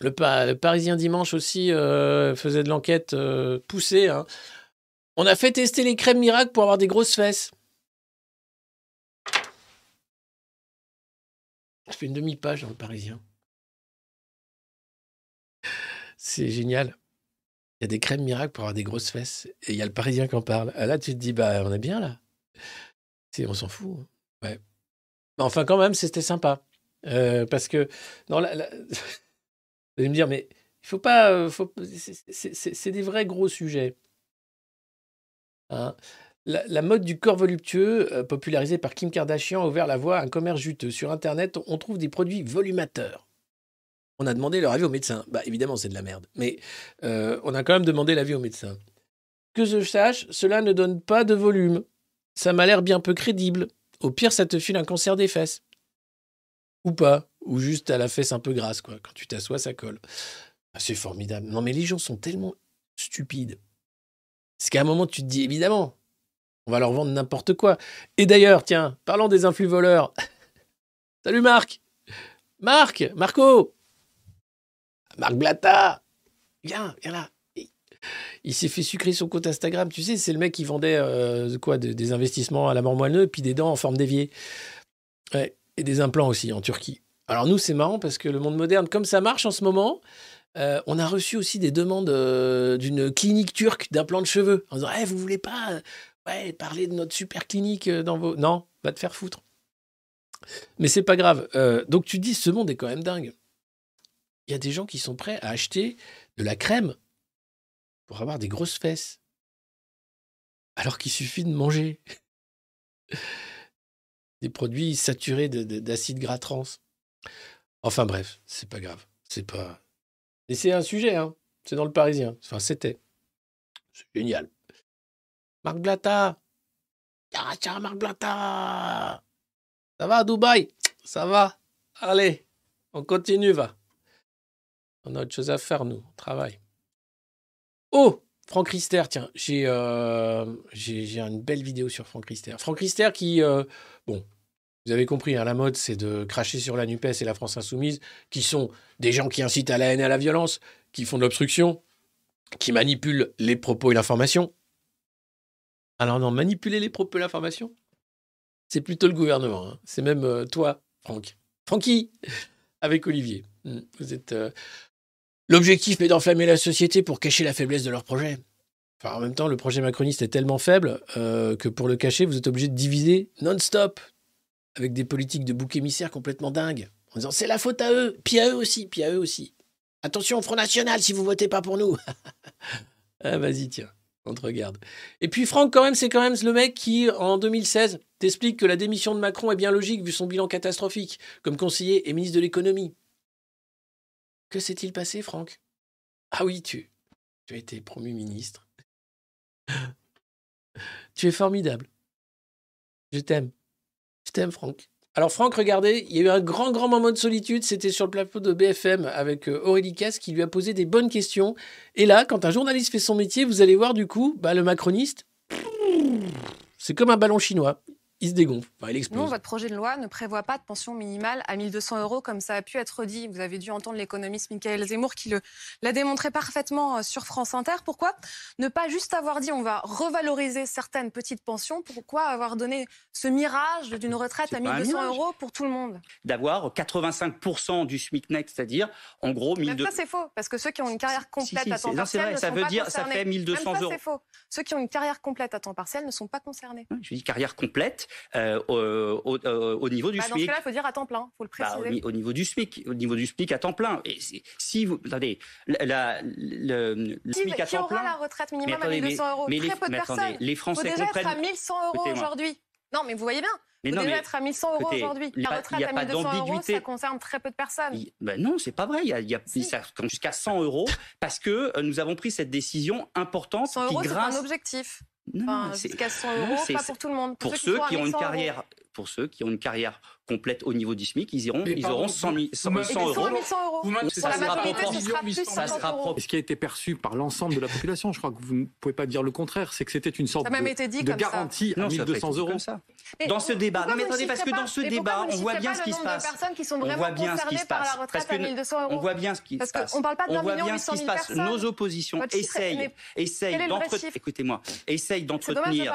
le, Pa- le Parisien dimanche aussi euh, faisait de l'enquête euh, poussée. hein. On a fait tester les crèmes miracles pour avoir des grosses fesses. Je fais une demi-page dans le Parisien. C'est génial. Il y a des crèmes miracles pour avoir des grosses fesses. Et il y a le Parisien qui en parle. Ah, là, tu te dis, bah, on est bien là. On s'en fout. hein. Ouais. Enfin, quand même, c'était sympa. Euh, parce que, non, (laughs) vous allez me dire, mais il faut pas. euh, c'est- des vrais gros sujets. Hein. La, mode du corps voluptueux, euh, popularisée par Kim Kardashian, a ouvert la voie à un commerce juteux. Sur Internet, on trouve des produits volumateurs. On a demandé leur avis au médecin. Bah, évidemment, c'est de la merde. Mais on a quand même demandé l'avis au médecin. Que je sache, cela ne donne pas de volume. Ça m'a l'air bien peu crédible. Au pire, ça te file un cancer des fesses. Ou pas. Ou juste à la fesse un peu grasse, quoi. Quand tu t'assois, ça colle. Ah, c'est formidable. Non, mais les gens sont tellement stupides. Parce qu'à un moment, tu te dis, évidemment, on va leur vendre n'importe quoi. Et d'ailleurs, tiens, parlons des influx voleurs. (laughs) Salut Marc Marc Marco Marc Blata Viens, viens là. Il s'est fait sucrer son compte Instagram. Tu sais, c'est le mec qui vendait euh, quoi, de- des investissements à la mort moelleux et puis des dents en forme d'évier. Ouais, des implants aussi en Turquie. Alors nous, c'est marrant parce que le monde moderne, comme ça marche en ce moment, Euh, on a reçu aussi des demandes euh, d'une clinique turque d'implant de cheveux en disant Eh, Vous voulez pas euh, ouais, parler de notre super clinique dans vos. Non, va te faire foutre. Mais c'est pas grave. Donc tu dis Ce monde est quand même dingue. Il y a des gens qui sont prêts à acheter de la crème pour avoir des grosses fesses. Alors qu'il suffit de manger des produits saturés de- de- d'acide gras trans. Enfin bref, c'est pas grave. C'est pas. Et c'est un sujet, hein. C'est dans le Parisien. Enfin, c'était. C'est génial. Marc Blatta. Ah, tiens, Marc Blatta. Ça va, Dubaï? Ça va? Allez, on continue, va. On a autre chose à faire, nous. On travaille. Oh Franck Rister, tiens, j'ai euh, j'ai une belle vidéo sur Franck Rister. Franck Rister qui, euh, bon, vous avez compris, hein, la mode, c'est de cracher sur la NUPES et la France Insoumise, qui sont des gens qui incitent à la haine et à la violence, qui font de l'obstruction, qui manipulent les propos et l'information. Alors non, manipuler les propos et l'information, c'est plutôt le gouvernement. hein. C'est même euh, toi, Franck. Francky, (laughs) avec Olivier. Hmm, Vous êtes... L'objectif est d'enflammer la société pour cacher la faiblesse de leur projet. Enfin, en même temps, le projet macroniste est tellement faible euh, que pour le cacher, vous êtes obligé de diviser non-stop avec des politiques de bouc émissaire complètement dingues. En disant c'est la faute à eux, puis à eux aussi, puis à eux aussi. Attention au Front National si vous votez pas pour nous. (laughs) ah, vas-y, tiens, on te regarde. Et puis Franck, quand même, c'est quand même le mec qui, en 2016, t'explique que la démission de Macron est bien logique vu son bilan catastrophique, comme conseiller et ministre de l'économie. Que s'est-il passé, Franck? Ah oui, tu, tu as été promu ministre. (laughs) tu es formidable. Je t'aime. Je t'aime, Franck. Alors, Franck, regardez, il y a eu un grand, grand moment de solitude. C'était sur le plateau de BFM avec euh, Aurélie Casse qui lui a posé des bonnes questions. Et là, quand un journaliste fait son métier, vous allez voir, du coup, bah, le macroniste, c'est comme un ballon chinois. Il se dégonfle. Enfin, il Non, votre projet de loi ne prévoit pas de pension minimale à 1200 euros comme ça a pu être dit. Vous avez dû entendre l'économiste Michael Zemmour qui l'a démontré parfaitement euh, sur France Inter. Pourquoi ne pas juste avoir dit on va revaloriser certaines petites pensions? Pourquoi avoir donné ce mirage d'une retraite à pas un 1200 mirage. euros pour tout le monde? D'avoir 85% du SMIC net, c'est-à-dire en gros Même 1200. ça, c'est faux. Parce que ceux qui ont une carrière Si, complète si, à temps non, partiel vrai, ne ça sont veut pas dire- ça fait 1200 Même ça, euros. c'est faux. Ceux qui ont une carrière complète à temps partiel ne sont pas concernés. Je dis carrière complète euh, au, au- au niveau du Bah, dans ce SMIC. cas-là, il faut dire à temps plein. Faut le Bah, préciser. au, ni- au niveau du SMIC, au niveau du SMIC à temps plein. Et c'est- si vous, attendez, la, la- le, le Qui, SMIC à qui temps aura plein. la retraite minimum attendez, à 1200 euros? mais Très les- peu de mais attendez, personnes. les Il faut Français déjà comprennent. être à 1100 euros aujourd'hui. Non, mais vous voyez bien. Mais Il non, déjà mais être à 1100 euros aujourd'hui. La retraite à pas 1200 euros, ça concerne très peu de personnes. Il- Ben non, c'est pas vrai. Il y a, il y a- Si. ça jusqu'à 100 euros parce que euh, nous avons pris cette décision importante 100 qui euros, c'est grâce. un objectif. Non, Enfin, non, c'est- jusqu'à 100 non, euros, c'est- pas c'est- pour tout le monde. pour qui ceux sont à qui ont une 1100 euros. carrière, pour ceux qui ont une carrière complète au niveau du SMIC, ils iront, Mais ils auront 100, mi- vous 100 m'avez- Et 100 des 100 à euros. 1100 euros. Vous ça majorité, propre. ce sera plus Ça 50 sera euros. propre. Et ce qui a été perçu par l'ensemble de la population, je crois que vous ne pouvez pas dire le contraire, c'est que c'était une sorte de, été dit de comme ça. garantie à Non, ça a pas été 1200 dit euros. ça. Dans ce débat, non mais attendez, parce que dans ce débat, on voit bien ce qui se passe. personnes qui sont On vraiment voit bien ce qui concernées se par la passe. retraite Parce à que 1200 euros. on voit bien ce qui se Parce passe. qu'on parle pas de On 1 voit bien ce qui 800 se 000 passe. Nos oppositions essayent, essayent d'entretenir. Écoutez-moi, essayent d'entretenir.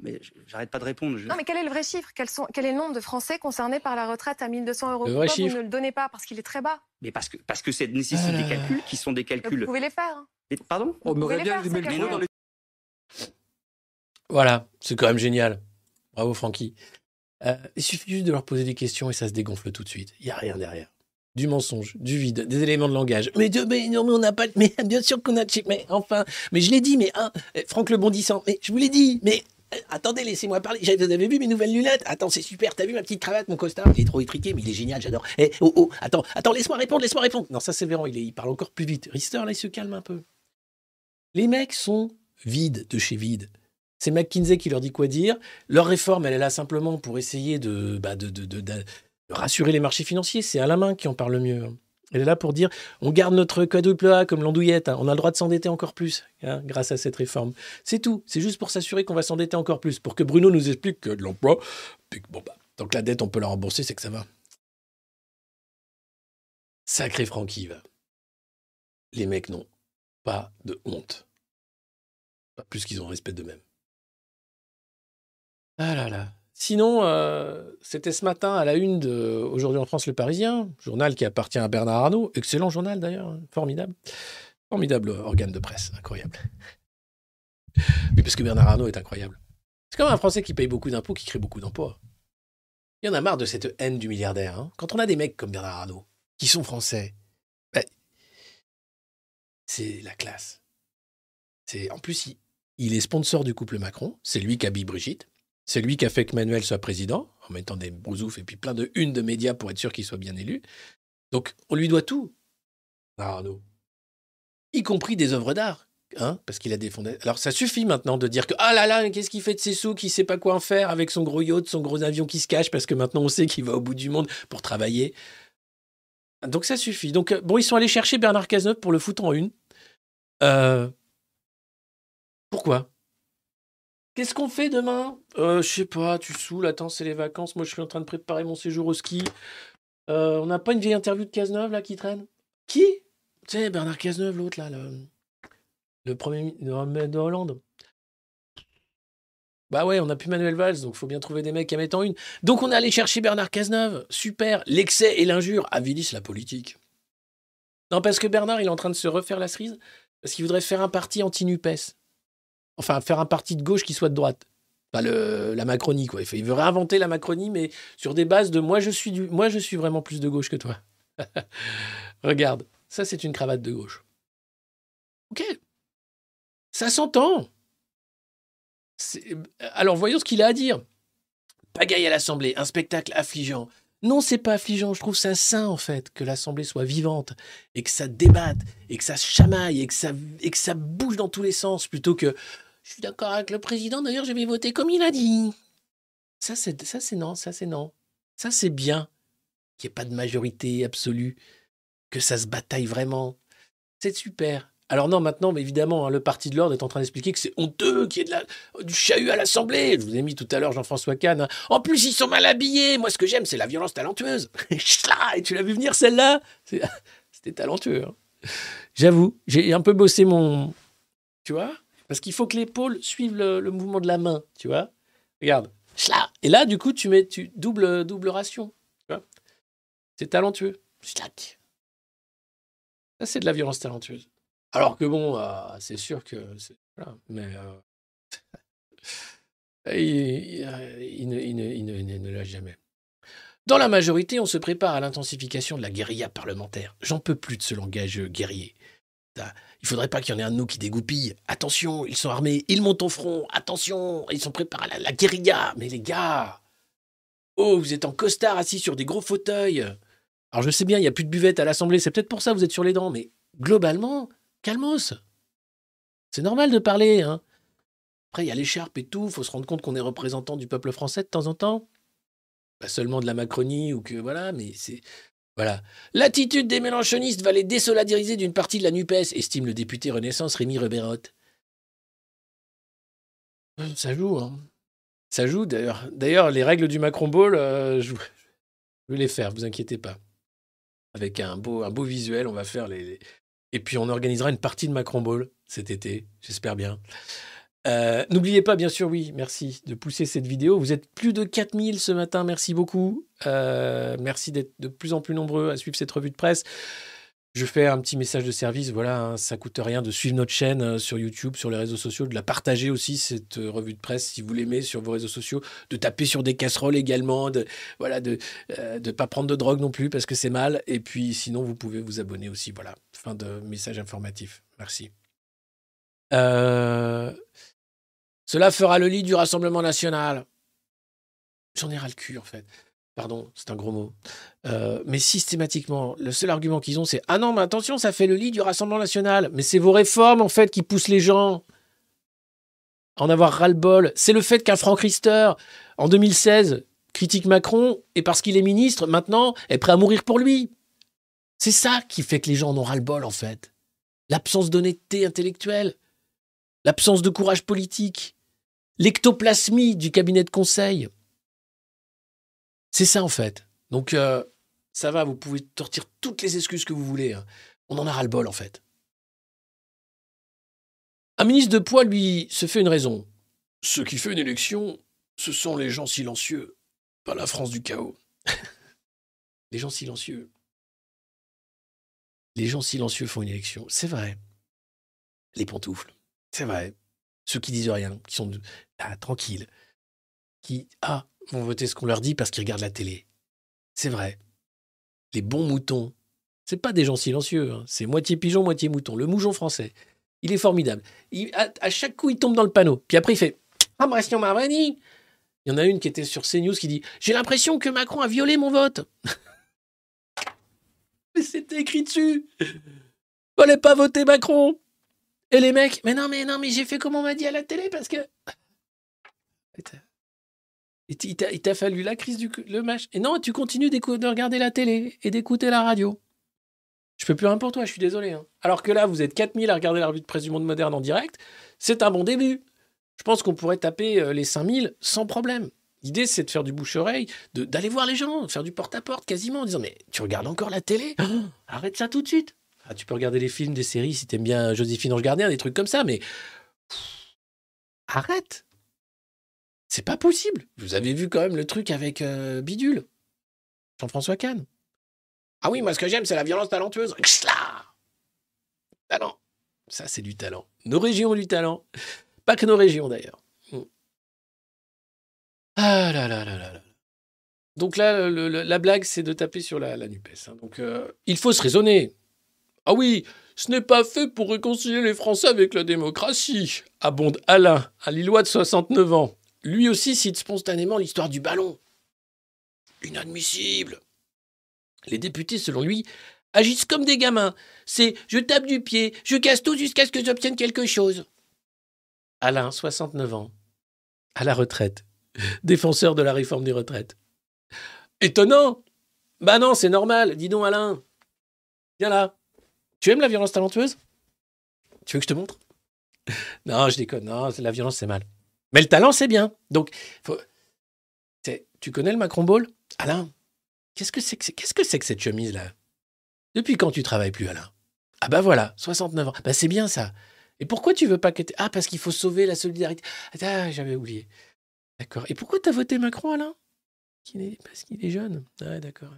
Mais j'arrête pas de répondre. Non, mais quel est le vrai chiffre Quel est le nombre de Français concernés par la retraite à 1200 euros Le vrai Pourquoi vous ne le donnez pas Parce qu'il est très bas? Mais parce que parce que ça nécessite là des calculs qui sont des Mais Vous calculs. pouvez les faire. hein. Et- Pardon? On Vous aurait pouvez bien les faire, calculs. dans les Voilà, c'est quand même génial. Bravo, Francky. Euh, il suffit juste de leur poser des questions et ça se dégonfle tout de suite. Il n'y a rien derrière. Du mensonge, du vide, des éléments de langage. Mais, Dieu, mais non, mais on n'a pas. (laughs) Mais bien sûr qu'on a. Mais enfin. Mais je l'ai dit, mais hein, euh, Franck le bondissant. Mais je vous l'ai dit. Mais euh, attendez, laissez-moi parler. Vous avez vu mes nouvelles lunettes? Attends, c'est super. T'as vu ma petite cravate, mon costard? Il est trop étriqué, mais il est génial. J'adore. Eh, oh, oh, attends, attends, laisse-moi répondre, laisse-moi répondre. Non, ça c'est Véran. Il, il parle encore plus vite. Rister, là, il se calme un peu. Les mecs sont vides de chez vide. C'est McKinsey qui leur dit quoi dire. Leur réforme, elle est là simplement pour essayer de, bah, de, de- de- rassurer les marchés financiers. C'est Alain Main qui en parle le mieux. Elle est là pour dire on garde notre quadruple A comme l'andouillette. hein. On a le droit de s'endetter encore plus hein, grâce à cette réforme. C'est tout. C'est juste pour s'assurer qu'on va s'endetter encore plus. Pour que Bruno nous explique que l'emploi, puis bah, tant que la dette, on peut la rembourser, c'est que ça va. Sacré Francky, va. Les mecs n'ont pas de honte. Pas plus qu'ils ont respect d'eux-mêmes. Ah Sinon, euh, c'était ce matin à la une de Aujourd'hui en France Le Parisien, journal qui appartient à Bernard Arnault. Excellent journal d'ailleurs, hein, formidable. Formidable organe de presse, incroyable. (laughs) Oui, parce que Bernard Arnault est incroyable. C'est comme un Français qui paye beaucoup d'impôts, qui crée beaucoup d'emplois. Il y en a marre de cette haine du milliardaire. hein. Quand on a des mecs comme Bernard Arnault, qui sont français, ben, c'est la classe. C'est En plus, il, il est sponsor du couple Macron. C'est lui qui habille Brigitte. C'est lui qui a fait que Manuel soit président, en mettant des brousoufs et puis plein de une de médias pour être sûr qu'il soit bien élu. Donc, on lui doit tout, Arnault. Y compris des œuvres d'art. Hein, parce qu'il a fondations. Alors ça suffit maintenant de dire que ah là là, qu'est-ce qu'il fait de ses sous, qui sait pas quoi en faire avec son gros yacht, son gros avion qui se cache, parce que maintenant on sait qu'il va au bout du monde pour travailler. Donc ça suffit. Donc euh, bon, ils sont allés chercher Bernard Cazeneuve pour le foutre en une. Euh, Pourquoi? Qu'est-ce qu'on fait demain? Euh, Je sais pas, tu saoules, attends, c'est les vacances. Moi, je suis en train de préparer mon séjour au ski. Euh, on n'a pas une vieille interview de Cazeneuve là qui traîne? Qui? Tu sais, Bernard Cazeneuve, l'autre là, le, le premier mi- de, de Hollande. Bah ouais, on n'a plus Manuel Valls, donc faut bien trouver des mecs à mettre en une. Donc on est allé chercher Bernard Cazeneuve. Super. L'excès et l'injure avilissent la politique. Non, parce que Bernard, il est en train de se refaire la cerise, parce qu'il voudrait faire un parti anti-NUPES. Enfin, faire un parti de gauche qui soit de droite. Pas le, la Macronie, quoi. Il, veut réinventer la Macronie, mais sur des bases de moi, je suis, vraiment plus de gauche que toi. (laughs) Regarde, ça, c'est une cravate de gauche. Ok. Ça s'entend. C'est- Alors, voyons ce qu'il a à dire. Pagaille à l'Assemblée, un spectacle affligeant. Non, c'est pas affligeant. Je trouve ça sain, en fait, que l'Assemblée soit vivante et que ça débatte et que ça chamaille et que et que ça bouge dans tous les sens plutôt que je suis d'accord avec le président, d'ailleurs, je vais voter comme il a dit. Ça, c'est non, ça, c'est non. Ça, c'est bien qu'il n'y ait pas de majorité absolue, que ça se bataille vraiment. C'est super. Alors non, maintenant, évidemment, hein, le Parti de l'Ordre est en train d'expliquer que c'est honteux qu'il y ait de la, du chahut à l'Assemblée. Je vous ai mis tout à l'heure Jean-François Kahn. hein. En plus, ils sont mal habillés. Moi, ce que j'aime, c'est la violence talentueuse. (laughs) Et tu l'as vu venir, celle-là? (laughs) C'était talentueux. hein. J'avoue, j'ai un peu bossé mon... Tu vois? Parce qu'il faut que l'épaule suive le, mouvement de la main, tu vois Regarde. Et là, du coup, tu mets double, ration. C'est talentueux. Schlac. Ça, c'est de la violence talentueuse. Alors que bon, euh, c'est sûr que. mais. (laughs) il, ne, il ne- lâche jamais. Dans la majorité, on se prépare à l'intensification de la guérilla parlementaire. J'en peux plus de ce langage guerrier. Il faudrait pas qu'il y en ait un de nous qui dégoupille. Attention, ils sont armés, ils montent au front. Attention, ils sont préparés à la, la guérilla. Mais les gars, oh, vous êtes en costard assis sur des gros fauteuils. Alors je sais bien, il n'y a plus de buvette à l'Assemblée, c'est peut-être pour ça que vous êtes sur les dents, mais globalement, calmos. C'est normal de parler. Hein. Après, il y a l'écharpe et tout, faut se rendre compte qu'on est représentant du peuple français de temps en temps. Pas seulement de la Macronie ou que voilà, mais c'est. Voilà. L'attitude des mélanchonistes va les désolidariser d'une partie de la NUPES, estime le député Renaissance Rémi Rebérotte. Euh, Ça joue, hein. Ça joue d'ailleurs. D'ailleurs, les règles du Macron Ball, euh, je, je vais les faire, vous inquiétez pas. Avec un beau, un beau visuel, on va faire les, les- Et puis on organisera une partie de Macron Ball cet été, j'espère bien. Euh, N'oubliez pas, bien sûr, oui, merci de pousser cette vidéo. Vous êtes plus de 4000 ce matin, merci beaucoup. Euh, merci d'être de plus en plus nombreux à suivre cette revue de presse. Je fais un petit message de service, voilà, hein, ça coûte rien de suivre notre chaîne euh, sur YouTube, sur les réseaux sociaux, de la partager aussi, cette revue de presse, si vous l'aimez, sur vos réseaux sociaux, de taper sur des casseroles également, de voilà, de ne pas prendre de drogue non plus parce que c'est mal. Et puis sinon, vous pouvez vous abonner aussi, voilà. Fin de message informatif. Merci. Euh, Cela fera le lit du Rassemblement national. J'en ai ras le cul, en fait. Pardon, c'est un gros mot. Euh, mais systématiquement, le seul argument qu'ils ont, c'est Ah non, mais attention, ça fait le lit du Rassemblement national. Mais c'est vos réformes, en fait, qui poussent les gens à en avoir ras-le-bol. C'est le fait qu'un Franck Riester, en 2016, critique Macron, et parce qu'il est ministre, maintenant, est prêt à mourir pour lui. C'est ça qui fait que les gens en ont ras-le-bol, en fait. L'absence d'honnêteté intellectuelle, l'absence de courage politique, l'ectoplasmie du cabinet de conseil. C'est ça, en fait. Donc, euh, ça va, vous pouvez sortir toutes les excuses que vous voulez. hein. On en a ras-le-bol, en fait. Un ministre de poids, lui, se fait une raison. Ce qui fait une élection, Ce sont les gens silencieux, pas la France du chaos. (laughs) les gens silencieux. Les gens silencieux font une élection. C'est vrai. Les pantoufles. C'est vrai. Ceux qui disent rien, qui sont ah, tranquilles, qui ah, vont voter ce qu'on leur dit parce qu'ils regardent la télé. C'est vrai. Les bons moutons, c'est pas des gens silencieux, hein. c'est moitié pigeon, moitié mouton. Le moujon français, il est formidable. Il, à, chaque coup, il tombe dans le panneau. Puis après, il fait Impression Marvani. Il y en a une qui était sur CNews qui dit J'ai l'impression que Macron a violé mon vote. (laughs) Mais c'était écrit dessus. Fallait pas voter Macron. Et les mecs, mais non, mais non, mais j'ai fait comme on m'a dit à la télé parce que. Il t'a fallu la crise du match. Et non, tu continues de regarder la télé et d'écouter la radio. Je peux plus rien pour toi, je suis désolé. Hein. Alors que là, vous êtes 4000 à regarder la revue de presse du monde moderne en direct. C'est un bon début. Je pense qu'on pourrait taper euh, les 5000 sans problème. L'idée, c'est de faire du bouche-oreille, d'aller voir les gens, faire du porte-à-porte quasiment, en disant Mais tu regardes encore la télé? (gasps) Arrête ça tout de suite. Ah, tu peux regarder les films, des séries, si t'aimes bien Joséphine Ange Gardien, des trucs comme ça, mais. arrête C'est pas possible. Vous avez vu quand même le truc avec euh, Bidule, Jean-François Kahn. Ah oui, moi, ce que j'aime, c'est la violence talentueuse. Talent. Ça, c'est du talent. Nos régions ont du talent. Pas que nos régions, d'ailleurs. Hmm. Ah là là là là là. Donc là, la blague, c'est de taper sur la, NUPES. Hein. Donc, euh, il faut se raisonner. Ah oui, ce n'est pas fait pour réconcilier les Français avec la démocratie, abonde Alain, un Lillois de 69 ans. Lui aussi cite spontanément l'histoire du ballon. Inadmissible. Les députés, selon lui, agissent comme des gamins. C'est je tape du pied, je casse tout jusqu'à ce que j'obtienne quelque chose. Alain, 69 ans, à la retraite, défenseur de la réforme des retraites. Étonnant Bah non, c'est normal. Dis donc, Alain. Viens là. Tu aimes la violence talentueuse? Tu veux que je te montre? Non, je déconne. Non, la violence, c'est mal. Mais le talent, c'est bien. Donc, tu connais le Macron Ball? Alain, Qu'est-ce que c'est que, cette chemise-là? Depuis quand tu travailles plus, Alain? Ah bah voilà, 69 ans. Bah c'est bien ça. Et pourquoi tu veux pas que... Ah, parce qu'il faut sauver la solidarité. Ah, j'avais oublié. D'accord. Et pourquoi t'as voté Macron, Alain? Parce qu'il est jeune. Ah, d'accord.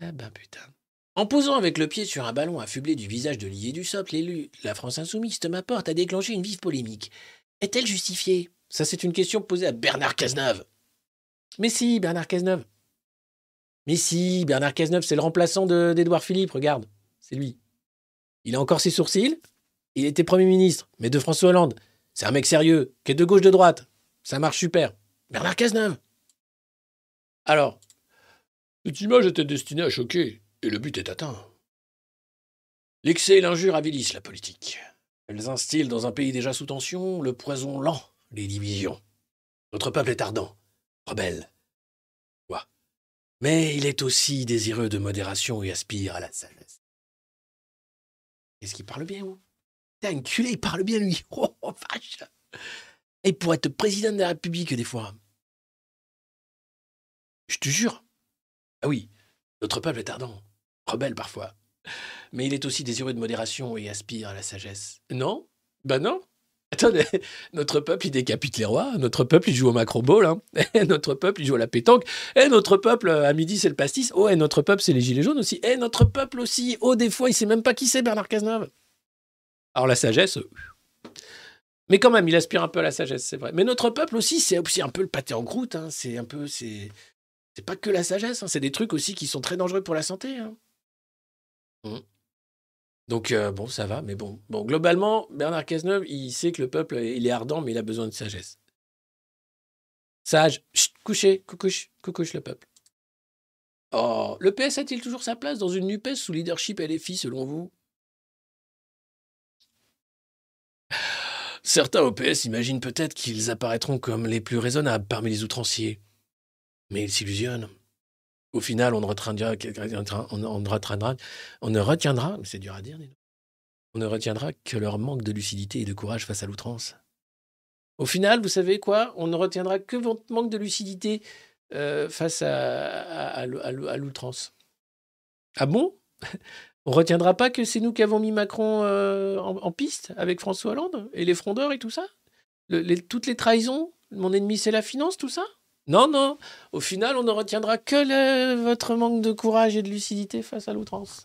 Ah ben putain. En posant avec le pied sur un ballon affublé du visage de Lié du Socle, l'élu, la France Insoumise, ma porte a déclenché une vive polémique. Est-elle justifiée? Ça, c'est une question posée à Bernard Cazeneuve. Mais si, Bernard Cazeneuve. Mais si, Bernard Cazeneuve, c'est le remplaçant d'Edouard Philippe, regarde, c'est lui. Il a encore ses sourcils, il était Premier ministre, mais de François Hollande. C'est un mec sérieux, qui est de gauche de droite. Ça marche super. Bernard Cazeneuve. Alors, cette image était destinée à choquer, et le but est atteint. L'excès et l'injure avilissent la politique. Elles instillent dans un pays déjà sous tension le poison lent, les divisions. Notre peuple est ardent, rebelle, mais il est aussi désireux de modération et aspire à la sagesse. Est-ce qu'il parle bien, ou? T'es un culé, il parle bien, lui. (laughs) Oh, vache Et pour être président de la République, des fois. Je te jure. Ah oui, notre peuple est ardent, rebelle parfois. Mais il est aussi désireux de modération et aspire à la sagesse. Non? Ben non Attendez, (laughs) notre peuple, il décapite les rois. Notre peuple, il joue au macro-ball. Hein. (laughs) notre peuple, il joue à la pétanque. Et notre peuple, à midi, c'est le pastis. Oh, et notre peuple, c'est les gilets jaunes aussi. Et notre peuple aussi. Oh, des fois, il sait même pas qui c'est, Bernard Cazeneuve. Alors, la sagesse. Euh, mais quand même, il aspire un peu à la sagesse, c'est vrai. Mais notre peuple aussi, c'est aussi un peu le pâté en croûte. Hein. C'est un peu. C'est c'est pas que la sagesse. Hein. C'est des trucs aussi qui sont très dangereux pour la santé. Mmh. Donc euh, bon, ça va, mais bon. Bon, globalement, Bernard Cazeneuve, il sait que le peuple, il est ardent, mais il a besoin de sagesse. Sage, chut, couchez, coucouche, coucouche le peuple. Oh, le PS a-t-il toujours sa place dans une NUPES sous leadership LFI, selon vous? Certains au PS imaginent peut-être qu'ils apparaîtront comme les plus raisonnables parmi les outranciers. Mais ils s'illusionnent. Au final, on ne retiendra, ne ne que leur manque de lucidité et de courage face à l'outrance. Au final, vous savez quoi? On ne retiendra que votre manque de lucidité euh, face à, l'outrance. Ah bon? On retiendra pas que c'est nous qui avons mis Macron euh, en, piste avec François Hollande et les frondeurs et tout ça? Toutes les trahisons? Mon ennemi, c'est la finance, tout ça? Non, non. Au final, on ne retiendra que votre manque de courage et de lucidité face à l'outrance.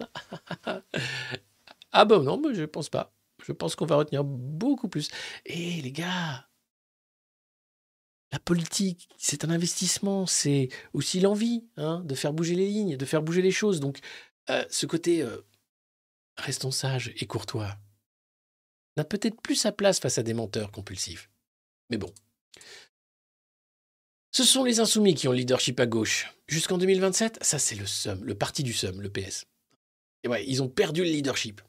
(laughs) ah ben non, mais je pense pas. Je pense qu'on va retenir beaucoup plus. Et les gars, la politique, c'est un investissement, c'est aussi l'envie hein, de faire bouger les lignes, de faire bouger les choses. Donc, euh, ce côté euh, restons sages et courtois n'a peut-être plus sa place face à des menteurs compulsifs. Mais bon. Ce sont les insoumis qui ont le leadership à gauche. Jusqu'en 2027, ça c'est le SUM, le parti du SUM, le PS. Et ouais, ils ont perdu le leadership.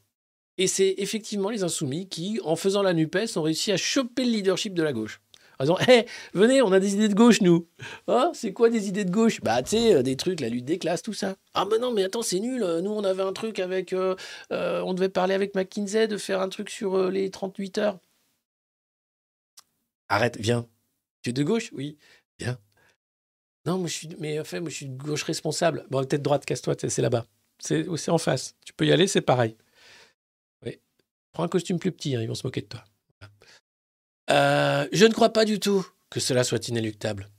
Et c'est effectivement les insoumis qui, en faisant la NUPES, ont réussi à choper le leadership de la gauche. En disant, hé, venez, on a des idées de gauche, nous. Ah, c'est quoi des idées de gauche? Bah, tu sais, euh, des trucs, la lutte des classes, tout ça. Ah, mais non, mais attends, c'est nul. Nous, on avait un truc avec. euh, euh, on devait parler avec McKinsey de faire un truc sur euh, les 38 heures. Arrête, viens. Tu es de gauche? Oui. Non, moi, je suis. Mais enfin, moi, je suis de gauche responsable. Bon, peut-être droite, casse-toi, c'est là-bas. C'est c'est en face. Tu peux y aller, c'est pareil. Oui. Prends un costume plus petit, hein, ils vont se moquer de toi. Euh, je ne crois pas du tout que cela soit inéluctable.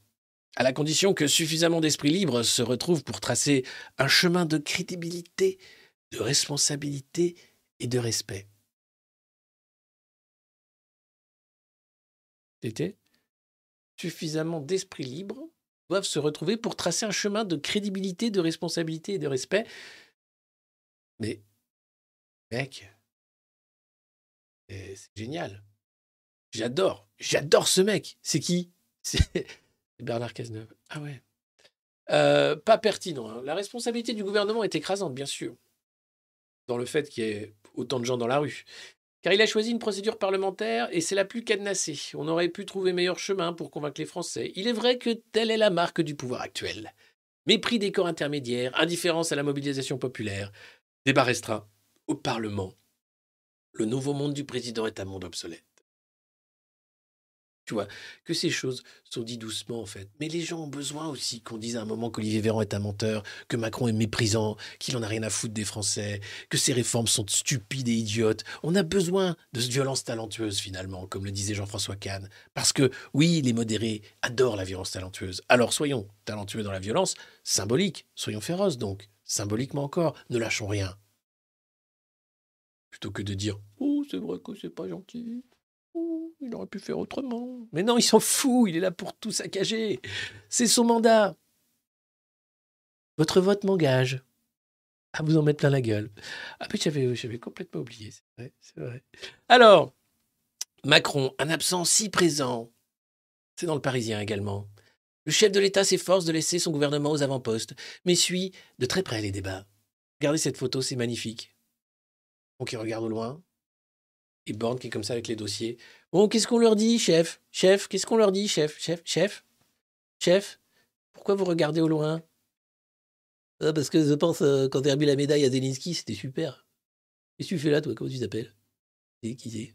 À la condition que suffisamment d'esprits libres se retrouvent pour tracer un chemin de crédibilité, de responsabilité et de respect. C'était suffisamment d'esprits libres doivent se retrouver pour tracer un chemin de crédibilité, de responsabilité et de respect. Mais, mec, c'est c'est génial. J'adore, j'adore ce mec. C'est qui? C'est (laughs) Bernard Cazeneuve. Ah ouais. Euh, pas pertinent. hein. La responsabilité du gouvernement est écrasante, bien sûr, dans le fait qu'il y ait autant de gens dans la rue. Car il a choisi une procédure parlementaire et c'est la plus cadenassée. On aurait pu trouver meilleur chemin pour convaincre les Français. Il est vrai que telle est la marque du pouvoir actuel. Mépris des corps intermédiaires, indifférence à la mobilisation populaire, débat restreint au Parlement. Le nouveau monde du président est un monde obsolète. Que ces choses sont dites doucement en fait. Mais les gens ont besoin aussi qu'on dise à un moment qu'Olivier Véran est un menteur, que Macron est méprisant, qu'il en a rien à foutre des Français, que ses réformes sont stupides et idiotes. On a besoin de ce violence talentueuse finalement, comme le disait Jean-François Kahn. Parce que oui, les modérés adorent la violence talentueuse. Alors soyons talentueux dans la violence, symbolique, soyons féroces donc, symboliquement encore, ne lâchons rien. Plutôt que de dire Oh, c'est vrai que c'est pas gentil. Il aurait pu faire autrement. Mais non, il s'en fout, il est là pour tout saccager. C'est son mandat. Votre vote m'engage à vous en mettre plein la gueule. Ah, mais j'avais, complètement oublié, c'est vrai, c'est vrai. Alors, Macron, un absent si présent. C'est dans le Parisien également. Le chef de l'État s'efforce de laisser son gouvernement aux avant-postes, mais suit de très près les débats. Regardez cette photo, c'est magnifique. Donc, il regarde au loin, et Borne qui est comme ça avec les dossiers. Bon, qu'est-ce qu'on leur dit, chef? Chef, qu'est-ce qu'on leur dit, chef? Chef Chef? Chef Pourquoi vous regardez au loin? Ah, Parce que je pense, euh, quand j'ai remis la médaille à Zelensky, c'était super. Qu'est-ce que tu fais là, toi? Comment tu t'appelles? C'est? Qui c'est?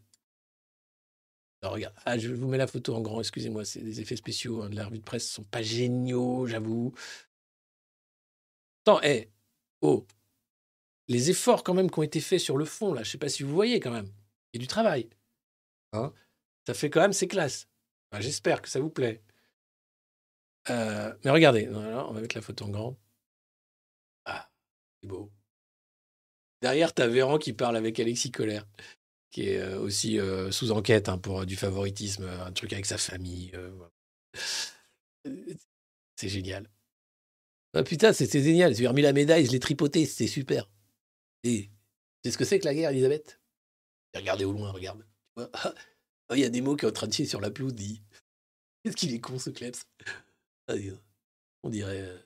Alors, regarde. Ah, je vous mets la photo en grand, excusez-moi, c'est des effets spéciaux hein, de la revue de presse, ne sont pas géniaux, j'avoue. Attends, hé Oh Les efforts quand même qui ont été faits sur le fond, là, je sais pas si vous voyez quand même. Du travail. Hein? Ça fait quand même ses classes. J'espère que ça vous plaît. Euh, mais regardez, on va mettre la photo en grand. Ah, c'est beau. Derrière, tu as Véran qui parle avec Alexis Collère, qui est euh, aussi euh, sous enquête hein, pour du favoritisme, un truc avec sa famille. C'est génial. Ah, putain, c'était génial. J'ai remis la médaille, je l'ai tripoté, c'était super. Et c'est ce que c'est que la guerre, Elisabeth? Regardez au loin, regarde. Ah, (laughs) Il y a des mots qui sont en train de chier sur la pelouse, dit. Qu'est-ce qu'il est con, ce Klebs? Ah. On dirait. euh,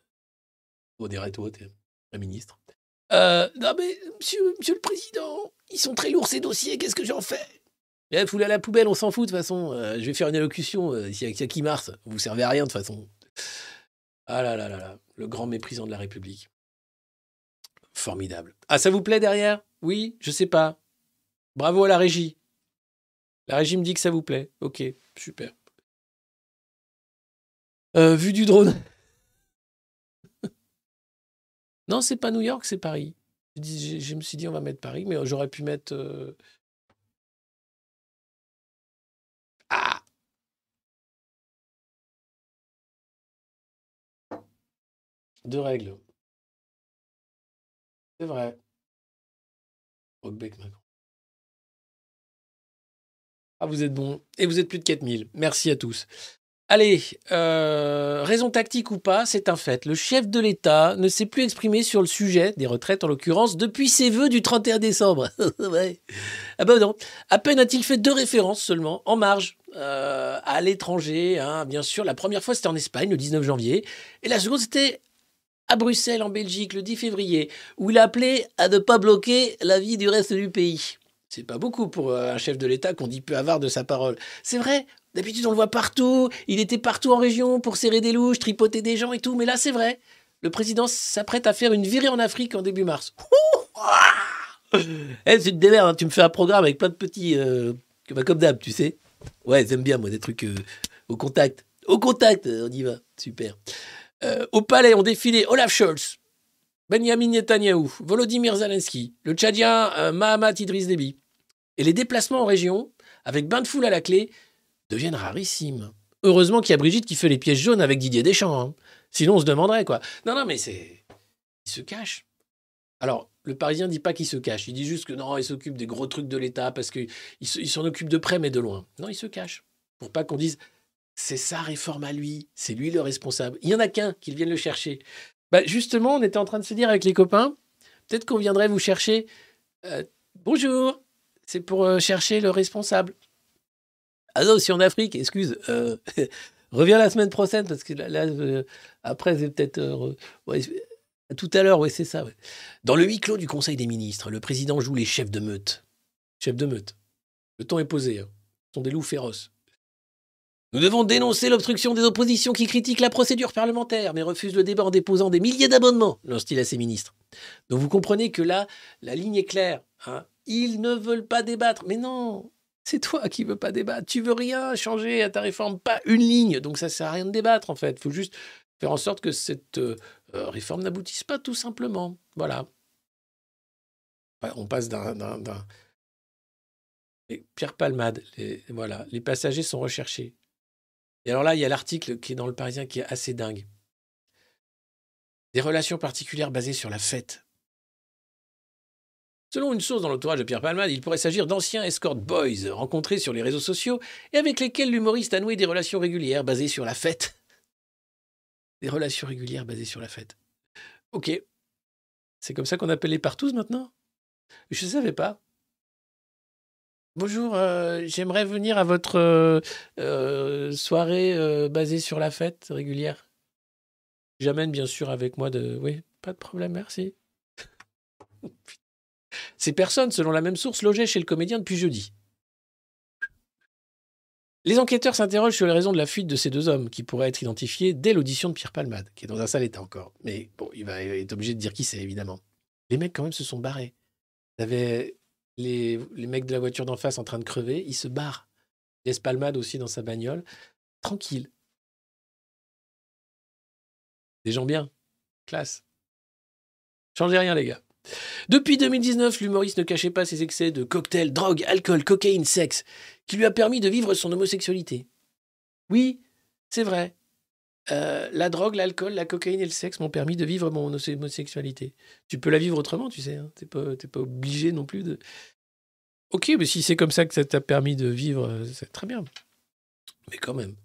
On dirait toi, t'es un ministre. Euh, non, mais, monsieur, monsieur le président, ils sont très lourds ces dossiers, qu'est-ce que j'en fais? Eh, Foulez à la poubelle, on s'en fout de toute façon. Euh, je vais faire une allocution euh, ici avec Yaki Mars. Vous servez à rien de toute façon. Ah là là là là, le grand méprisant de la République. Formidable. Ah, ça vous plaît derrière? Oui, je sais pas. Bravo à la régie. La régie me dit que ça vous plaît. Ok, super. Euh, vue du drone. (laughs) non, c'est pas New York, c'est Paris. Je, me suis dit, on va mettre Paris, mais j'aurais pu mettre. Euh, ah Deux règles. C'est vrai. Macron. Ah, vous êtes bon. Et vous êtes plus de 4000. Merci à tous. Allez, euh, raison tactique ou pas, c'est un fait. Le chef de l'État ne s'est plus exprimé sur le sujet des retraites, en l'occurrence, depuis ses vœux du 31 décembre. (laughs) Ah ben non. À peine a-t-il fait deux références seulement, en marge, euh, à l'étranger. hein. Bien sûr, la première fois, c'était en Espagne, le 19 janvier. Et la seconde, c'était à Bruxelles, en Belgique, le 10 février, où il a appelé à ne pas bloquer la vie du reste du pays. C'est pas beaucoup pour euh, un chef de l'État qu'on dit peu avare de sa parole. C'est vrai, d'habitude on le voit partout, il était partout en région pour serrer des louches, tripoter des gens et tout, mais là c'est vrai. Le président s'apprête à faire une virée en Afrique en début mars. Ah Eh, c'est une démerde, hein, tu me fais un programme avec plein de petits... euh, bah, comme d'hab, tu sais. Ouais, j'aime bien moi des trucs euh, au contact. Au contact, euh, on y va, super. Au palais ont défilé Olaf Scholz, Benjamin Netanyahou, Volodymyr Zelensky, le Tchadien Mahamat Idriss Déby. Et les déplacements en région, avec bain de foule à la clé, deviennent rarissimes. Heureusement qu'il y a Brigitte qui fait les pièges jaunes avec Didier Deschamps. hein. Sinon, on se demanderait quoi. Non, non, mais c'est. Il se cache. Alors, le Parisien dit pas qu'il se cache. Il dit juste que non, il s'occupe des gros trucs de l'État parce qu'il se- il s'en occupe de près mais de loin. Non, il se cache. Pour pas qu'on dise c'est sa réforme à lui, c'est lui le responsable. Il y en a qu'un qui vienne le chercher. Bah, justement, on était en train de se dire avec les copains, peut-être qu'on viendrait vous chercher. Euh, bonjour, c'est pour euh, chercher le responsable. Ah non, si en Afrique, excuse. euh, (laughs) reviens la semaine prochaine parce que là, après, c'est peut-être. euh, ouais, tout à l'heure, oui, c'est ça. Dans le huis clos du Conseil des ministres, le président joue les chefs de meute. Chefs de meute. Le ton est posé. hein. Ce sont des loups féroces. Nous devons dénoncer l'obstruction des oppositions qui critiquent la procédure parlementaire, mais refusent le débat en déposant des milliers d'amendements, lance-t-il à ses ministres. Donc vous comprenez que là, la ligne est claire. hein. Ils ne veulent pas débattre. Mais non, c'est toi qui veux pas débattre. Tu veux rien changer à ta réforme, pas une ligne. Donc ça sert à rien de débattre en fait. Il faut juste faire en sorte que cette euh, euh, réforme n'aboutisse pas tout simplement. Voilà. On passe d'un... Pierre Palmade, voilà, les passagers sont recherchés. Et alors là, il y a l'article qui est dans le Parisien qui est assez dingue. Des relations particulières basées sur la fête. Selon une source dans l'entourage de Pierre Palmade, il pourrait s'agir d'anciens escort boys rencontrés sur les réseaux sociaux et avec lesquels l'humoriste a noué des relations régulières basées sur la fête. Des relations régulières basées sur la fête. Ok. C'est comme ça qu'on appelle les partous maintenant? Je ne savais pas. Bonjour, euh, j'aimerais venir à votre euh, euh, soirée basée sur la fête régulière. J'amène bien sûr avec moi de... Oui, pas de problème, merci. (laughs) Ces personnes, selon la même source, logeaient chez le comédien depuis jeudi. Les enquêteurs s'interrogent sur les raisons de la fuite de ces deux hommes, qui pourraient être identifiés dès l'audition de Pierre Palmade, qui est dans un sale état encore. Mais bon, il va être obligé de dire qui c'est, évidemment. Les mecs, quand même, se sont barrés. Avez les, les mecs de la voiture d'en face en train de crever, ils se barrent. Il laisse Palmade aussi dans sa bagnole, tranquille. Des gens bien, classe. Changez rien, les gars. Depuis 2019, l'humoriste ne cachait pas ses excès de cocktails, drogue, alcool, cocaïne, sexe, qui lui a permis de vivre son homosexualité. Oui, c'est vrai. Euh, la drogue, l'alcool, la cocaïne et le sexe m'ont permis de vivre mon homosexualité. Tu peux la vivre autrement, tu sais. Hein. T'es pas, pas obligé non plus de. Ok, mais si c'est comme ça que ça t'a permis de vivre, euh, c'est très bien. Mais quand même,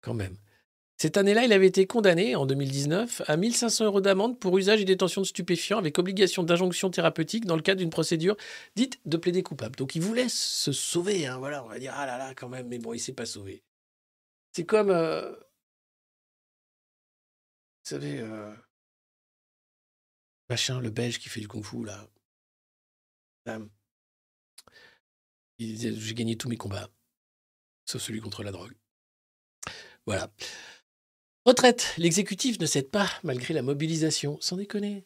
quand même. Cette année-là, il avait été condamné, en 2019, à 1500 euros d'amende pour usage et détention de stupéfiants avec obligation d'injonction thérapeutique dans le cadre d'une procédure dite de plaider coupable. Donc il voulait se sauver, hein, voilà, on va dire, ah là là, quand même, mais bon, il s'est pas sauvé. C'est comme... euh, Vous savez, euh, machin, le belge qui fait du kung-fu, là. Disait, j'ai gagné tous mes combats, sauf celui contre la drogue. Voilà. Retraite. L'exécutif ne cède pas, malgré la mobilisation. Sans déconner.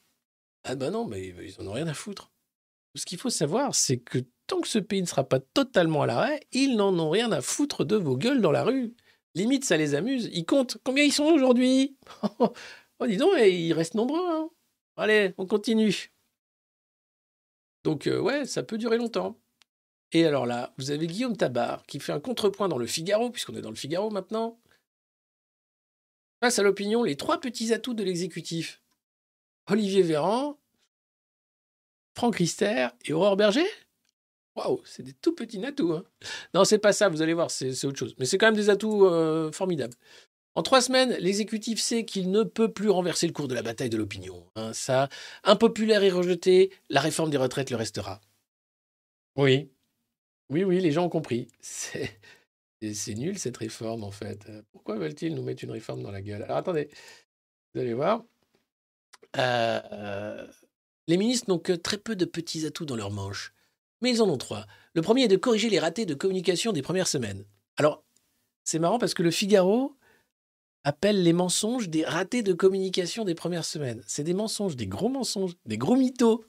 Ah bah non, mais ils en ont rien à foutre. Ce qu'il faut savoir, c'est que tant que ce pays ne sera pas totalement à l'arrêt, ils n'en ont rien à foutre de vos gueules dans la rue. Limite, ça les amuse. Ils comptent. Combien ils sont aujourd'hui? (laughs) Oh, dis donc, ils restent nombreux. hein. Allez, on continue. Donc, euh, ouais, ça peut durer longtemps. Et alors là, vous avez Guillaume Tabar qui fait un contrepoint dans le Figaro, puisqu'on est dans le Figaro maintenant. À l'opinion les trois petits atouts de l'exécutif. Olivier Véran, Franck Rister et Aurore Berger Waouh, c'est des tout petits atouts. Hein. Non, c'est pas ça, vous allez voir, c'est autre chose. Mais c'est quand même des atouts euh, formidables. En trois semaines, l'exécutif sait qu'il ne peut plus renverser le cours de la bataille de l'opinion. Hein. ça, impopulaire et rejeté, la réforme des retraites le restera. Oui, oui, oui, les gens ont compris. C'est nul cette réforme en fait. Pourquoi veulent-ils nous mettre une réforme dans la gueule? Alors attendez, vous allez voir. Les ministres n'ont que très peu de petits atouts dans leur manche. Mais ils en ont trois. Le premier est de corriger les ratés de communication des premières semaines. Alors, c'est marrant parce que le Figaro appelle les mensonges des ratés de communication des premières semaines. C'est des mensonges, des gros mensonges, des gros mythos.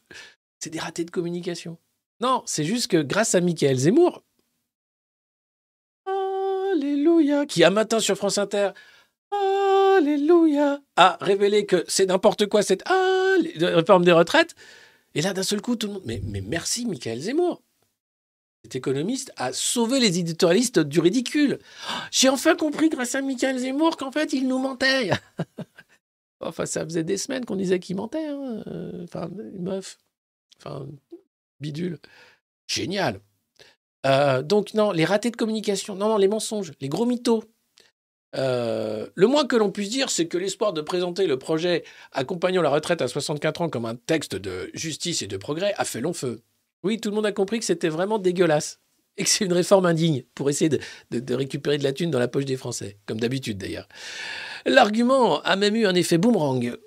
C'est des ratés de communication. Non, c'est juste que grâce à Michael Zemmour, Alléluia, qui un matin sur France Inter, Alléluia, a révélé que c'est n'importe quoi cette réforme des retraites, et là, d'un seul coup, tout le monde. Mais, mais merci, Michael Zemmour. Cet économiste a sauvé les éditorialistes du ridicule. J'ai enfin compris, grâce à Michael Zemmour, qu'en fait, il nous mentait. (laughs) enfin, ça faisait des semaines qu'on disait qu'il mentait. Hein. Enfin, meuf. Enfin, bidule. Génial. Euh, donc, non, les ratés de communication. Non, non, les mensonges, les gros mythos. Euh, le moins que l'on puisse dire, c'est que l'espoir de présenter le projet accompagnant la retraite à 64 ans comme un texte de justice et de progrès a fait long feu. Oui, tout le monde a compris que c'était vraiment dégueulasse et que c'est une réforme indigne pour essayer de, récupérer de la thune dans la poche des Français, comme d'habitude d'ailleurs. L'argument a même eu un effet boomerang.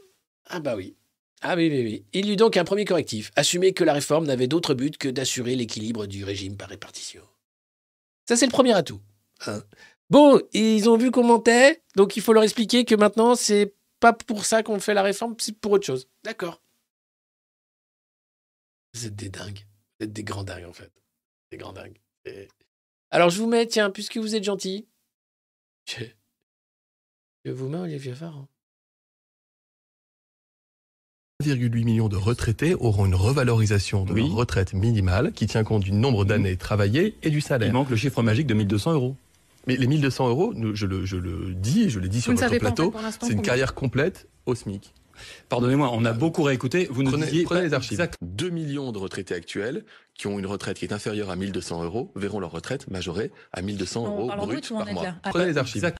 Ah bah oui. Ah oui, oui, oui. Il y eut donc un premier correctif, assumer que la réforme n'avait d'autre but que d'assurer l'équilibre du régime par répartition. Ça, c'est le premier atout. Hein. Bon, ils ont vu qu'on mentait, donc il faut leur expliquer que maintenant, c'est pas pour ça qu'on fait la réforme, c'est pour autre chose. D'accord. Vous êtes des dingues. Vous êtes des grands dingues, en fait. Des grands dingues. Alors, je vous mets, tiens, puisque vous êtes gentil, je, vous mets Olivier Varro. 1,8 million de retraités auront une revalorisation de leur retraite minimale qui tient compte du nombre d'années travaillées et du salaire. Il manque le chiffre magique de 1200 euros. Mais les 1200 euros, je le, je le dis, je l'ai dit sur votre plateau, c'est une carrière complète au SMIC. Pardonnez-moi, on a beaucoup réécouté. Vous nous prenez, disiez prenez les archives. 2 millions de retraités actuels qui ont une retraite qui est inférieure à 1200 euros verront leur retraite majorée à 1200 euros brut par mois. Prenez les archives.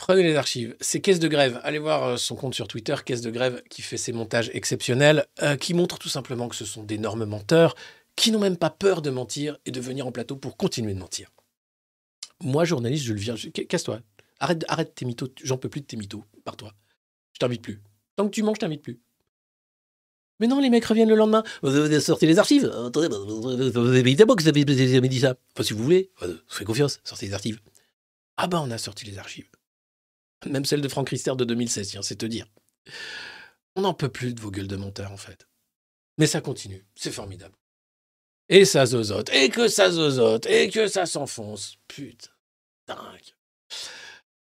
Prenez les archives. C'est Caisse de Grève. Allez voir euh, son compte sur Twitter, Caisse de Grève, qui fait ses montages exceptionnels, euh, qui montrent tout simplement que ce sont d'énormes menteurs, qui n'ont même pas peur de mentir et de venir en plateau pour continuer de mentir. Moi, journaliste, je le viens. Casse-toi. Arrête, arrête tes mythos. J'en peux plus de tes mythos. par toi. Je t'invite plus. Tant que tu manges, je t'invite plus. Mais non, les mecs reviennent le lendemain. Vous avez sorti les archives. Attendez, que vous avez dit ça. Enfin, si vous voulez, faites confiance, sortez les archives. Ah ben, on a sorti les archives. Même celle de Franck Rister de 2016, c'est te dire. On n'en peut plus de vos gueules de monteurs, en fait. Mais ça continue. C'est formidable. Et ça zozote, et que ça zozote, et que ça s'enfonce. Putain, dingue.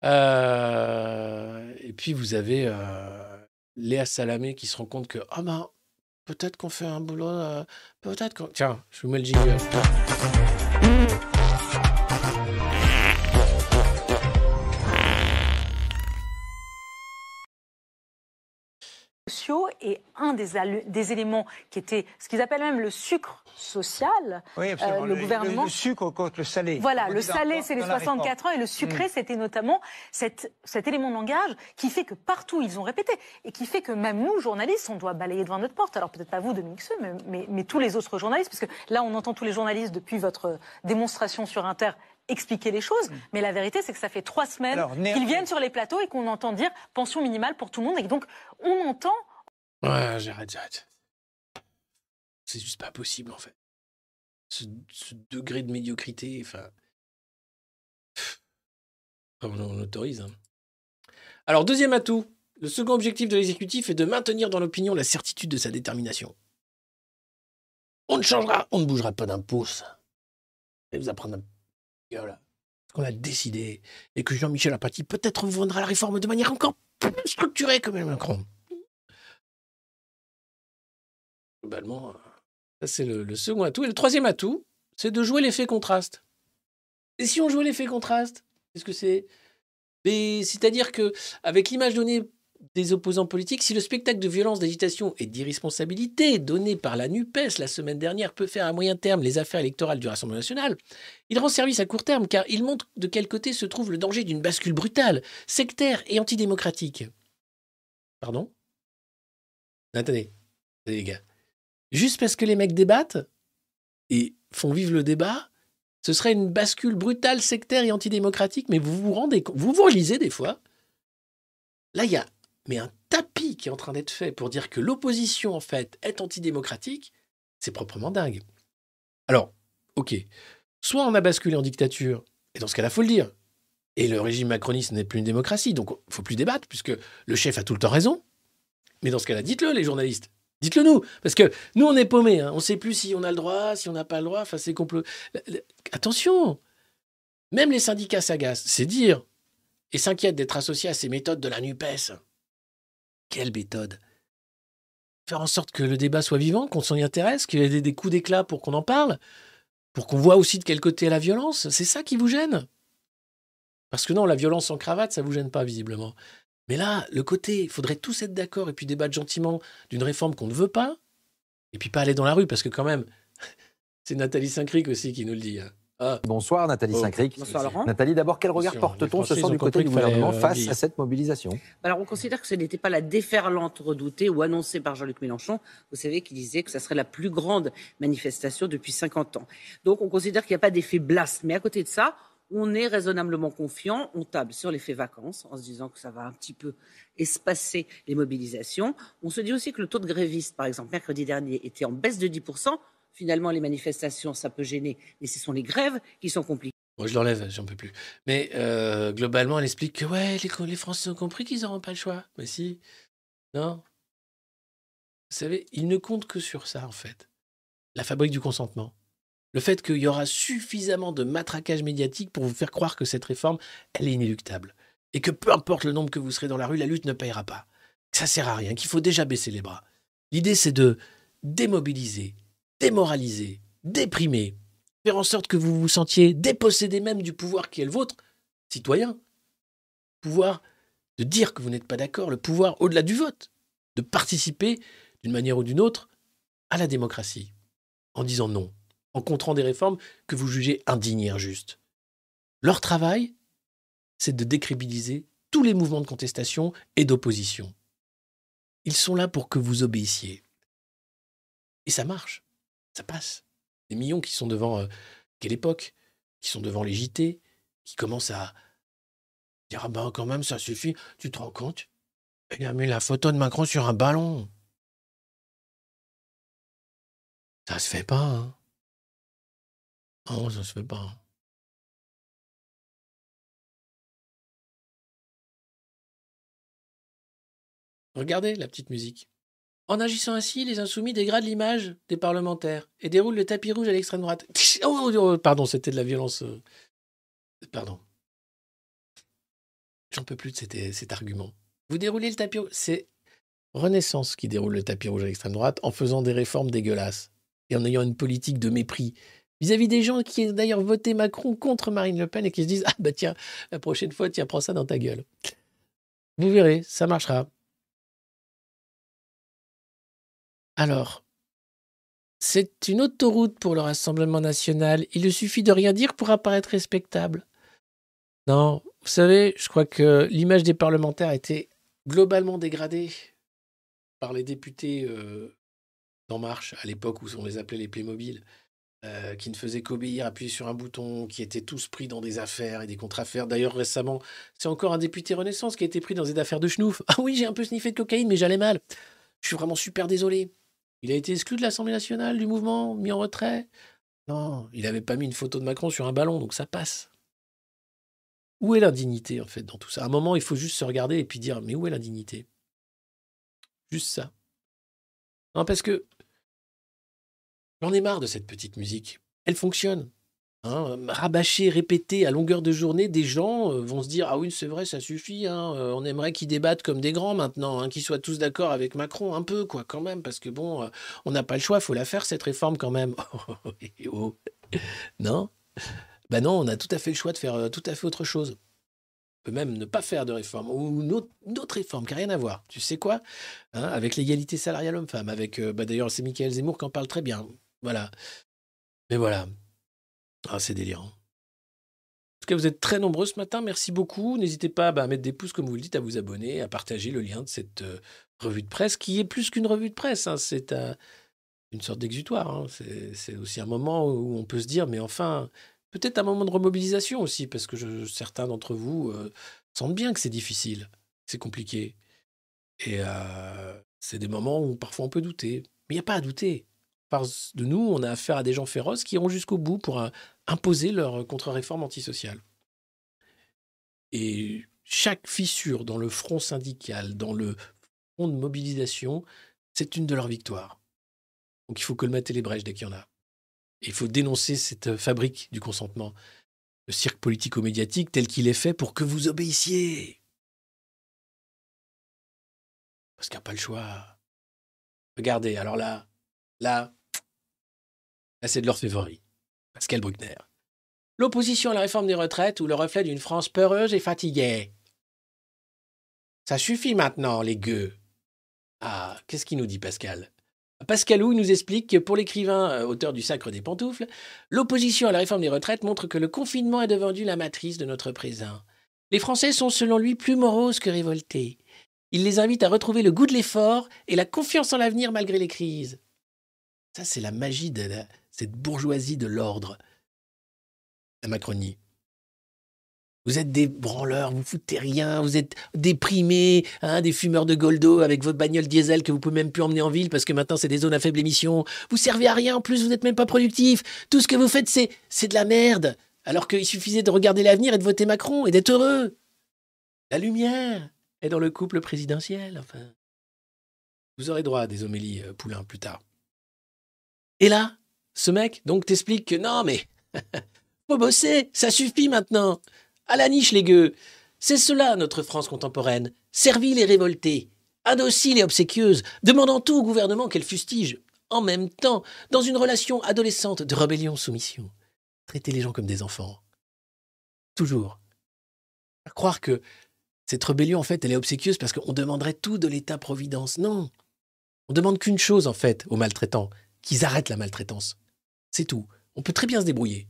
Euh, et puis vous avez euh, Léa Salamé qui se rend compte que, ah ben, peut-être qu'on fait un boulot, euh, peut-être qu'on... Tiens, je vous mets le jingle. Et un des, des, éléments qui était ce qu'ils appellent même le sucre social. Oui, euh, le, gouvernement. Le, sucre contre le salé. Voilà, le salé, c'est les 64 ans et le sucré, mm. c'était notamment cet, cet élément de langage qui fait que partout ils ont répété et qui fait que même nous, journalistes, on doit balayer devant notre porte. Alors peut-être pas vous, Dominique Seux, mais, mais, mais tous les autres journalistes, parce que là, on entend tous les journalistes depuis votre démonstration sur Inter expliquer les choses. Mm. Mais la vérité, c'est que ça fait trois semaines qu'ils viennent sur les plateaux et qu'on entend dire pension minimale pour tout le monde. Et donc, on entend Ouais, j'arrête, j'arrête. C'est juste pas possible, en fait. Ce, degré de médiocrité, enfin. On, autorise. Hein. Alors, deuxième atout. Le second objectif de l'exécutif est de maintenir dans l'opinion la certitude de sa détermination. On ne changera, on ne bougera pas d'un pouce. Et vous apprendre un qu'on a décidé. Et que Jean-Michel Apathy peut-être vendra la réforme de manière encore plus structurée que Macron. globalement, ça c'est le, second atout. Et le troisième atout, c'est de jouer l'effet contraste. Et si on jouait l'effet contraste, qu'est-ce que c'est? C'est-à-dire que avec l'image donnée des opposants politiques, si le spectacle de violence, d'agitation et d'irresponsabilité donné par la NUPES la semaine dernière peut faire à moyen terme les affaires électorales du Rassemblement national, il rend service à court terme car il montre de quel côté se trouve le danger d'une bascule brutale, sectaire et antidémocratique. Pardon? Attendez, les gars. Juste parce que les mecs débattent et font vivre le débat, ce serait une bascule brutale, sectaire et antidémocratique, mais vous vous rendez compte, vous vous relisez des fois. Là, il y a mais un tapis qui est en train d'être fait pour dire que l'opposition, en fait, est antidémocratique, c'est proprement dingue. Alors, ok, soit on a basculé en dictature, et dans ce cas-là, faut le dire, et le régime macroniste n'est plus une démocratie, donc il faut plus débattre, puisque le chef a tout le temps raison. Mais dans ce cas-là, dites-le, les journalistes. Dites-le nous, parce que nous, on est paumés. Hein. On ne sait plus si on a le droit, si on n'a pas le droit. Enfin, c'est complot. Attention Même les syndicats s'agacent, c'est dire, et s'inquiètent d'être associés à ces méthodes de la NUPES. Quelle méthode Faire en sorte que le débat soit vivant, qu'on s'en y intéresse, qu'il y ait des coups d'éclat pour qu'on en parle, pour qu'on voit aussi de quel côté la violence. C'est ça qui vous gêne? Parce que non, la violence en cravate, ça vous gêne pas, visiblement. Mais là, le côté, il faudrait tous être d'accord et puis débattre gentiment d'une réforme qu'on ne veut pas, et puis pas aller dans la rue, parce que quand même, (laughs) c'est Nathalie Saint-Cric aussi qui nous le dit. Hein. Ah. Bonsoir Nathalie oh. Saint-Cric. Bonsoir Laurent. Nathalie, d'abord, quel regard porte-t-on ce soir du côté du gouvernement euh, face à cette mobilisation? Alors on considère que ce n'était pas la déferlante redoutée ou annoncée par Jean-Luc Mélenchon. Vous savez qu'il disait que ça serait la plus grande manifestation depuis 50 ans. Donc on considère qu'il n'y a pas d'effet blast. Mais à côté de ça, on est raisonnablement confiant, on table sur l'effet vacances en se disant que ça va un petit peu espacer les mobilisations. On se dit aussi que le taux de grévistes, par exemple, mercredi dernier, était en baisse de 10%. Finalement, les manifestations, ça peut gêner, mais ce sont les grèves qui sont compliquées. Moi, je l'enlève, j'en peux plus. Mais euh, globalement, elle explique que ouais, les, Français ont compris qu'ils n'auront pas le choix. Mais si, non. Vous savez, ils ne comptent que sur ça, en fait. La fabrique du consentement. Le fait qu'il y aura suffisamment de matraquage médiatique pour vous faire croire que cette réforme, elle est inéluctable. Et que peu importe le nombre que vous serez dans la rue, la lutte ne payera pas. Que ça sert à rien, qu'il faut déjà baisser les bras. L'idée, c'est de démobiliser, démoraliser, déprimer, faire en sorte que vous vous sentiez dépossédé même du pouvoir qui est le vôtre, citoyen. Pouvoir de dire que vous n'êtes pas d'accord, le pouvoir au-delà du vote, de participer d'une manière ou d'une autre à la démocratie, en disant non, en contrant des réformes que vous jugez indignes et injustes. Leur travail, c'est de décrédibiliser tous les mouvements de contestation et d'opposition. Ils sont là pour que vous obéissiez. Et ça marche ça passe. Des millions qui sont devant euh, quelle époque Qui sont devant les JT, qui commencent à dire Ah ben quand même, ça suffit. Tu te rends compte? Il a mis la photo de Macron sur un ballon. Ça se fait pas, hein Non, ça se fait pas. Regardez la petite musique. En agissant ainsi, les insoumis dégradent l'image des parlementaires et déroulent le tapis rouge à l'extrême droite. (laughs) Oh, oh, oh, pardon, c'était de la violence. Euh, pardon. J'en peux plus de cet, argument. Vous déroulez le tapis rouge. C'est Renaissance qui déroule le tapis rouge à l'extrême droite en faisant des réformes dégueulasses et en ayant une politique de mépris vis-à-vis des gens qui ont d'ailleurs voté Macron contre Marine Le Pen et qui se disent Ah bah tiens, la prochaine fois, tiens, prends ça dans ta gueule. Vous verrez, ça marchera. Alors, c'est une autoroute pour le Rassemblement national. Il lui suffit de rien dire pour apparaître respectable. Non, vous savez, je crois que l'image des parlementaires a été globalement dégradée par les députés euh, d'En Marche, à l'époque où on les appelait les Playmobil, euh, qui ne faisaient qu'obéir, appuyer sur un bouton, qui étaient tous pris dans des affaires et des contre-affaires. D'ailleurs, récemment, c'est encore un député Renaissance qui a été pris dans des affaires de schnouf. Ah oui, j'ai un peu sniffé de cocaïne, mais j'allais mal. Je suis vraiment super désolé. Il a été exclu de l'Assemblée nationale, du mouvement, mis en retrait? Non, il n'avait pas mis une photo de Macron sur un ballon, donc ça passe. Où est l'indignité, en fait, dans tout ça? À un moment, il faut juste se regarder et puis dire, mais où est l'indignité? Juste ça. Non, parce que j'en ai marre de cette petite musique. Elle fonctionne. Hein, rabâcher, répéter à longueur de journée, des gens euh, vont se dire Ah oui, c'est vrai, ça suffit. Hein, euh, on aimerait qu'ils débattent comme des grands maintenant, hein, qu'ils soient tous d'accord avec Macron, un peu, quoi, quand même, parce que bon, euh, on n'a pas le choix, il faut la faire, cette réforme, quand même. (laughs) Oh. non? Ben non, on a tout à fait le choix de faire tout à fait autre chose. peut même ne pas faire de réforme, ou une autre, réforme qui n'a rien à voir. Tu sais quoi? Avec l'égalité salariale homme-femme, avec, bah, d'ailleurs, c'est Michael Zemmour qui en parle très bien. Voilà. Mais voilà. Ah, c'est délirant. En tout cas, vous êtes très nombreux ce matin. Merci beaucoup. N'hésitez pas bah, à mettre des pouces, comme vous le dites, à vous abonner, à partager le lien de cette euh, revue de presse, qui est plus qu'une revue de presse. Hein. C'est une sorte d'exutoire. Hein. C'est aussi un moment où on peut se dire, mais enfin, Peut-être un moment de remobilisation aussi, parce que certains d'entre vous euh, sentent bien que c'est difficile, c'est compliqué. Et euh, c'est des moments où parfois on peut douter. Mais il n'y a pas à douter. Parce de nous, on a affaire à des gens féroces qui iront jusqu'au bout pour euh, imposer leur contre-réforme antisociale. Et chaque fissure dans le front syndical, dans le front de mobilisation, c'est une de leurs victoires. Donc il faut colmater les brèches dès qu'il y en a. Il faut dénoncer cette euh, fabrique du consentement, le cirque politico-médiatique tel qu'il est fait pour que vous obéissiez. Parce qu'il n'y a pas le choix. Regardez, alors là, là, là c'est de l'orfèvrerie. Pascal Bruckner. L'opposition à la réforme des retraites ou le reflet d'une France peureuse et fatiguée. Ça suffit maintenant, les gueux. Ah, qu'est-ce qu'il nous dit Pascal? Pascalou nous explique que pour l'écrivain euh, auteur du Sacre des pantoufles, l'opposition à la réforme des retraites montre que le confinement est devenu la matrice de notre présent. Les Français sont selon lui plus moroses que révoltés. Il les invite à retrouver le goût de l'effort et la confiance en l'avenir malgré les crises. Ça, c'est la magie de cette bourgeoisie de l'ordre, la Macronie. Vous êtes des branleurs, vous foutez rien, vous êtes déprimés, hein, des fumeurs de Goldo avec votre bagnole diesel que vous pouvez même plus emmener en ville parce que maintenant c'est des zones à faible émission. Vous servez à rien, en plus vous n'êtes même pas productif. Tout ce que vous faites c'est de la merde. Alors qu'il suffisait de regarder l'avenir et de voter Macron et d'être heureux. La lumière est dans le couple présidentiel, enfin. Vous aurez droit à des homélies euh, poulains plus tard. Et là, ce mec donc t'explique que non mais (laughs) faut bosser, ça suffit maintenant. À la niche, les gueux C'est cela, notre France contemporaine. Servile et révoltée, adocile et obséquieuse, demandant tout au gouvernement qu'elle fustige. En même temps, dans une relation adolescente de rébellion-soumission. Traiter les gens comme des enfants. Toujours. À croire que cette rébellion, en fait, elle est obséquieuse parce qu'on demanderait tout de l'État-providence. Non. On demande qu'une chose, en fait, aux maltraitants qu'ils arrêtent la maltraitance. C'est tout. On peut très bien se débrouiller.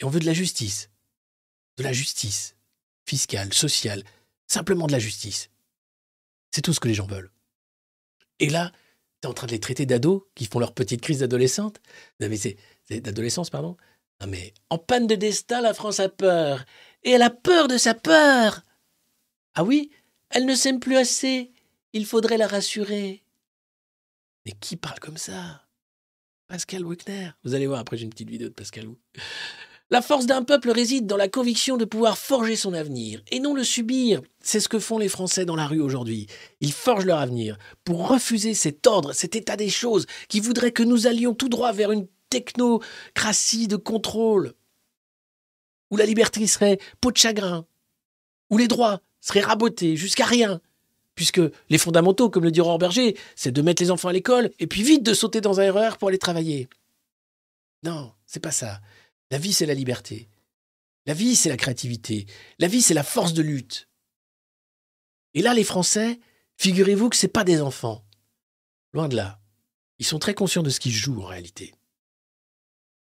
Et on veut de la justice de la justice, fiscale, sociale, simplement de la justice. C'est tout ce que les gens veulent. Et là, tu es en train de les traiter d'ados qui font leur petite crise d'adolescente. D'adolescence, pardon. Non mais, en panne de destin, la France a peur. Et elle a peur de sa peur. Ah oui, elle ne s'aime plus assez. Il faudrait la rassurer. Mais qui parle comme ça? Pascal Wegner. Vous allez voir, après j'ai une petite vidéo de Pascal la force d'un peuple réside dans la conviction de pouvoir forger son avenir et non le subir. C'est ce que font les Français dans la rue aujourd'hui. Ils forgent leur avenir pour refuser cet ordre, cet état des choses qui voudrait que nous allions tout droit vers une technocratie de contrôle, où la liberté serait peau de chagrin, où les droits seraient rabotés jusqu'à rien, puisque les fondamentaux, comme le dit Aurore Berger, c'est de mettre les enfants à l'école et puis vite de sauter dans un RER pour aller travailler. Non, c'est pas ça. La vie, c'est la liberté. La vie, c'est la créativité. La vie, c'est la force de lutte. Et là, les Français, figurez-vous que ce pas des enfants. Loin de là. Ils sont très conscients de ce qu'ils jouent en réalité.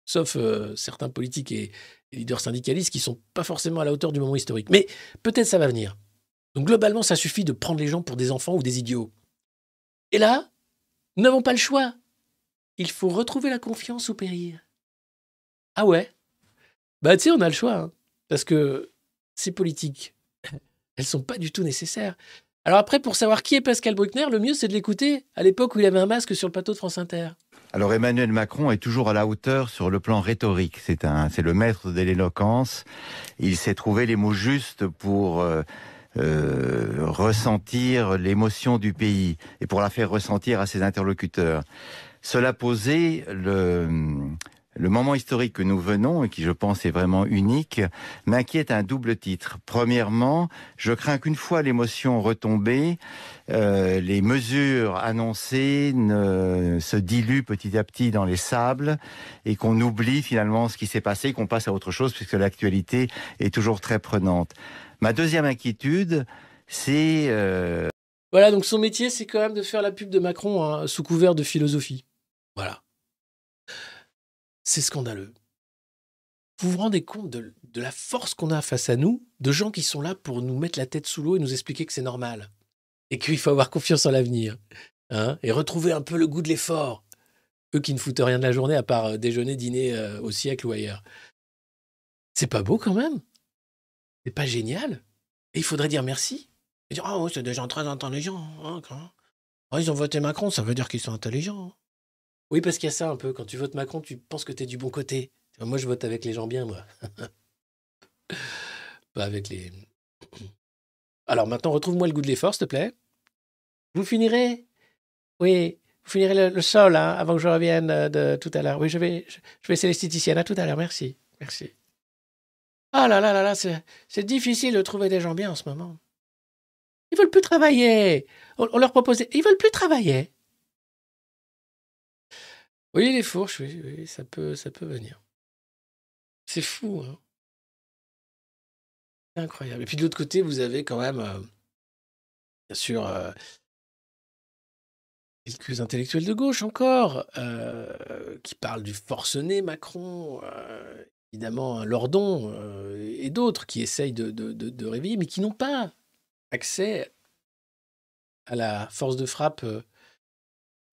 Sauf euh, certains politiques et, leaders syndicalistes qui ne sont pas forcément à la hauteur du moment historique. Mais peut-être ça va venir. Donc globalement, ça suffit de prendre les gens pour des enfants ou des idiots. Et là, nous n'avons pas le choix. Il faut retrouver la confiance ou périr. Ah ouais? Bah tu sais, on a le choix. Hein. parce que ces politiques, (laughs) elles sont pas du tout nécessaires. Alors après, pour savoir qui est Pascal Bruckner, le mieux c'est de l'écouter à l'époque où il avait un masque sur le plateau de France Inter. Alors Emmanuel Macron est toujours à la hauteur sur le plan rhétorique. C'est un, c'est le maître de l'éloquence. Il sait trouver les mots justes pour euh, euh, ressentir l'émotion du pays et pour la faire ressentir à ses interlocuteurs. Cela posé, le, le moment historique que nous venons, et qui je pense est vraiment unique, m'inquiète un double titre. Premièrement, je crains qu'une fois l'émotion retombée, euh, les mesures annoncées ne se diluent petit à petit dans les sables et qu'on oublie finalement ce qui s'est passé, qu'on passe à autre chose puisque l'actualité est toujours très prenante. Ma deuxième inquiétude, c'est... euh, Voilà, donc son métier, c'est quand même de faire la pub de Macron hein, sous couvert de philosophie. Voilà. C'est scandaleux. Vous vous rendez compte de, la force qu'on a face à nous, de gens qui sont là pour nous mettre la tête sous l'eau et nous expliquer que c'est normal et qu'il faut avoir confiance en l'avenir hein, et retrouver un peu le goût de l'effort. Eux qui ne foutent rien de la journée à part euh, déjeuner, dîner euh, au siècle ou ailleurs. C'est pas beau quand même C'est pas génial Et il faudrait dire merci. Oui, c'est des gens très intelligents. hein, Ah, ils ont voté Macron, ça veut dire qu'ils sont intelligents. Oui, parce qu'il y a ça un peu. Quand tu votes Macron, tu penses que tu es du bon côté. Moi, je vote avec les gens bien, moi. (laughs) Pas avec les. (clears throat) Alors maintenant, retrouve-moi le goût de l'effort, s'il te plaît. Vous finirez Oui, vous finirez le, sol hein, avant que je revienne euh, de tout à l'heure. Oui, je vais, je, vais. À tout à l'heure, merci. Merci. Ah là là là là, c'est difficile de trouver des gens bien en ce moment. Ils veulent plus travailler. On, leur proposait. Ils veulent plus travailler. Oui, les fourches, oui, ça peut, venir. C'est fou, hein. C'est incroyable. Et puis de l'autre côté, vous avez quand même, euh, bien sûr, euh, quelques intellectuels de gauche encore, euh, qui parlent du forcené Macron, euh, évidemment un Lordon euh, et d'autres qui essayent de, réveiller, mais qui n'ont pas accès à la force de frappe euh,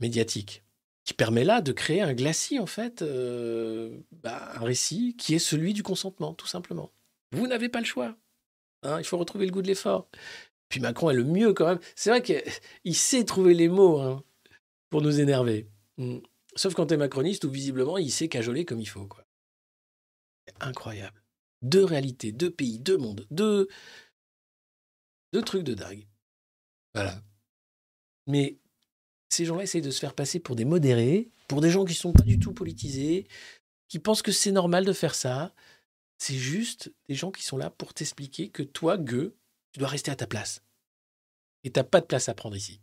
médiatique, qui permet là de créer un glacis, en fait, euh, bah, un récit qui est celui du consentement, tout simplement. Vous n'avez pas le choix. hein, il faut retrouver le goût de l'effort. Puis Macron est le mieux quand même. C'est vrai qu'il sait trouver les mots hein, pour nous énerver. Mm. Sauf quand tu es macroniste où visiblement il sait cajoler comme il faut. quoi. Incroyable. Deux réalités, deux pays, deux mondes, deux, deux trucs de dingue. Voilà. Mais ces gens-là essayent de se faire passer pour des modérés, pour des gens qui sont pas du tout politisés, qui pensent que c'est normal de faire ça. C'est juste des gens qui sont là pour t'expliquer que toi, gueux, tu dois rester à ta place. Et t'as pas de place à prendre ici.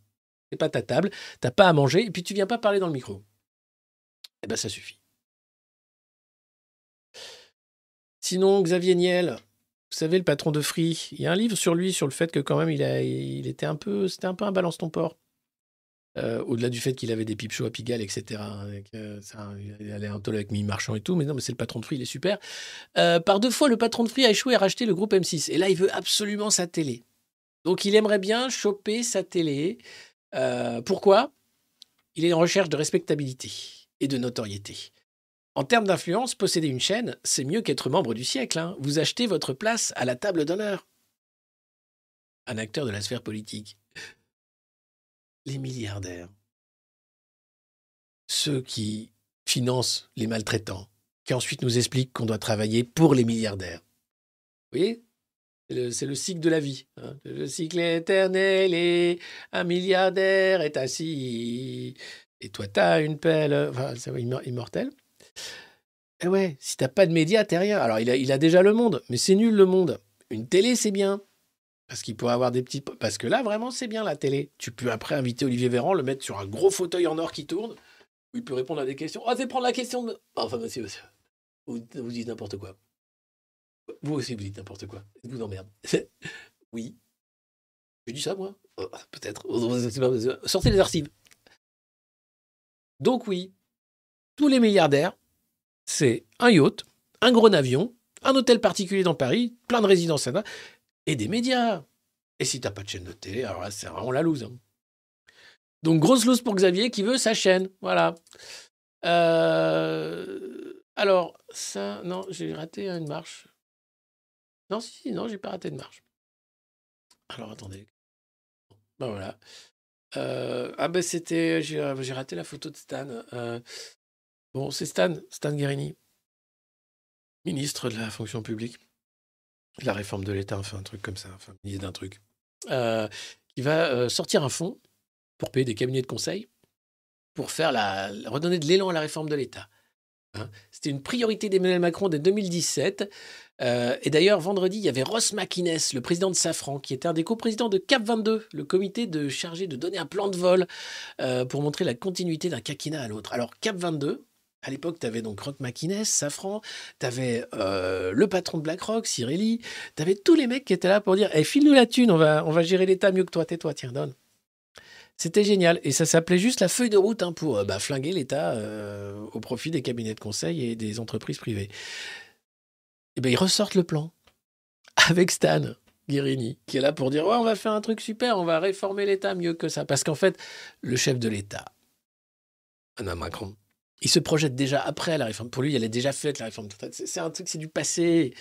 C'est pas ta table, t'as pas à manger, et puis tu viens pas parler dans le micro. Eh ben ça suffit. Sinon, Xavier Niel, vous savez, le patron de Free, il y a un livre sur lui, sur le fait que quand même il, a, il était un peu, c'était un peu un balance ton port. Euh, Au-delà du fait qu'il avait des pipe shows à Pigalle, etc. euh, ça, il allait un tol avec Mimi Marchand et tout, mais non, mais c'est le patron de Free, il est super. Euh, par deux fois, le patron de Free a échoué à racheter le groupe M6. Et là, il veut absolument sa télé. Donc, il aimerait bien choper sa télé. Euh, pourquoi? Il est en recherche de respectabilité et de notoriété. En termes d'influence, posséder une chaîne, c'est mieux qu'être membre du siècle. hein. Vous achetez votre place à la table d'honneur. Un acteur de la sphère politique. Les milliardaires. Ceux qui financent les maltraitants, qui ensuite nous expliquent qu'on doit travailler pour les milliardaires. Vous voyez? C'est le, cycle de la vie. hein. Le cycle éternel et un milliardaire est assis. Et toi, t'as une pelle. C'est immor- immortel. Eh ouais, si t'as pas de médias, t'es rien. Alors, il a, déjà le monde, mais c'est nul le monde. Une télé, c'est bien. Parce qu'il pourrait avoir des petits. Parce que là, vraiment, c'est bien la télé. Tu peux après inviter Olivier Véran, le mettre sur un gros fauteuil en or qui tourne, où il peut répondre à des questions. Oh, c'est prendre la question de. Enfin, monsieur, monsieur. Vous, vous dites n'importe quoi. Vous aussi, vous dites n'importe quoi. (laughs) Je vous emmerde. oui. J'ai dit ça, moi Oh, Peut-être. Pas- Sortez les archives. Donc, oui, tous les milliardaires, c'est un yacht, un gros avion, un hôtel particulier dans Paris, plein de résidences et des médias. Et si t'as pas de chaîne de télé, alors là, c'est vraiment la loose. hein. Donc, grosse loose pour Xavier qui veut sa chaîne. Voilà. Euh, Alors, ça, non, j'ai raté une marche. Non, si, si, non, j'ai pas raté de marche. Alors, attendez. Ben voilà. Euh, ah ben c'était, j'ai j'ai raté la photo de Stan. Euh, bon, c'est Stan, Stan Guerini, ministre de la fonction publique, de la réforme de l'État, enfin un truc comme ça, enfin ministre d'un truc, euh, qui va euh, sortir un fonds pour payer des cabinets de conseil pour faire la, redonner de l'élan à la réforme de l'État. Hein. C'était une priorité d'Emmanuel Macron dès 2017. Euh, et d'ailleurs, vendredi, il y avait Ross McInnes, le président de Safran, qui était un des coprésidents de CAP 22, le comité de chargé de donner un plan de vol pour montrer la continuité d'un quinquennat à l'autre. Alors, CAP 22, À l'époque, tu avais donc Rock McInnes, Safran, tu avais euh, le patron de BlackRock, Cirelli, tu avais tous les mecs qui étaient là pour dire hey, file-nous la thune, on va, on va gérer l'État mieux que toi, tais-toi, tiens, donne. C'était génial. Et ça s'appelait juste la feuille de route hein, pour euh, bah, flinguer l'État euh, au profit des cabinets de conseil et des entreprises privées. Et bien, ils ressortent le plan avec Stan Guérini, qui est là pour dire ouais, on va faire un truc super, on va réformer l'État mieux que ça. Parce qu'en fait, le chef de l'État, Anna Macron, il se projette déjà après la réforme. Pour lui, elle est déjà faite, la réforme. C'est un truc, c'est du passé.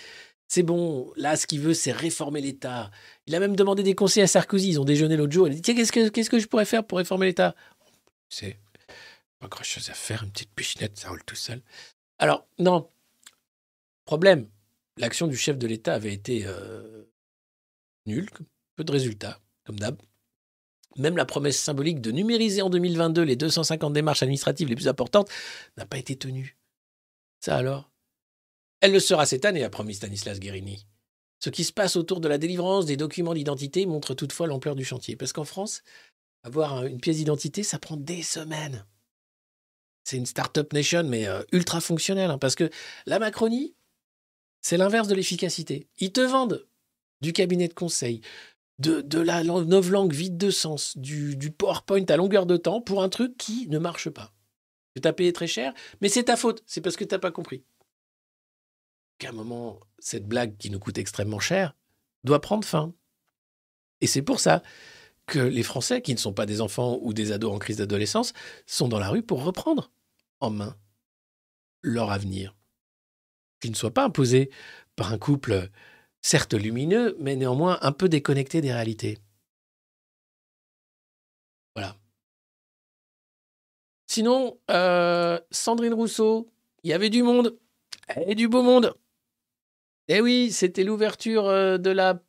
C'est bon. Là, ce qu'il veut, c'est réformer l'État. Il a même demandé des conseils à Sarkozy. Ils ont déjeuné l'autre jour. Il a dit Tiens, qu'est-ce que, je pourrais faire pour réformer l'État? C'est pas grand chose à faire. Une petite pichenette, ça roule tout seul. Alors, non. Problème. L'action du chef de l'État avait été euh, nulle. Peu de résultats, comme d'hab. Même la promesse symbolique de numériser en 2022 les 250 démarches administratives les plus importantes n'a pas été tenue. Ça alors? Elle le sera cette année, a promis Stanislas Guérini. Ce qui se passe autour de la délivrance des documents d'identité montre toutefois l'ampleur du chantier. Parce qu'en France, avoir une pièce d'identité, ça prend des semaines. C'est une start-up nation, mais euh, ultra fonctionnelle. Hein, parce que la Macronie, c'est l'inverse de l'efficacité. Ils te vendent du cabinet de conseil, de, la novlangue vide de sens, du, du, PowerPoint à longueur de temps pour un truc qui ne marche pas. Tu as payé très cher, mais c'est ta faute, c'est parce que tu n'as pas compris. Qu'à un moment, cette blague qui nous coûte extrêmement cher doit prendre fin. Et c'est pour ça que les Français, qui ne sont pas des enfants ou des ados en crise d'adolescence, sont dans la rue pour reprendre en main leur avenir. Qu'il ne soit pas imposé par un couple certes lumineux, mais néanmoins un peu déconnecté des réalités. Voilà. Sinon, euh, Sandrine Rousseau, il y avait du monde, et du beau monde. Eh oui, c'était l'ouverture euh, de la,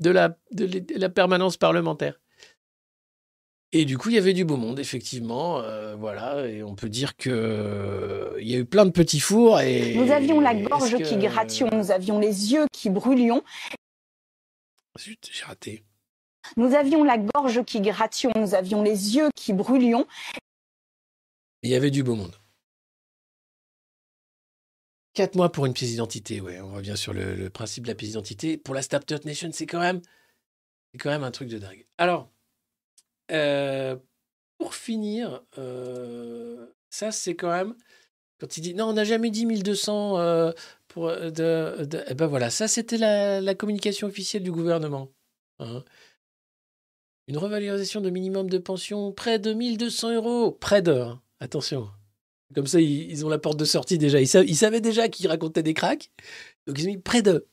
de, la, de la permanence parlementaire. Et du coup, il y avait du beau monde, effectivement. Euh, voilà, et on peut dire que euh, il y a eu plein de petits fours. Et nous avions la gorge qui grations, nous avions les yeux qui brûlions. Zut, j'ai raté. Nous avions la gorge qui grations, nous avions les yeux qui brûlions. Il y avait du beau monde. Quatre mois pour une pièce d'identité, ouais. On revient sur le, principe de la pièce d'identité. Pour la Startup Nation, c'est quand même, c'est quand même un truc de dingue. Alors. Euh, pour finir, euh, ça c'est quand même quand il dit non, on n'a jamais dit 1200 euh, pour de, eh ben voilà, ça c'était la, communication officielle du gouvernement. Hein. Une revalorisation de minimum de pension près de 1200 euros, près de, hein, attention. Comme ça, ils, ont la porte de sortie déjà. Ils, ils savaient déjà qu'ils racontaient des cracks, donc ils ont mis près de.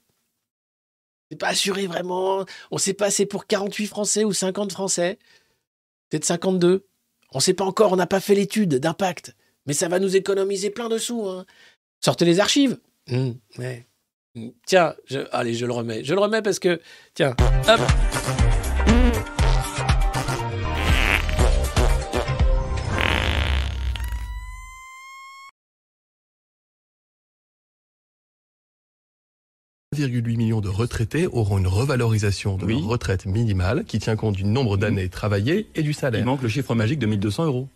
C'est pas assuré vraiment. On sait pas c'est pour 48 Français ou 50 Français peut-être 52. On ne sait pas encore, on n'a pas fait l'étude d'impact. Mais ça va nous économiser plein de sous. Hein. Sortez les archives. Mmh, mmh. Tiens, allez, je le remets. Je le remets parce que, tiens, hop. 1,8 million de retraités auront une revalorisation de leur retraite minimale qui tient compte du nombre d'années travaillées et du salaire. Il manque le chiffre magique de 1200 euros.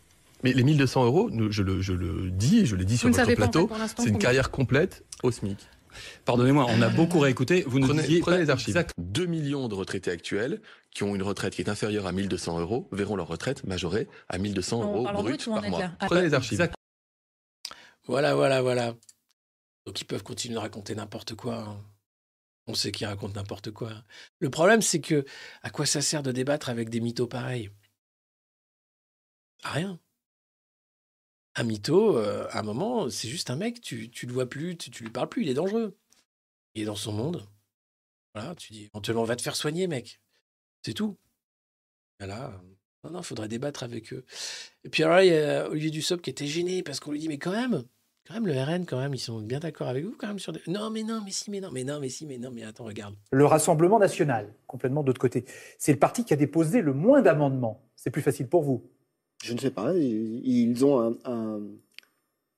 Mais les 1200 euros, je le, je le dis je l'ai dit sur votre plateau, c'est une carrière complète au SMIC. Pardonnez-moi, on a beaucoup réécouté. Vous nous prenez, disiez prenez les archives. 2 millions de retraités actuels qui ont une retraite qui est inférieure à 1200 euros verront leur retraite majorée à 1200 euros brut par mois. Prenez les archives. Voilà, voilà, voilà. Donc ils peuvent continuer de raconter n'importe quoi. Hein. On sait qu'ils racontent n'importe quoi. Le problème, c'est que à quoi ça sert de débattre avec des mythos pareils? Rien. Un mytho, euh, à un moment, c'est juste un mec, tu, tu le vois plus, tu, tu lui parles plus, il est dangereux. Il est dans son monde. Voilà, tu dis éventuellement, on va te faire soigner, mec. C'est tout. Voilà. Non, non, faudrait débattre avec eux. Et puis alors il y a Olivier Dussopt qui était gêné parce qu'on lui dit, mais quand même, quand même, le RN, quand même, ils sont bien d'accord avec vous, quand même, sur des... Non, mais non, mais si, mais non, mais non, mais si, mais non, mais attends, regarde. Le Rassemblement national, complètement d'autre côté. C'est le parti qui a déposé le moins d'amendements. C'est plus facile pour vous Je ne sais pas. Ils ont un.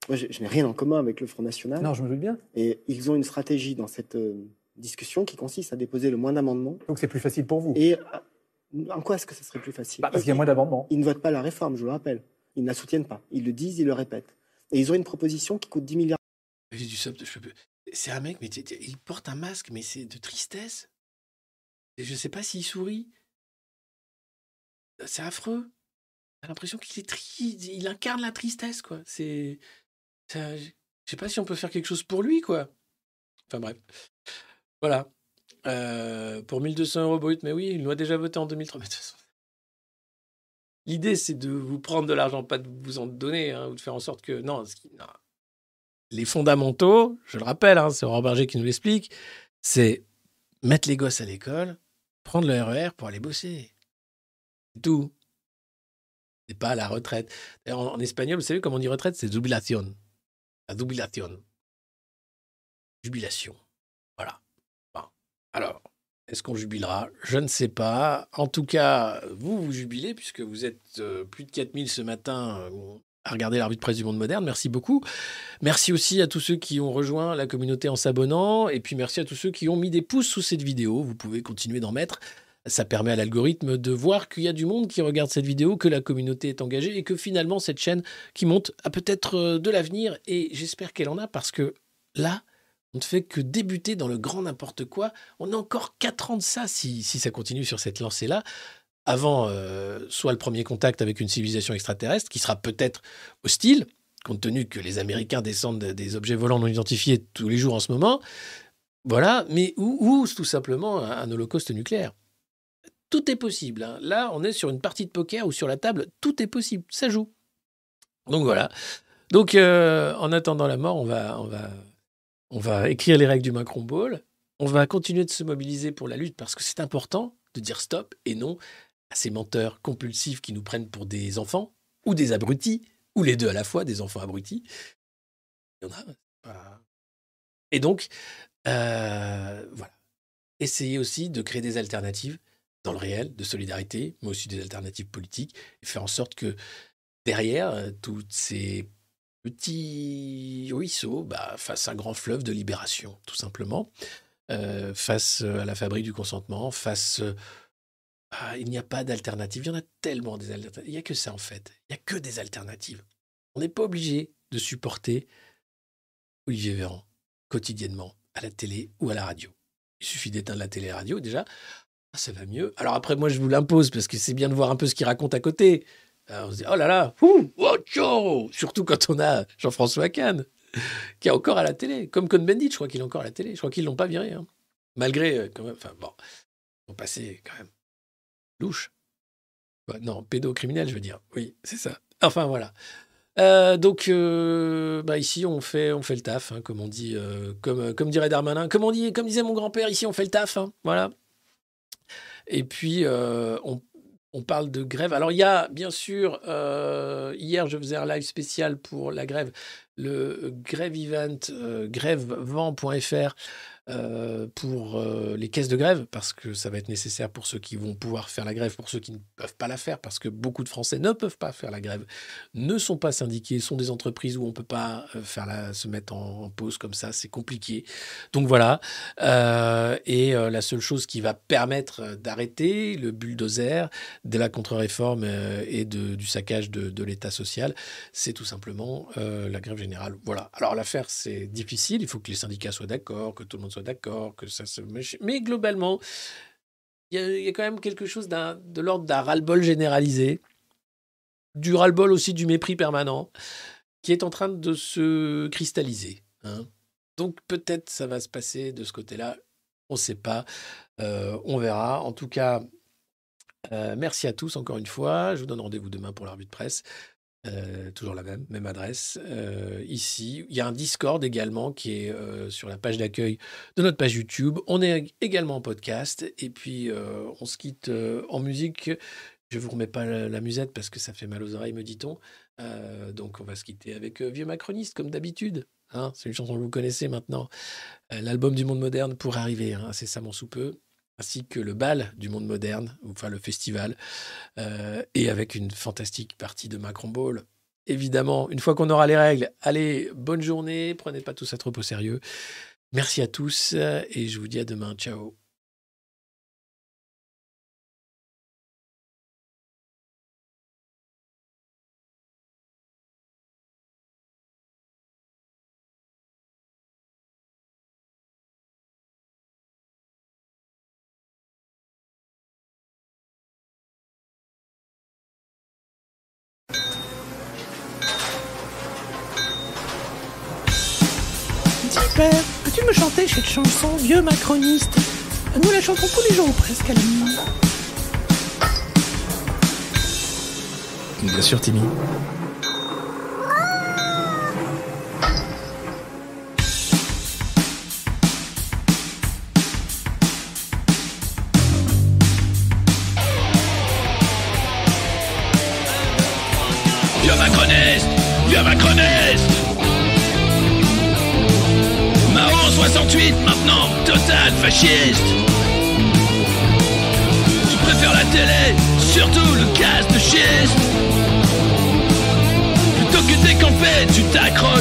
Moi, je, n'ai rien en commun avec le Front National. Non, je me doute bien. Et ils ont une stratégie dans cette euh, discussion qui consiste à déposer le moins d'amendements. Donc c'est plus facile pour vous Et euh, en quoi est-ce que ça serait plus facile? Bah, Parce qu'il y a moins d'amendements. Ils ne votent pas la réforme, je le rappelle. Ils ne la soutiennent pas. Ils le disent, ils le répètent. Et ils ont une proposition qui coûte 10 milliards. C'est un mec, mais il porte un masque, mais c'est de tristesse. Et je sais pas s'il sourit. C'est affreux. T'as l'impression qu'il est triste. Il incarne la tristesse, quoi. C'est. Je sais pas si on peut faire quelque chose pour lui, quoi. Enfin bref. Voilà. Euh, pour 1200 euros brut, mais oui, il l'a déjà voté en 2003. Mais de L'idée, c'est de vous prendre de l'argent, pas de vous en donner, hein, ou de faire en sorte que. Non, qui- les fondamentaux, je le rappelle, hein, c'est Aurore Berger qui nous l'explique, c'est mettre les gosses à l'école, prendre le RER pour aller bosser. C'est tout. C'est pas la retraite. En, en espagnol, vous savez comment on dit retraite? C'est jubilación. La jubilación. Jubilation. Voilà. Alors, est-ce qu'on jubilera? Je ne sais pas. En tout cas, vous, vous jubilez, puisque vous êtes euh, plus de 4000 ce matin euh, à regarder la de presse du monde moderne. Merci beaucoup. Merci aussi à tous ceux qui ont rejoint la communauté en s'abonnant. Et puis merci à tous ceux qui ont mis des pouces sous cette vidéo. Vous pouvez continuer d'en mettre. Ça permet à l'algorithme de voir qu'il y a du monde qui regarde cette vidéo, que la communauté est engagée et que finalement cette chaîne qui monte a peut-être euh, de l'avenir. Et j'espère qu'elle en a parce que là, on ne fait que débuter dans le grand n'importe quoi. On a encore 4 ans de ça si, ça continue sur cette lancée-là. Avant, euh, soit le premier contact avec une civilisation extraterrestre, qui sera peut-être hostile, compte tenu que les Américains descendent de- des objets volants non identifiés tous les jours en ce moment. Voilà, mais ou, ou tout simplement un, holocauste nucléaire. Tout est possible. hein. Là, on est sur une partie de poker ou sur la table, tout est possible, ça joue. Donc voilà. Donc euh, en attendant la mort, on va, on va écrire les règles du Macron Ball. On va continuer de se mobiliser pour la lutte parce que c'est important de dire stop et non à ces menteurs compulsifs qui nous prennent pour des enfants ou des abrutis ou les deux à la fois, des enfants abrutis. Il y en a. Et donc, euh, voilà. Essayez aussi de créer des alternatives dans le réel, de solidarité, mais aussi des alternatives politiques, et faire en sorte que derrière euh, tous ces petits ruisseaux bah, fassent un grand fleuve de libération, tout simplement, euh, face euh, à la fabrique du consentement, face... ah, il n'y a pas d'alternative. Il y en a tellement des alternatives. Il n'y a que ça, en fait. Il n'y a que des alternatives. On n'est pas obligé de supporter Olivier Véran quotidiennement à la télé ou à la radio. Il suffit d'éteindre la télé et la radio, déjà, ah, ça va mieux. Alors après, moi, je vous l'impose parce que c'est bien de voir un peu ce qu'il raconte à côté. Alors, on se dit, oh là là, ouh, oh, surtout quand on a Jean-François Kahn, qui est encore à la télé. Comme Cohn-Bendit, je crois qu'il est encore à la télé. Je crois qu'ils l'ont pas viré. hein. Malgré, euh, enfin bon, ils passé quand même louche. Ouais, non, pédocriminel, je veux dire. Oui, c'est ça. Enfin, voilà. Euh, donc, euh, bah, ici, on fait, on fait le taf, hein, comme on dit, comme, dirait Darmanin, comme, on dit, comme disait mon grand-père, ici, on fait le taf. hein, voilà. Et puis, on, on parle de grève. Alors, il y a, bien sûr, euh, hier, je faisais un live spécial pour la grève, le grève event, euh, grèvevent.fr. euh, pour euh, les caisses de grève, parce que ça va être nécessaire pour ceux qui vont pouvoir faire la grève, pour ceux qui ne peuvent pas la faire, parce que beaucoup de Français ne peuvent pas faire la grève, ne sont pas syndiqués, sont des entreprises où on ne peut pas euh, faire la, se mettre en, pause comme ça, c'est compliqué. Donc voilà. Et la seule chose qui va permettre d'arrêter le bulldozer de la contre-réforme et de, du saccage de, de l'État social, c'est tout simplement la grève générale. Voilà. Alors l'affaire, c'est difficile, il faut que les syndicats soient d'accord, que tout le monde d'accord, que ça se... Mais globalement, il y, a- quand même quelque chose d'un- de l'ordre d'un ras-le-bol généralisé, du ras-le-bol aussi du mépris permanent, qui est en train de se cristalliser. hein. Donc peut-être ça va se passer de ce côté-là, on ne sait pas, Euh, on verra. En tout cas, euh, merci à tous encore une fois. Je vous donne rendez-vous demain pour la revue de presse. Euh, toujours la même, même adresse. Euh, ici, il y a un Discord également qui est euh, sur la page d'accueil de notre page YouTube. On est également en podcast. Et puis, on se quitte en musique. Je vous remets pas la, musette parce que ça fait mal aux oreilles, me dit-on. Donc, on va se quitter avec Vieux Macroniste, comme d'habitude. Hein, c'est une chanson que vous connaissez maintenant. L'album du monde moderne pour arriver, hein, c'est ça mon sous peu ainsi que le bal du monde moderne, enfin le festival, euh, et avec une fantastique partie de Macron Ball. Évidemment, une fois qu'on aura les règles, allez, bonne journée, prenez pas tout ça trop au sérieux. Merci à tous euh, et je vous dis à demain. Ciao. plaît, peux-tu me chanter cette chanson, vieux macroniste? Nous la chantons tous les jours presque à la nuit. Bien sûr, Timmy. fascistes Qui préfèrent la télé, surtout le casse de schiste Plutôt que décamper, tu t'accroches.